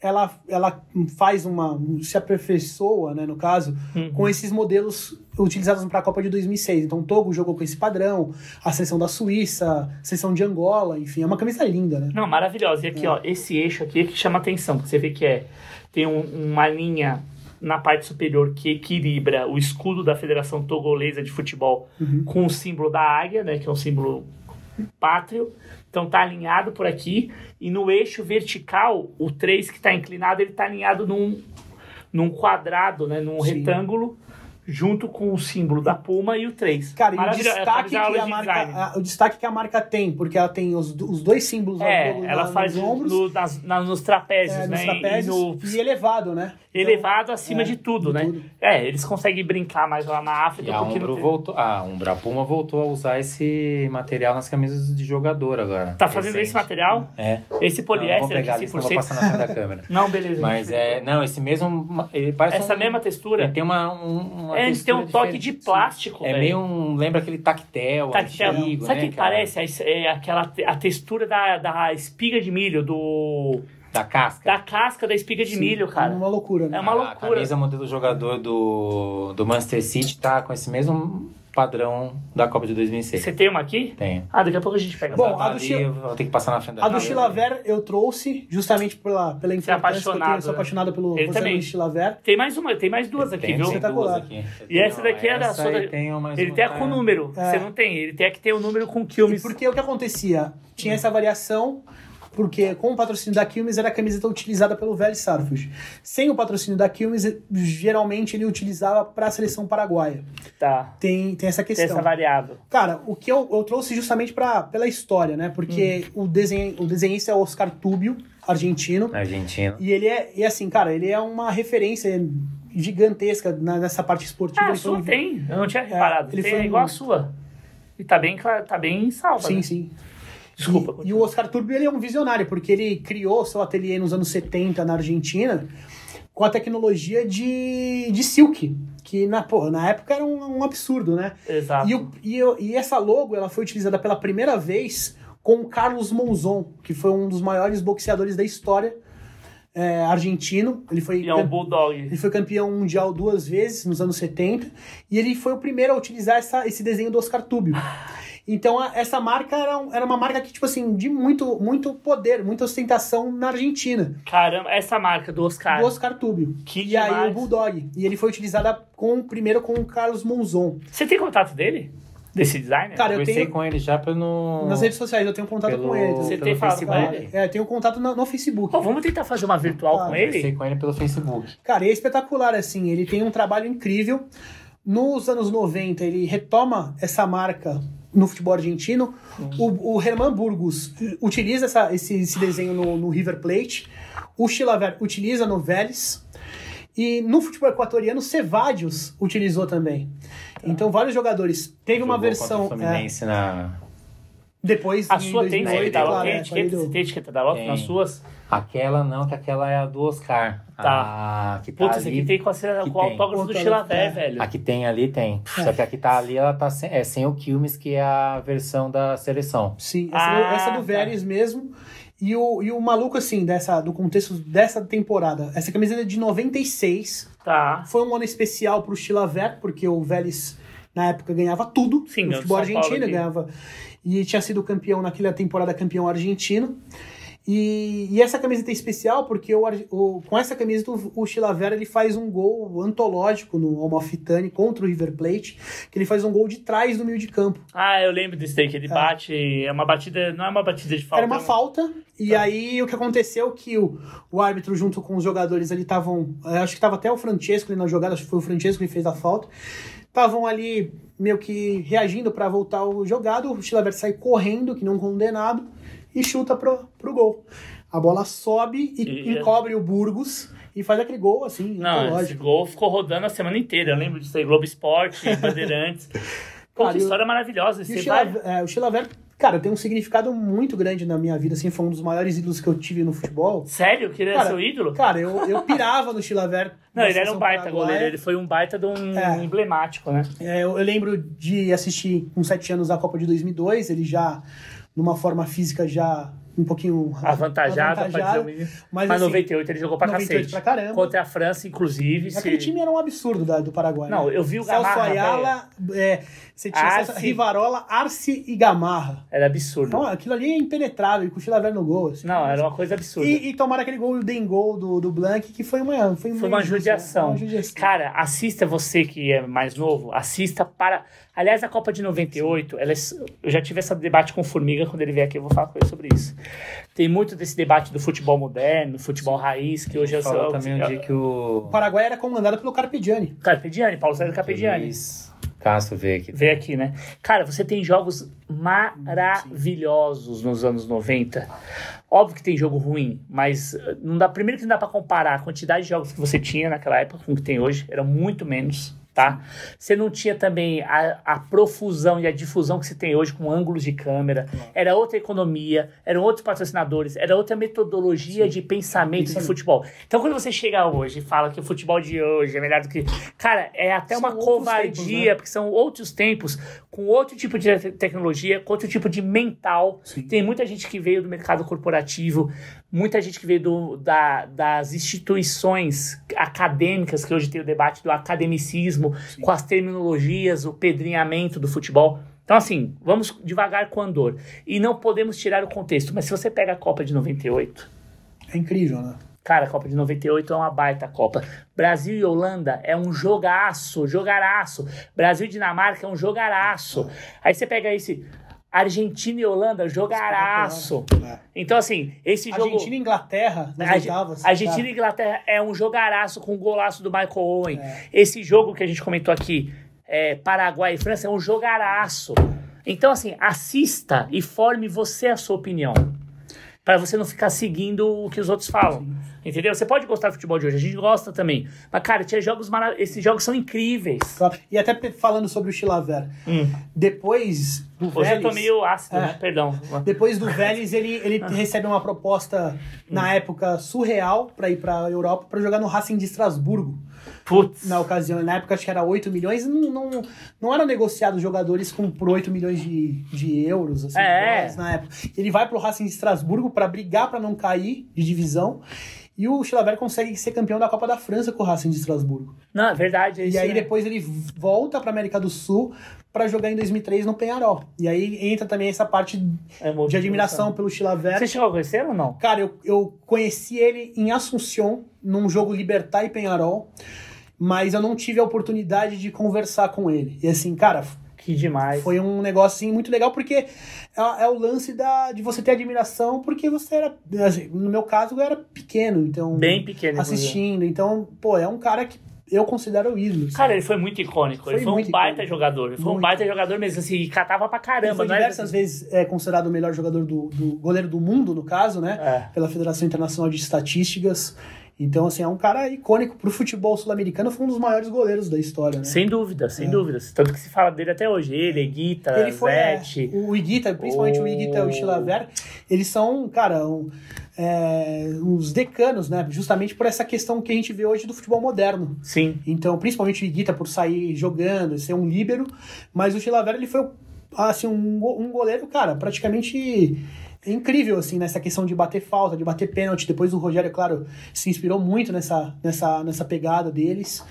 ela, ela faz uma se aperfeiçoa, né, no caso, Uhum. com esses modelos utilizados para a Copa de 2006. Então, o Togo jogou com esse padrão, a seleção da Suíça, a seleção de Angola, enfim, é uma camisa linda, né? Não, maravilhosa. E aqui, ó, esse eixo aqui é que chama atenção, porque você vê que é tem um- uma linha na parte superior que equilibra o escudo da Federação Togolesa de Futebol Uhum. com o símbolo da águia, né, que é um símbolo pátrio. Então tá alinhado por aqui. E no eixo vertical, o 3 que tá inclinado, ele tá alinhado num num quadrado, né, num Sim. retângulo junto com o símbolo da Puma e o 3. Cara, e o destaque, Essa que a marca, a- o destaque que a marca tem, porque ela tem os, os dois símbolos É, no- ela na- faz nos ombros, no- nas, na- nos trapézios, é, né? nos e trapézios, no- e elevado, né? elevado acima é, de tudo, de né? tudo. É, eles conseguem brincar mais lá na África E a porque Umbro não tem- voltou. A Umbro, a Puma voltou a usar esse material nas camisas de jogador agora. Tá fazendo recente. esse material? É. Esse Não, vou poliéster pegar aqui ali, senão vou 100%. passar na frente da câmera. Não, beleza. Mas é. Não, esse mesmo. Ele parece Essa um- mesma textura. Ele tem uma. um- uma É, eles têm um toque de plástico, É velho. meio um. Lembra aquele tactel, Tactel. antigo, Sabe o né, que cara? parece? É, é aquela a textura da, da espiga de milho, do Da casca. da casca da espiga de Sim, milho, É cara. uma loucura, né? É uma A loucura. camisa modelo jogador do, do Manchester City tá com esse mesmo padrão da Copa de 2006. Você tem uma aqui? Tem. Ah, daqui a pouco a gente pega. Bom, a do Chile- eu vou ter que passar na frente da A do. Chilaver eu trouxe justamente pela, pela Você é importância que eu tenho. Eu apaixonado, sou né? apaixonado pelo Ele por também. Chilaver. Tem mais uma, tem mais duas aqui, Tem, viu? tem Espetacular. duas aqui. E essa daqui é da essa sua- aí tem mais Ele uma tem a pra- com número. É. Você não tem. Ele tem a que tem o número com E quilmes. porque o que acontecia? Tinha essa variação, porque com o patrocínio da Quilmes era a camiseta utilizada pelo Vélez Sarsfield. Sem o patrocínio da Quilmes, geralmente ele utilizava para a seleção paraguaia. Tá. Tem, tem essa Tem questão. essa variável. Cara, o que eu, eu trouxe justamente pra, pela história, né? Porque Hum. o, desenho, o desenhista é o Oscar Tubio, argentino. Argentina. E ele é, e assim, cara, ele é uma referência gigantesca nessa parte esportiva. Ah, a foi sua tem. Eu não tinha reparado. ele tem foi um- igual a sua. E tá bem, tá bem salva. Sim, né? sim. Desculpa. E, e o Oscar Turbio ele é um visionário, porque ele criou seu ateliê nos anos 70 na Argentina com a tecnologia de, de silk, que na, na época era um, um absurdo, né? Exato. E, o- e, e essa logo ela foi utilizada pela primeira vez com o Carlos Monzon, que foi um dos maiores boxeadores da história é, argentino. Ele foi, E é um bulldog. ele foi campeão mundial duas vezes nos anos 70 e ele foi o primeiro a utilizar essa, esse desenho do Oscar Tubio. Então a- essa marca era, um- era uma marca que, tipo assim, de muito, muito poder, muita ostentação na Argentina. Caramba, essa marca do Oscar. Do Oscar Tubio. Que e aí demais. o Bulldog. E ele foi utilizada com, primeiro com o Carlos Monzon. Você tem contato dele? Desse designer? Cara, eu Conversei tenho- com ele já pelo. Nas redes sociais eu tenho contato pelo- com ele. Você tem falado com Facebook. ele? É, eu tenho contato no, no Facebook. Pô, vamos tentar fazer uma virtual Ah, com Conversei ele? com ele pelo Facebook. Cara, e é espetacular, assim, ele tem um trabalho incrível. Nos anos 90, ele retoma essa marca no futebol argentino. O, o Herman Burgos utiliza essa- esse, esse desenho no, no River Plate. O Chilaver utiliza no Vélez. E no futebol equatoriano, Cevadios utilizou também. Então, vários jogadores. Teve uma Jogou versão. contra o Fluminense na. Depois. A sua tem 2008, etiqueta da claro, Lotte? Tem é, etiqueta, falei do- você tem etiqueta da Tem. nas suas? Aquela não, que aquela é a do Oscar. Tá. A que tá Putz, esse ali. aqui tem com, a, com o autógrafo do Chilavé, é. velho. A que tem ali tem. É. Só que a que tá ali, ela tá sem, é sem o Quilmes, que é a versão da seleção. Sim, essa, Ah, essa do tá. Vélez mesmo. E o, e o maluco, assim, dessa, do contexto dessa temporada. Essa camiseta é de 96. Tá. Foi um ano especial pro Chilaver, porque o Vélez, na época, ganhava tudo. Sim, no futebol argentino, aqui. ganhava. E tinha sido campeão naquela temporada, campeão argentino. E, e essa camiseta é especial porque o, o- com essa camiseta o, o Chilaver ele faz um gol antológico no Amalfitani contra o River Plate, que ele faz um gol de trás do meio de campo. Ah, eu lembro desse que ele bate. É uma batida. Não é uma batida de falta. Era uma é falta, e aí o que aconteceu que o, o árbitro, junto com os jogadores ali, estavam. Acho que estava até o Francesco ali na jogada, acho que foi o Francesco que fez a falta. Estavam ali meio que reagindo para voltar o jogado. O Chilavert sai correndo, que não condenado, e chuta pro, pro gol. A bola sobe e, E- encobre o Burgos e faz aquele gol assim, Não, esse gol ficou rodando a semana inteira. Eu lembro disso aí, Globo Esporte, Bandeirantes. Pô, Cara, que história maravilhosa. E Você o vai. Chilavert, é, o Chilavert, cara, tem um significado muito grande na minha vida, assim, foi um dos maiores ídolos que eu tive no futebol. Sério? Que ele era Cara, seu ídolo? Cara, eu, eu pirava no Chilavert. Não, ele era um baita paraguaia. goleiro. Ele foi um baita de um É. emblemático, né? É, eu, eu lembro de assistir com sete anos a Copa de 2002, ele já, numa forma física, já um pouquinho Avantajado, pra dizer avantajado, mínimo. mas, Mas assim, 98 ele jogou pra 98 cacete. pra caramba. Contra a França, inclusive. se- Aquele time era um absurdo da- do Paraguai. Não, né? eu vi o Celso Gamarra, Ayala, é, você tinha Arce. Celso, Rivarola, Arce e Gamarra. Era absurdo. Então, aquilo ali é impenetrável, e com o Chilavert no gol. assim. Não, era uma coisa absurda. E, e tomaram aquele gol, o Den gol do, do Blank, que foi uma, foi Foi uma judiação. uma judiação. Cara, assista você que é mais novo, assista para. Aliás, a Copa de 98, ela é... eu já tive esse debate com o Formiga quando ele vier aqui, eu vou falar com ele sobre isso. Tem muito desse debate do futebol moderno, futebol raiz, que hoje é o Falou também um dia que o. O Paraguai era comandado pelo Carpegiani. Carpegiani, Paulo César Carpegiani. Luiz Castro veio aqui. Veio aqui, né? Cara, você tem jogos maravilhosos nos anos 90. Óbvio que tem jogo ruim, mas eh, não dá, primeiro que não dá pra comparar a quantidade de jogos que você tinha naquela época com o que tem hoje, era muito menos, tá? Você não tinha também a, a profusão e a difusão que você tem hoje com ângulos de câmera, era outra economia, eram outros patrocinadores, era outra metodologia de pensamento de Pensamento. futebol. Então quando você chega hoje e fala que o futebol de hoje é melhor do que... Cara, é até São uma covardia, tempos, né? porque são outros tempos, com outro tipo de te- tecnologia, com outro tipo de mental. Sim. Tem muita gente que veio do mercado corporativo, muita gente que veio do- da- das instituições acadêmicas, que hoje tem o debate do academicismo, com as terminologias, o pedrinhamento do futebol. Então, assim, vamos devagar com o andor. E não podemos tirar o contexto, mas se você pega a Copa de 98, É incrível, né? Cara, a Copa de 98 é uma baita Copa. Brasil e Holanda é um jogaço, jogaraço. Brasil e Dinamarca é um jogaraço. Aí você pega esse Argentina e Holanda, jogaraço. É. Então, assim, esse jogo. Argentina e Inglaterra nas Arge- oitavas. Argentina e cara. Inglaterra é um jogaraço com o golaço do Michael Owen. É. Esse jogo que a gente comentou aqui, é, Paraguai e França, é um jogaraço. Então, assim, assista e forme você a sua opinião. Para você não ficar seguindo o que os outros falam. Entendeu? Você pode gostar do futebol de hoje, a gente gosta também. Mas, cara, tinha jogos maravilhosos. Esses jogos são incríveis. Claro. E até falando sobre o Chilaver, Hum. depois do Hoje eu Vélez, tô meio ácido, É. né? Perdão. depois do Vélez, ele, ele recebe uma proposta, na época, surreal para ir pra Europa, para jogar no Racing de Estrasburgo. Putz. Na ocasião, na época acho que era 8 milhões, não, não, não eram negociados jogadores com, por 8 milhões de, de euros, assim, É. dólares na época. Ele vai pro Racing de Estrasburgo para brigar para não cair de divisão. E o Chilaver consegue ser campeão da Copa da França com o Racing de Estrasburgo. Não, é verdade. é E aí né? depois ele volta pra América do Sul pra jogar em 2003 no Penharol. E aí entra também essa parte É de admiração pelo Chilaver. Você chegou a conhecer ou não? Cara, eu, eu conheci ele em Assunção, num jogo Libertar e Penharol, mas eu não tive a oportunidade de conversar com ele. E assim, cara, Que demais. foi um negócio assim, muito legal, porque é, é o lance da, de você ter admiração, porque você era, assim, no meu caso, eu era pequeno, então... Bem pequeno. inclusive. Assistindo, então, pô, é um cara que eu considero o ídolo. assim. Cara, ele foi muito icônico. Foi ele foi um baita icônico. jogador. Ele foi um Muito. baita jogador mesmo, assim, e catava pra Ele caramba, foi não é? diversas vezes é, considerado o melhor jogador do, do goleiro do mundo, no caso, né? É. Pela Federação Internacional de Estatísticas. Então, assim, é um cara icônico pro futebol sul-americano, foi um dos maiores goleiros da história, né? Sem dúvida, sem É. dúvidas. Tanto que se fala dele até hoje. Ele, Guita, Ele foi é, Zete. o Iguita, principalmente o Iguita e o O- Chilaver, eles são, cara, um, é, uns decanos, né? Justamente por essa questão que a gente vê hoje do futebol moderno. Sim. Então, principalmente o Iguita por sair jogando, ser um líbero, mas o Chilaver ele foi assim um, um goleiro, cara, praticamente incrível assim nessa questão de bater falta, de bater pênalti. Depois o Rogério, claro, se inspirou muito nessa nessa nessa pegada deles.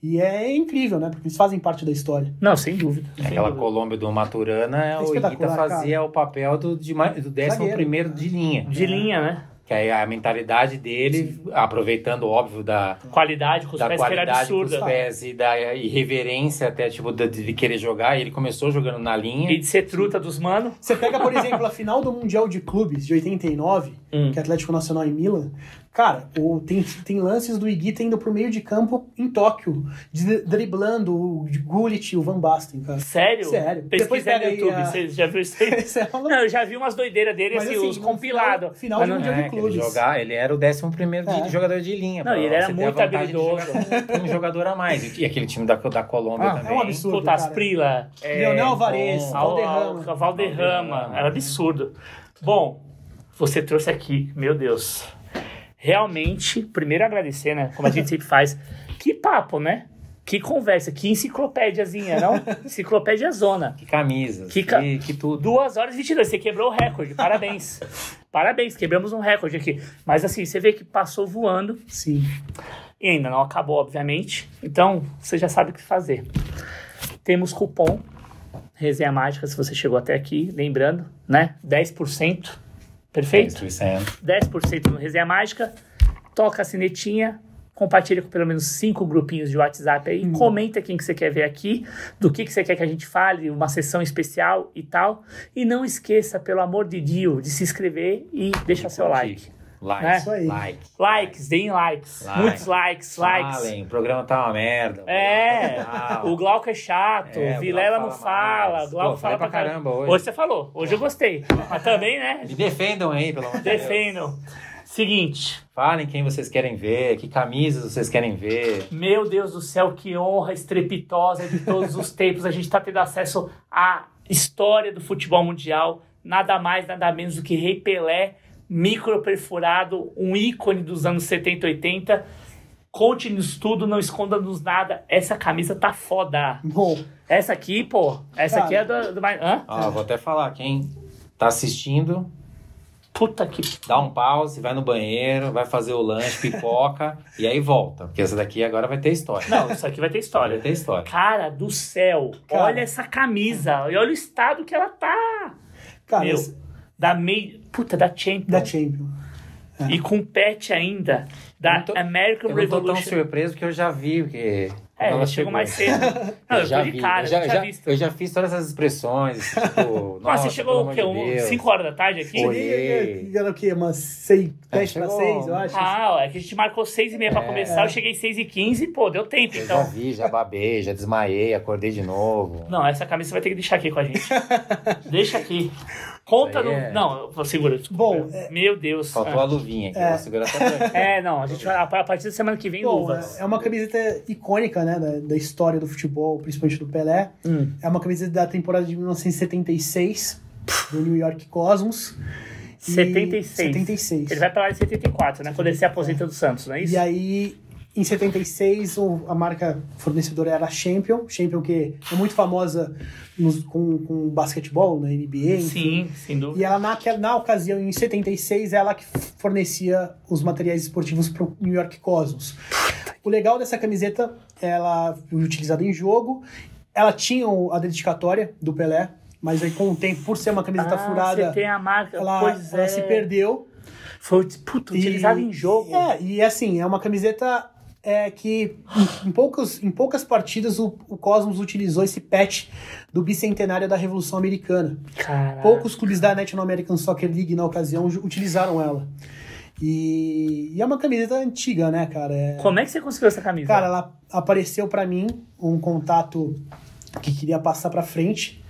E é incrível, né? Porque eles fazem parte da história. Não, sem dúvida. sem Aquela dúvida. Colômbia do Maturana, o espetacular, Iguita fazia o papel do, de, do 11 primeiro de linha. De linha, né? Que aí a mentalidade dele, aproveitando, óbvio, da, Qualidade com os da pés que era qualidade dos absurda. pés e da irreverência até, tipo, de, de querer jogar. E ele começou jogando na linha. E de ser truta dos mano. Você pega, por exemplo, a final do Mundial de Clubes de 89, Hum. que é Atlético Nacional em Milan. Cara, o, tem, tem lances do Iguita indo pro meio de campo em Tóquio, de- driblando o Gullit e o Van Basten, cara. Sério? Sério. Pesquisa no pega aí YouTube. a- Você já viu isso aí? Isso é uma Não, eu já vi umas doideiras dele, Mas, assim, assim, os no compilados. final- final Mas de Mundial É, de que ele, clubes. jogar, ele era o 11 primeiro É. de jogador de linha. Não, pra e ele era muito habilidoso. jogar um jogador a mais. E aquele time da, da Colômbia Ah, também. é um absurdo. Puta, cara. Asprila. É, Leonel Alvarez. Valderrama. Valderrama. Era absurdo. Bom, você trouxe aqui, meu Deus. Realmente, primeiro agradecer, né? Como a gente sempre faz. Que papo, né? Que conversa, que enciclopédiazinha, não? Enciclopédia zona. Que camisas, Que que, ca- que, tudo. 2 horas e 22, você quebrou o recorde, parabéns. Parabéns, quebramos um recorde aqui. Mas assim, você vê que passou voando Sim. e ainda não acabou, obviamente. Então, você já sabe o que fazer. Temos cupom Resenha Mágica, se você chegou até aqui, lembrando, né? 10%. Perfeito? 10%. 10% no Resenha Mágica. Toca a sinetinha, compartilha com pelo menos cinco grupinhos de WhatsApp aí, comenta quem que você quer ver aqui, do que, que você quer que a gente fale, uma sessão especial e tal. E não esqueça, pelo amor de Deus, de se inscrever e deixar seu like. Like. Né? Isso aí. Like. Likes, deem likes. Like. Muitos likes, likes. Falem, o programa tá uma merda. É, Ah, o Glauco é chato, É, o Vilela não fala o Glauco fala pra caramba hoje. Hoje você falou, hoje eu gostei. Mas também, né? Me defendam aí, pelo amor de Deus. Defendam. Seguinte, Falem quem vocês querem ver, que camisas vocês querem ver. meu Deus do céu, que honra estrepitosa de todos os tempos. A gente tá tendo acesso à história do futebol mundial. Nada mais, nada menos do que Rei Pelé, microperfurado, um ícone dos anos 70 e 80. Conte-nos tudo, não esconda-nos nada. Essa camisa tá foda. Bom, Essa aqui, pô, essa Cara. aqui é do, do mais. Hã? Ó, vou até falar, quem tá assistindo, Puta que. dá um pause, vai no banheiro, vai fazer o lanche, pipoca, e aí volta. Porque essa daqui agora vai ter história. Não, isso aqui vai ter Vai história. ter história. Cara do céu, Cara. olha essa camisa. E olha o estado que ela tá. cara, Meu, esse- da meio. Puta, da Champions. da Champions. E com pet ainda. Da tô- American Eu não tô tão Revolution. surpreso porque eu já vi, porque... É, ela chegou mais cedo. Não, eu, já tô de vi, cara, eu já, já, eu já fiz todas essas expressões, tipo, Nossa, nossa, você chegou o quê? pelo amor de Um, Deus. 5 horas da tarde aqui? Cheguei, era o quê? Umas 6, 10 pra chegou. 6, eu acho. Ah, ó, é que a gente marcou 6 e meia pra É. começar, eu cheguei 6 e 15 pô, deu tempo Eu então. já vi, já babei, já desmaiei, acordei de novo. Não, essa camisa você vai ter que deixar aqui com a gente. Deixa aqui. Conta aí é- Não, segura. desculpa. Bom, é- Meu Deus. Faltou a luvinha aqui, É. vou segurar. É, não, a gente vai. A partir da semana que vem, Bom, luvas. é uma camiseta icônica, né, da, da história do futebol, principalmente do Pelé. Hum. É uma camiseta da temporada de 1976, do New York Cosmos. E- 76. 76. Ele vai pra lá em 74, né? Quando ele se aposenta do Santos, não é isso? E aí, em 76, o- a marca fornecedora era a Champion. Champion que é muito famosa nos- com, com basquetebol, na NBA. enfim. Sim, sem dúvida. E ela, naquela, na ocasião, em 76, ela que fornecia os materiais esportivos para o New York Cosmos. O legal dessa camiseta, ela foi utilizada em jogo, ela tinha a dedicatória do Pelé, mas aí com o tempo, por ser uma camiseta ah, furada, Você tem a marca. ela, pois ela é. se perdeu. Foi puta, E- utilizada em jogo. É, e assim, é uma camiseta é, que em, poucos, em poucas partidas o, o Cosmos utilizou esse patch do bicentenário da Revolução Americana. Caraca. Poucos clubes da National American Soccer League na ocasião utilizaram ela. E, e é uma camiseta antiga, né, cara? É- Como é que você conseguiu essa camisa? cara, ela apareceu pra mim um contato que queria passar pra frente.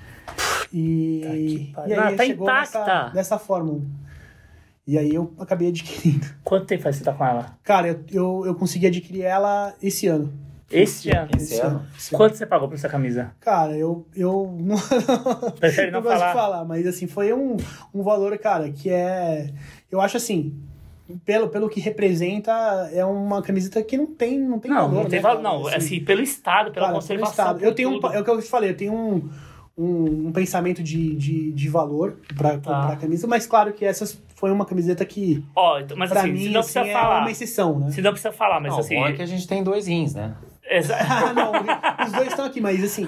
E, pariu. e aí Ah, tá chegou intacta. dessa, dessa forma. E aí eu acabei adquirindo. Quanto tempo faz que você tá com ela? Cara, eu, eu, eu consegui adquirir ela esse ano. Esse ano. Esse ano? Esse ano. Quanto você pagou por essa camisa? Cara, eu, eu não, Prefere não gosto falar? de falar, mas assim, foi um, um valor, cara, que é. Eu acho assim, pelo, pelo que representa, é uma camiseta que não tem, não tem Não, valor. não tem né, valor. Não, assim, pelo Estado, pela cara, pelo conservação. Estado. Eu tenho um, é o que eu te falei, eu tenho um, um, um pensamento de, de, de valor pra Tá. comprar a camisa, mas claro que essa foi uma camiseta que, Ó, então, mas pra assim, mim, se não assim, precisa é falar. uma exceção, né? Se não precisa falar, mas Não, assim. o bom é que a gente tem dois rins, né? exa- Ah, não, os dois estão aqui, mas assim,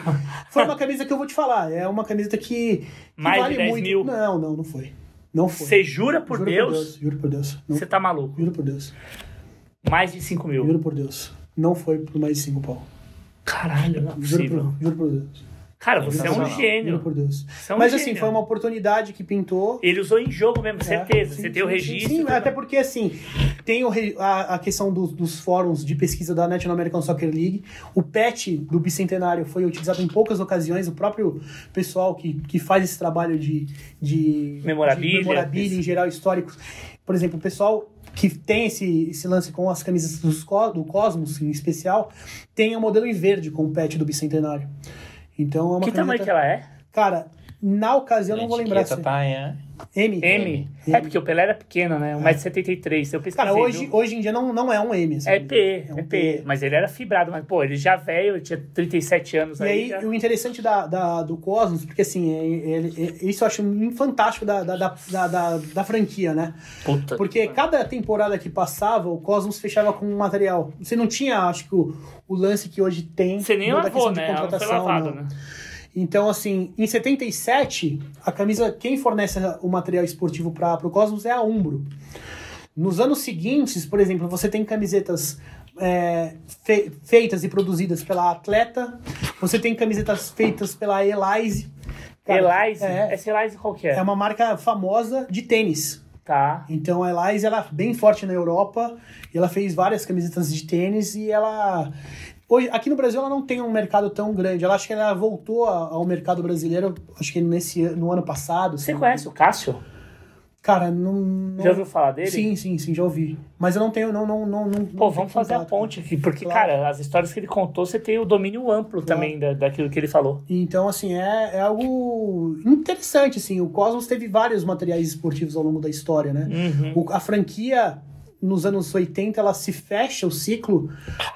foi uma camisa que eu vou te falar. É uma camisa que, que Mais de vale 10 muito. mil? Não, não, não foi. Não foi. Você jura por juro Deus? Por Deus? Juro por Deus. Você tá maluco. Juro por Deus. Mais de 5 mil. Juro por Deus. Não foi por mais de 5 pau. Caralho, não é Juro por, juro por Deus. Cara, você é um. Juro gênio. por Deus. É um Mas gênio. assim, foi uma oportunidade que pintou. Ele usou em jogo mesmo, certeza. É, sim, você tem o sim, registro. Sim, sim, tudo. até porque assim, tem o a, a questão dos, dos fóruns de pesquisa da National American Soccer League. O patch do bicentenário foi utilizado em poucas ocasiões. O próprio pessoal que, que faz esse trabalho de, de Memorabilia. de memorabilia em geral históricos. Por exemplo, o pessoal que tem esse, esse lance com as camisas do Cosmos, em especial, tem o modelo em verde com o patch do bicentenário. Então é uma Que tamanho camiseta- que ela é? Cara, na ocasião eu não vou lembrar. Etiqueta Se... é? M. M. É, porque o Pelé era pequeno, né? 1,73m. Eu pesquisei. Cara, hoje, viu? hoje em dia não, não é um M. essa É. P, É um é P. Mas ele era fibrado, mas, pô, ele já velho, ele tinha 37 anos E aí. já- o interessante da, da- do Cosmos, porque assim, é- ele- é- isso eu acho fantástico da, da, da, da, da- franquia, né? Puta. Porque cada temporada que passava, o Cosmos fechava com um material. Você não tinha, acho que, o, o lance que hoje tem. Você nem lavou, né? Contratação, lavada, não. né? Então, assim, em 77, a camisa, quem fornece o material esportivo para o Cosmos é a Umbro. Nos anos seguintes, por exemplo, você tem camisetas é, fe- feitas e produzidas pela Atleta, você tem camisetas feitas pela Elise. Cara, Elise? É, Essa Elise qual que é? é uma marca famosa de tênis. Tá. Então a Elise ela é bem forte na Europa e ela fez várias camisetas de tênis e ela hoje aqui no Brasil ela não tem um mercado tão grande. Ela acho que ela voltou a- ao mercado brasileiro acho que nesse no ano passado. Você assim. conhece o Cássio? Cara, não, não- Já ouviu falar dele? Sim, sim, sim, já ouvi. Mas eu não tenho não não não, não Pô, vamos fazer a contato. ponte aqui, porque, Claro. cara, as histórias que ele contou, você tem o domínio amplo também da, daquilo que ele falou. Então, assim, é, é algo interessante, assim. O Cosmos teve vários materiais esportivos ao longo da história, né? Uhum. O- a franquia, nos anos 80, ela se fecha o ciclo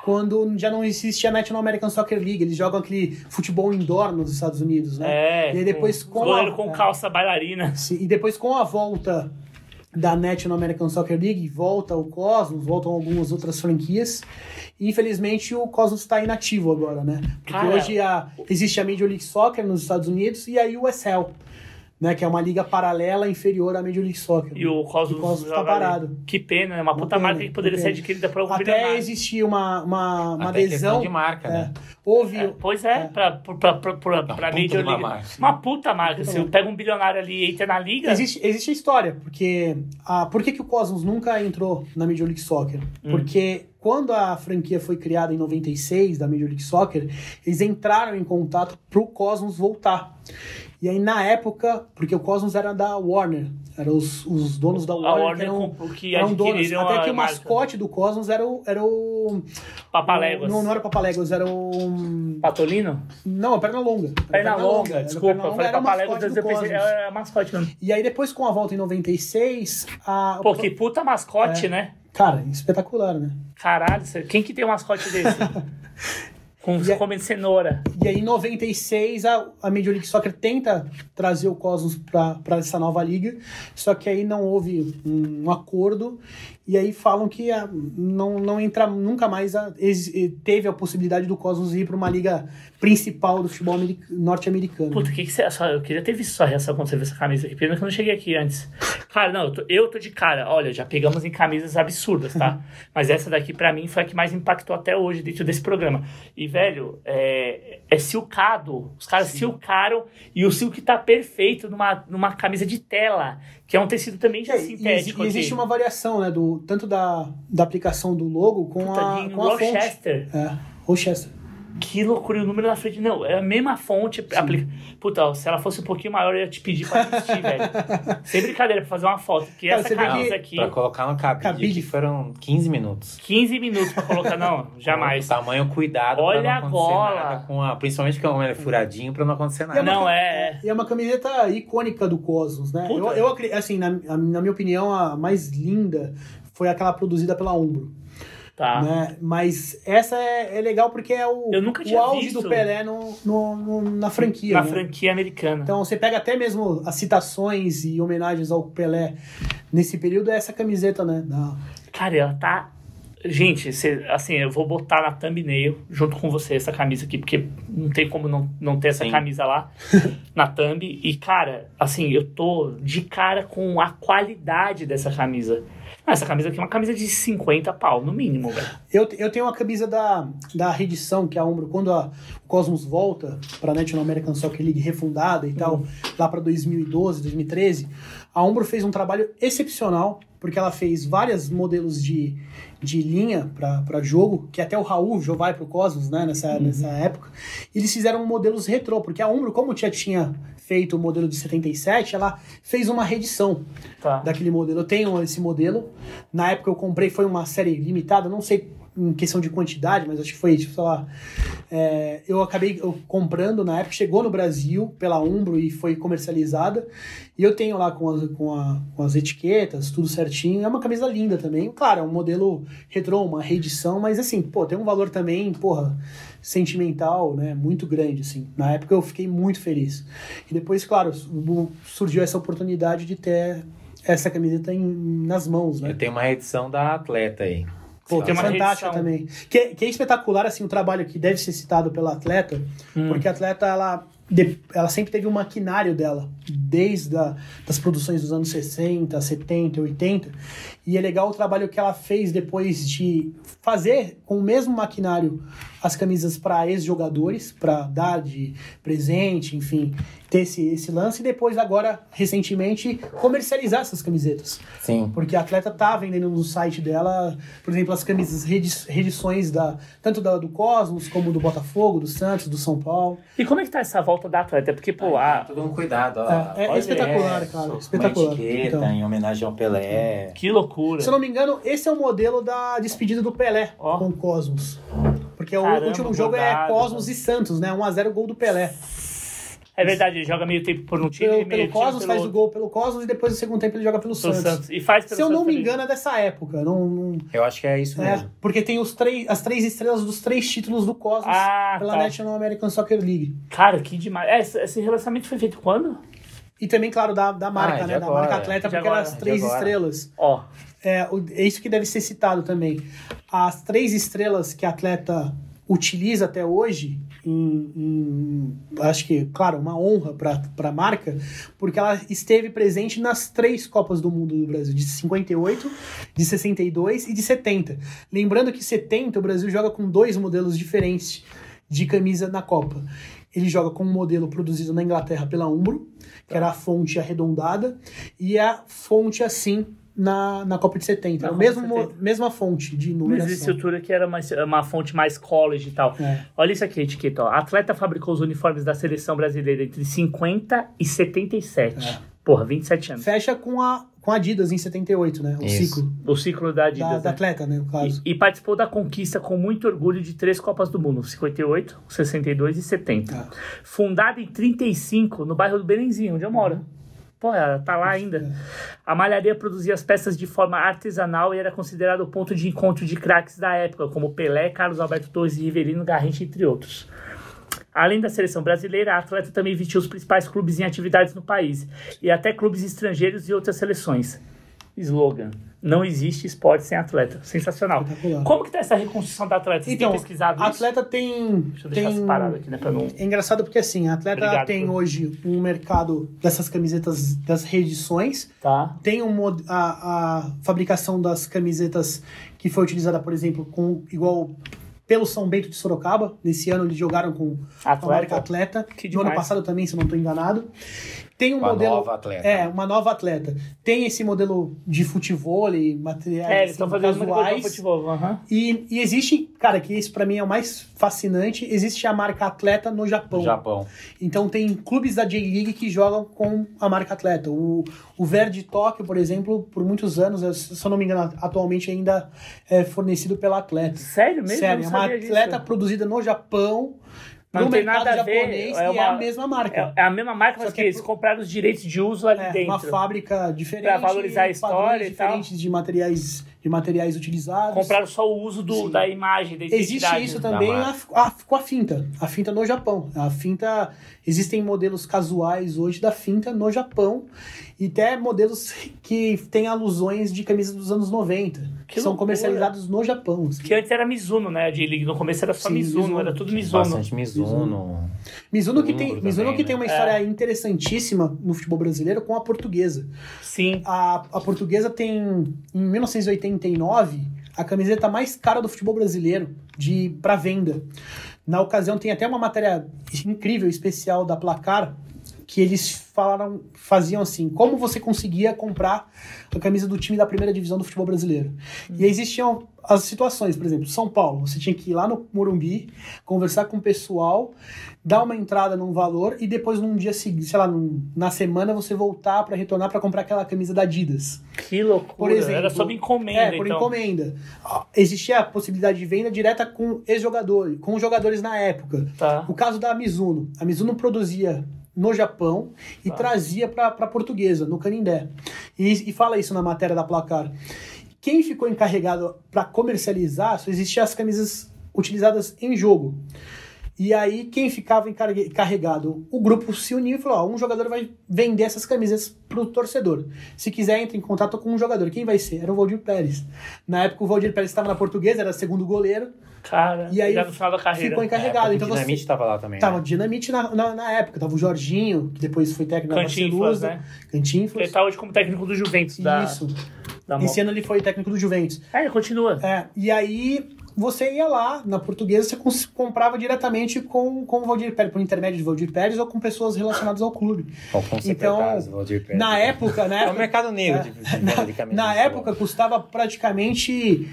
quando já não existe a National American Soccer League. Eles jogam aquele futebol indoor nos Estados Unidos, né? É. E depois com, com a- com calça bailarina. Sim, E depois com a volta da National American Soccer League, volta o Cosmos, voltam algumas outras franquias. E infelizmente o Cosmos está inativo agora, né? Porque hoje a, existe a Major League Soccer nos Estados Unidos e a USL, né? Que é uma liga paralela inferior à Major League Soccer. E o Cosmos, O Cosmos tá parado. Que pena, é uma puta pena, marca que poderia uma ser adquirida por algum Até bilionário. existia uma, uma, uma Até adesão. de marca, é, né? houve. É, pois é, pra, pra, pra, pra, pra, pra puta Major uma League. marca. Uma puta marca. Se marca. pega um bilionário ali e entra na liga. Existe, existe a história, porque a, por que, que o Cosmos nunca entrou na Major League Soccer? Hum. Porque quando a franquia foi criada em 96 da Major League Soccer, eles entraram em contato pro Cosmos voltar. E aí, na época, porque o Cosmos era da Warner, eram os, os donos da A Warner, Warner que eram, comprou- que eram donos. Até que o marca. mascote do Cosmos era o. Era o Papaléguas. Não, não era o Papaléguas, era o. Patolino? Não, a perna longa. Era Perna longa, era desculpa. Perna Eu longa, falei era o Papaléguas, mascote do eu pensei, Cosmos. é mascote mesmo. E aí, depois, com a volta em 96, a. Pô, que puta mascote, É. né? Cara, espetacular, né? Caralho, quem que tem um mascote desse? Com E é- comendo cenoura. E aí, em 96, a, a Major League Soccer tenta trazer o Cosmos para essa nova liga, só que aí não houve um, acordo, e aí falam que a- não, não entra nunca mais a- teve a possibilidade do Cosmos ir para uma liga principal do futebol americ- norte-americano. Puta, o que que você. Só, eu queria ter visto sua reação quando você viu essa camisa aqui. Pena que eu não cheguei aqui antes. Cara, não, eu tô, eu tô de cara. Olha, já pegamos em camisas absurdas, tá? Mas essa daqui, pra mim, foi a que mais impactou até hoje dentro desse programa. E, velho, é, é silcado. Os caras silcaram e o silk tá perfeito numa, numa camisa de tela, que é um tecido também já É, sintético. e existe aqui. uma variação, né, do, tanto da, da aplicação do logo com Puta, a, com a fonte. Rochester. É, Rochester. Que loucura, e o número na frente. Não, é a mesma fonte. Aplica... Puta, ó, se ela fosse um pouquinho maior, eu ia te pedir pra assistir, velho. Sem brincadeira, pra fazer uma foto. Porque Cara, essa camisa que- aqui, Pra colocar no cabide, Cabide. aqui foram 15 minutos. 15 minutos pra colocar. Não, jamais. Tamanho cuidado Olha pra a não acontecer gola. nada com a... Principalmente que é furadinho pra não acontecer nada. uma Não, ca- é, E é uma camiseta icônica do Cosmos, né? Puta. Eu, eu assim, na, a- na minha opinião, a mais linda foi aquela produzida pela Umbro. Tá. Né? Mas essa é, é legal porque é o, Eu nunca o auge visto. do Pelé no, no- no- na franquia. Na né? franquia americana. Então você pega até mesmo as citações e homenagens ao Pelé nesse período, é essa camiseta, né? Da- Cara, ela tá. Gente, cê- assim, eu vou botar na thumbnail junto com você essa camisa aqui, porque não tem como não, não ter essa Sim. camisa lá na thumb. E, cara, assim, eu tô de cara com a qualidade dessa camisa. Ah, Essa camisa aqui é uma camisa de 50 pau, no mínimo, velho. Eu, eu tenho uma camisa da, da reedição, que é a Umbro, quando a, o Cosmos volta para a National American Soccer League refundada e tal, lá para 2012, 2013, a Umbro fez um trabalho excepcional, porque ela fez vários modelos de, de linha para jogo, que até o Raul já vai pro Cosmos, né, nessa, nessa época. Eles fizeram modelos retrô, porque a Umbro, como já tinha feito o modelo de 77, ela fez uma reedição Tá. daquele modelo. Eu tenho esse modelo. Na época eu comprei, foi uma série limitada, não sei em questão de quantidade, mas acho que foi, tipo, sei lá. é, eu acabei comprando na época, chegou no Brasil pela Umbro e foi comercializada. E eu tenho lá com as, com, a- com as etiquetas, tudo certinho. É uma camisa linda também. Claro, é um modelo retrô, uma reedição, mas assim, pô, tem um valor também, porra, sentimental, né? Muito grande, assim. Na época eu fiquei muito feliz. E depois, claro, su- surgiu essa oportunidade de ter essa camiseta em- nas mãos, né? Eu tenho uma reedição da atleta aí. Pô, tem que é uma fantástica também. Que, é- que é espetacular, assim, o trabalho que deve ser citado pela atleta, Hum. porque a atleta, ela, ela sempre teve um maquinário dela, desde a, das produções dos anos 60, 70, 80, e é legal o trabalho que ela fez depois de fazer com o mesmo maquinário as camisas para ex-jogadores, para dar de presente, enfim, ter esse, esse lance, e depois agora, recentemente, comercializar essas camisetas. Sim. Porque a atleta tá vendendo no site dela, por exemplo, as camisas reedições da, tanto da, do Cosmos, como do Botafogo, do Santos, do São Paulo. E como é que tá essa volta da atleta? Porque, pô, a... Todo um cuidado, ó. É, é espetacular, essa, cara, Uma espetacular. etiqueta Então. em homenagem ao Pelé. que loucura. Se eu não me engano, esse é o modelo da despedida do Pelé Ó. com o Cosmos. Porque Caramba, o último jogo é bordado, Cosmos e Santos, né? 1x0 gol do Pelé. É verdade, ele joga meio tempo por um time Pelo, meio pelo Cosmos, faz o outro. gol pelo Cosmos e depois no segundo tempo ele joga pelo Pelo Santos. Santos. E faz pelo Se eu não Santos me também. engano, é dessa época. Não, não- Eu acho que é isso é, mesmo. porque tem os três, as três estrelas dos três títulos do Cosmos Ah, pela tá. National American Soccer League. Cara, que demais. É, esse, esse relacionamento foi feito quando? E também, claro, da, da marca, Ah, né? Da agora. marca atleta, De porque agora. eram as De três estrelas. Ó, É, o- é isso que deve ser citado também. As três estrelas que a atleta utiliza até hoje, em- acho que, claro, uma honra para a marca, porque ela esteve presente nas três Copas do Mundo do Brasil, de 58, de 62 e de 70. Lembrando que 70 o Brasil joga com dois modelos diferentes de camisa na Copa. Ele joga com um modelo produzido na Inglaterra pela Umbro, que era a fonte arredondada, e a fonte assim na, na Copa de 70. Na é a Copa de mesmo, 70. mesma fonte de Mesma numeração. estrutura que era uma, uma fonte mais college e tal. É. Olha isso aqui, a etiqueta. Ó. A atleta fabricou os uniformes da seleção brasileira entre 50 e 77. É. Porra, 27 anos. Fecha com a, com a Adidas em 78, né? O Isso. ciclo O ciclo da da, Adidas. da né? atleta, né? No caso. E, e participou da conquista com muito orgulho de três Copas do Mundo: 58, 62 e 70. Tá. Fundada em 35, no bairro do Belenzinho, onde eu moro. Pô, ela tá lá ainda. A malharia produzia as peças de forma artesanal e era considerado o ponto de encontro de craques da época, como Pelé, Carlos Alberto Torres e Riverino Garrincha, entre outros. Além da seleção brasileira, a atleta também vestiu os principais clubes em atividades no país e até clubes estrangeiros e outras seleções. Slogan: Não existe esporte sem atleta. Sensacional. Como que tá essa reconstrução da atleta? Você Então, tem pesquisado a isso? atleta tem. Deixa eu deixar tem... separado aqui, né? Pra não... É engraçado porque assim, a atleta Obrigado, tem Bruno. hoje um mercado dessas camisetas das reedições, Tá. tem um a, a fabricação das camisetas que foi utilizada, por exemplo, com igual pelo São Bento de Sorocaba. Nesse ano eles jogaram com a Atleta. marca Atleta. Que no ano passado também, se eu não estou enganado. Tem um Uma modelo. nova atleta. É, uma nova atleta. Tem esse modelo de futebol, materiais É, eles estão assim, fazendo casuais. futebol. aham. E, e existe, cara, que isso pra mim é o mais fascinante, existe a marca Atleta no Japão. No Japão. Então tem clubes da J-League que jogam com a marca Atleta. O, o Verde Tóquio, por exemplo, por muitos anos, eu- se eu não me engano, atualmente ainda é fornecido pela Atleta. Sério mesmo? Sério, é uma sabia disso. atleta produzida no Japão, Não tem nada a ver, é e é uma- a mesma marca. É, é a mesma marca, mas Só que, que é eles compraram os direitos de uso ali É, dentro. uma fábrica diferente. Pra valorizar a história e tal. diferentes de materiais, de materiais utilizados. Compraram só o uso do, Sim. da imagem, da Existe isso também a- a- com a finta. A finta no Japão. A finta. Existem modelos casuais hoje da finta no Japão. E até modelos que têm alusões de camisas dos anos 90. Que, Que são loucura. comercializados no Japão. assim. Que antes era Mizuno, né? De. No começo era só Sim, Mizuno, Mizuno. era tudo Mizuno. Bastante Mizuno. Mizuno que, tem, também, Mizuno que né? tem uma história interessantíssima no futebol brasileiro com a portuguesa. Sim. A, a portuguesa tem, em 1989, a camiseta mais cara do futebol brasileiro de para venda. Na ocasião, tem até uma matéria incrível, especial da Placar, que eles falaram, faziam assim, como você conseguia comprar a camisa do time da primeira divisão do futebol brasileiro. E aí existiam as situações, por exemplo, São Paulo, você tinha que ir lá no Morumbi, conversar com o pessoal, dar uma entrada num valor e depois num dia seguinte, sei lá, num- na semana você voltar para retornar para comprar aquela camisa da Adidas. Que loucura. Por exemplo, era sob encomenda, É, por então. encomenda. Existia a possibilidade de venda direta com ex-jogadores, com os jogadores na época. Tá. O caso da Mizuno. A Mizuno produzia no Japão e Tá. trazia para a portuguesa, no Canindé. E, e fala isso na matéria da Placar. Quem ficou encarregado para comercializar, só existiam as camisas utilizadas em jogo. E aí, quem ficava encarregado? O grupo se uniu e falou: ó, um jogador vai vender essas camisas pro torcedor. Se quiser, entre em contato com um jogador. Quem vai ser? Era o Valdir Pérez. Na época, o Valdir Pérez estava na portuguesa, era segundo goleiro, Cara, E aí já no final da carreira. ficou encarregado. É, então o. Dinamite tava lá também. Tava né? dinamite na, na, na época, tava o Jorginho, que depois foi técnico da Cantinflas, Barcelusa. né? Cantinflas. Ele tá hoje como técnico do Juventus. Da, Isso. da. Esse ano ele foi técnico do Juventus. É, ele continua. É, e aí você ia lá, na portuguesa, você cons- comprava diretamente com, com o Valdir Pérez, por intermédio de Valdir Pérez ou com pessoas relacionadas ao clube. Ou com Então, Valdir Pérez. Na época, né? É o mercado negro de, de de camisa Na de época custava praticamente.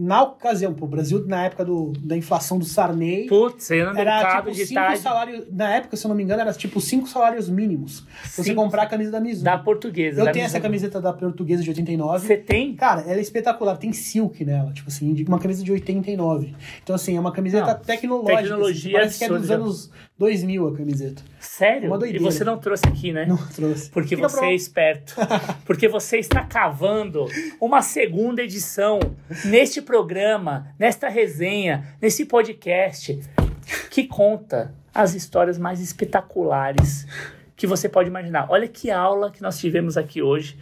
Na ocasião, pô, o Brasil, na época do, da inflação do Sarney, Putz, era tipo de cinco tarde salários. Na época, se eu não me engano, era tipo cinco salários mínimos. pra Você Cinco- comprar a camisa da Mizuno. da portuguesa. Eu da tenho essa Mizuno. camiseta da portuguesa de 89. Você tem? Cara, ela é espetacular, tem silk nela, tipo assim, de- uma camisa de 89. Então, assim, é uma camiseta Não, tecnológica. tecnologia assim, parece que é dos anos 2000 a camiseta. Sério? Uma E doideira. você não trouxe aqui, né? Não trouxe. Porque Fica você pro- é esperto. Porque você está cavando uma segunda edição neste programa, nesta resenha, nesse podcast que conta as histórias mais espetaculares que você pode imaginar. Olha que aula que nós tivemos aqui hoje.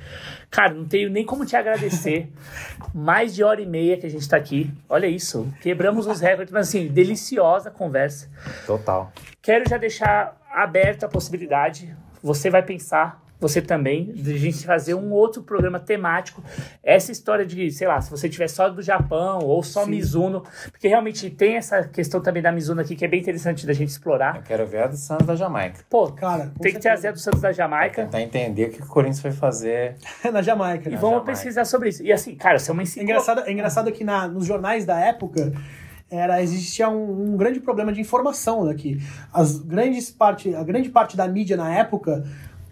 Cara, não tenho nem como te agradecer. Mais de hora e meia que a gente está aqui. Olha isso. Quebramos os recordes, mas assim, deliciosa conversa. Total. Quero já deixar aberta a possibilidade. Você vai pensar você também, de a gente fazer um outro programa temático. Essa história de, sei lá, se você tiver só do Japão ou só Sim. Mizuno, porque realmente tem essa questão também da Mizuno aqui que é bem interessante da gente explorar. Eu quero ver a do Santos da Jamaica. Pô, Cara, tem que trazer a do Santos da Jamaica. Tentar entender o que o Corinthians foi fazer. na Jamaica. E né? vamos Jamaica. pesquisar sobre isso. E assim, cara, isso é uma enciclopédia. engraçado, é engraçado que na, nos jornais da época era existia um, um grande problema de informação aqui. As grandes parte, a grande parte da mídia na época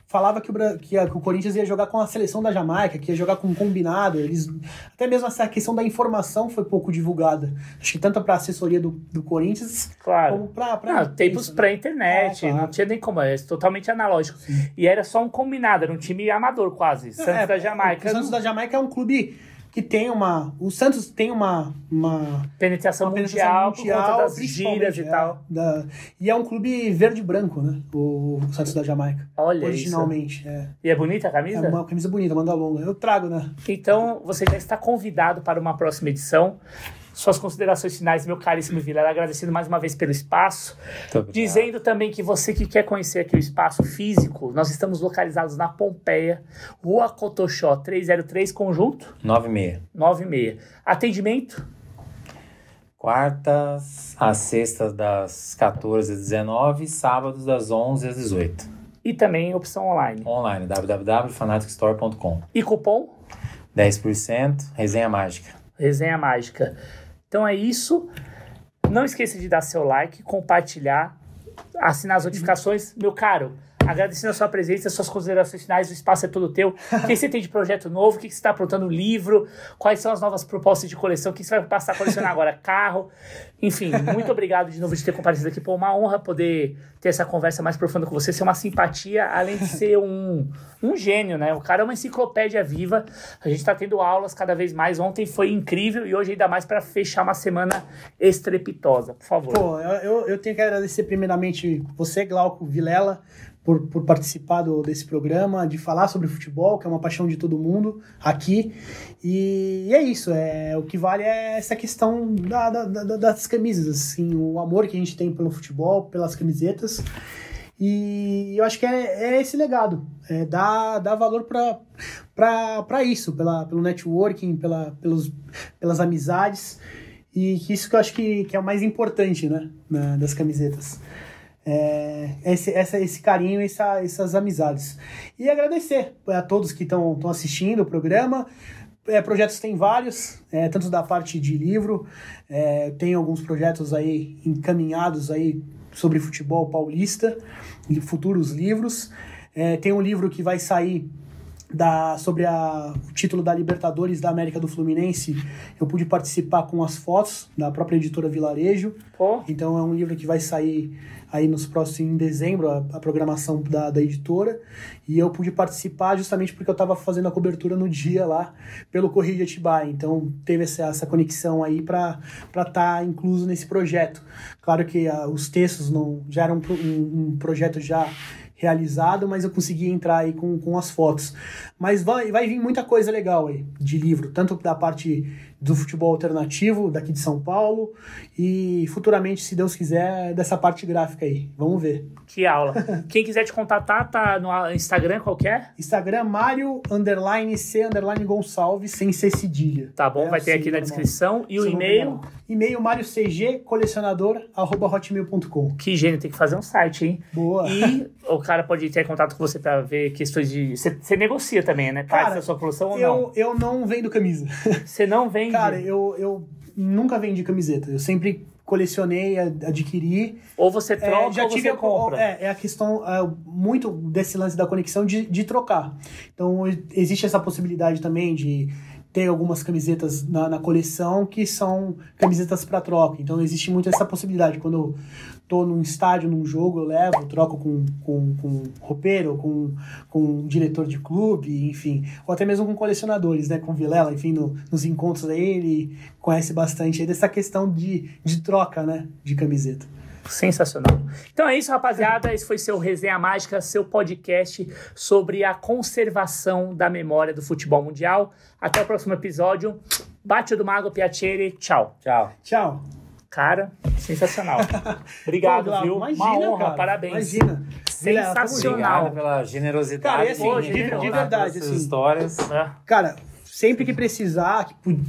falava que o, que, a- que o Corinthians ia jogar com a seleção da Jamaica, que ia jogar com um combinado. Eles até mesmo essa questão da informação foi pouco divulgada. Acho que tanto para a assessoria do, do Corinthians Claro. como para Não, tempos pré-internet, É, claro. não tinha nem como, é totalmente analógico. E era só um combinado, era um time amador quase. Santos da Jamaica. É, O Santos da Jamaica é um clube que tem uma. O Santos tem uma. uma Penetração, uma mundial, por conta das gírias e é, tal. da- e é um clube verde e branco, né? O, o Santos da Jamaica. Olha originalmente. É. E é bonita a É camisa? uma camisa bonita, manga longa. Eu trago, né? Então, você já está convidado para uma próxima edição. Suas considerações finais, meu caríssimo Vilela, agradecendo mais uma vez pelo espaço. Dizendo também que você que quer conhecer aqui o espaço físico, nós estamos localizados na Pompeia, Rua Cotoxó 303, conjunto 9,6. 96. Atendimento? Quartas às sextas das 14 às 19 sábados das 11 às 18. E também opção online. Online, www.fanaticstore.com. E cupom? 10%, resenha mágica. Resenha Mágica. Então é isso. Não esqueça de dar seu like, compartilhar, assinar as notificações. Meu caro, agradecendo a sua presença, suas considerações finais, o espaço é todo teu. O que você tem de projeto novo? O que você está aprontando? Livro? Quais são as novas propostas de coleção? O que você vai passar a colecionar agora? Carro? Enfim, muito obrigado de novo de ter comparecido aqui. Pô, uma honra poder ter essa conversa mais profunda com você, ser uma simpatia, além de ser um, um gênio, né? O cara é uma enciclopédia viva. A gente está tendo aulas cada vez mais. Ontem foi incrível e hoje ainda mais para fechar uma semana estrepitosa. Por favor. Pô, eu, eu, eu tenho que agradecer primeiramente você, Glauco Vilela, por, por participar do- desse programa, de falar sobre futebol, que é uma paixão de todo mundo aqui. E, é isso, é, o que vale é essa questão da- da- da- das camisas, assim, o amor que a gente tem pelo futebol, pelas camisetas. E eu acho que é, é esse legado, é dar, dar valor para isso, pela, pelo networking, pela, pelos, pelas amizades. E isso que eu acho que, que é o mais importante, né? das camisetas. É, esse, essa, esse carinho e essa, essas amizades. E agradecer a todos que estão assistindo o programa. É, projetos tem vários, é, tanto da parte de livro, é, tem alguns projetos aí encaminhados aí sobre futebol paulista, e futuros livros. É, tem um livro que vai sair da, sobre a, o título da Libertadores da América do Fluminense. Eu pude participar com as fotos da própria editora Vilarejo. Pô, Então é um livro que vai sair aí nos próximos em dezembro a, a programação da, da editora. E eu pude participar justamente porque eu estava fazendo a cobertura no dia lá pelo Correio de Atibaia. Então teve essa, essa conexão aí para estar tá incluso nesse projeto. Claro que ah, os textos não já eram um, um, um projeto já realizado, mas eu consegui entrar aí com, com as fotos. Mas vai, vai vir muita coisa legal aí de livro, tanto da parte do futebol alternativo daqui de São Paulo e futuramente, se Deus quiser, dessa parte gráfica aí. Vamos ver. que aula. Quem quiser te contatar, tá no Instagram qualquer? Instagram Mário underline C underline Gonçalves sem ser cedilha. Tá bom, É vai ter assim, aqui na descrição. E o e-mail? E-mail Mário CG colecionador arroba hotmail.com. Que gênio, tem que fazer um site, hein? Boa. E o cara pode ter contato com você pra ver questões de. Você, você negocia também, né? Parte Cara, da sua produção ou não? Eu, eu não vendo camisa. Você não vende. Cara, eu, eu nunca vendi camiseta. Eu sempre colecionei, adquiri. ou você troca É, já ou tive você a- compra. É, é a questão, é, muito desse lance da conexão de, de trocar. Então, existe essa possibilidade também de ter algumas camisetas na, na coleção que são camisetas para troca. Então, existe muito essa possibilidade. Quando eu tô num estádio, num jogo, eu levo, troco com, com, com roupeiro, com, com um diretor de clube, enfim. Ou até mesmo com colecionadores, né? Com Vilela, enfim, no- nos encontros aí, ele conhece bastante aí dessa questão de, de troca, né? De camiseta. Sensacional. Então é isso, rapaziada. Esse foi seu Resenha Mágica, seu podcast sobre a conservação da memória do futebol mundial. Até o próximo episódio. Bate do Mago Piacere. Tchau. Tchau. Tchau. Cara, sensacional. Obrigado, Pô, viu? Imagina, Uma honra, cara, parabéns. Imagina. Sensacional. Obrigado pela generosidade. Cara, e assim, de- de todas verdade, essas assim, histórias. É. Cara, sempre que precisar, que pu-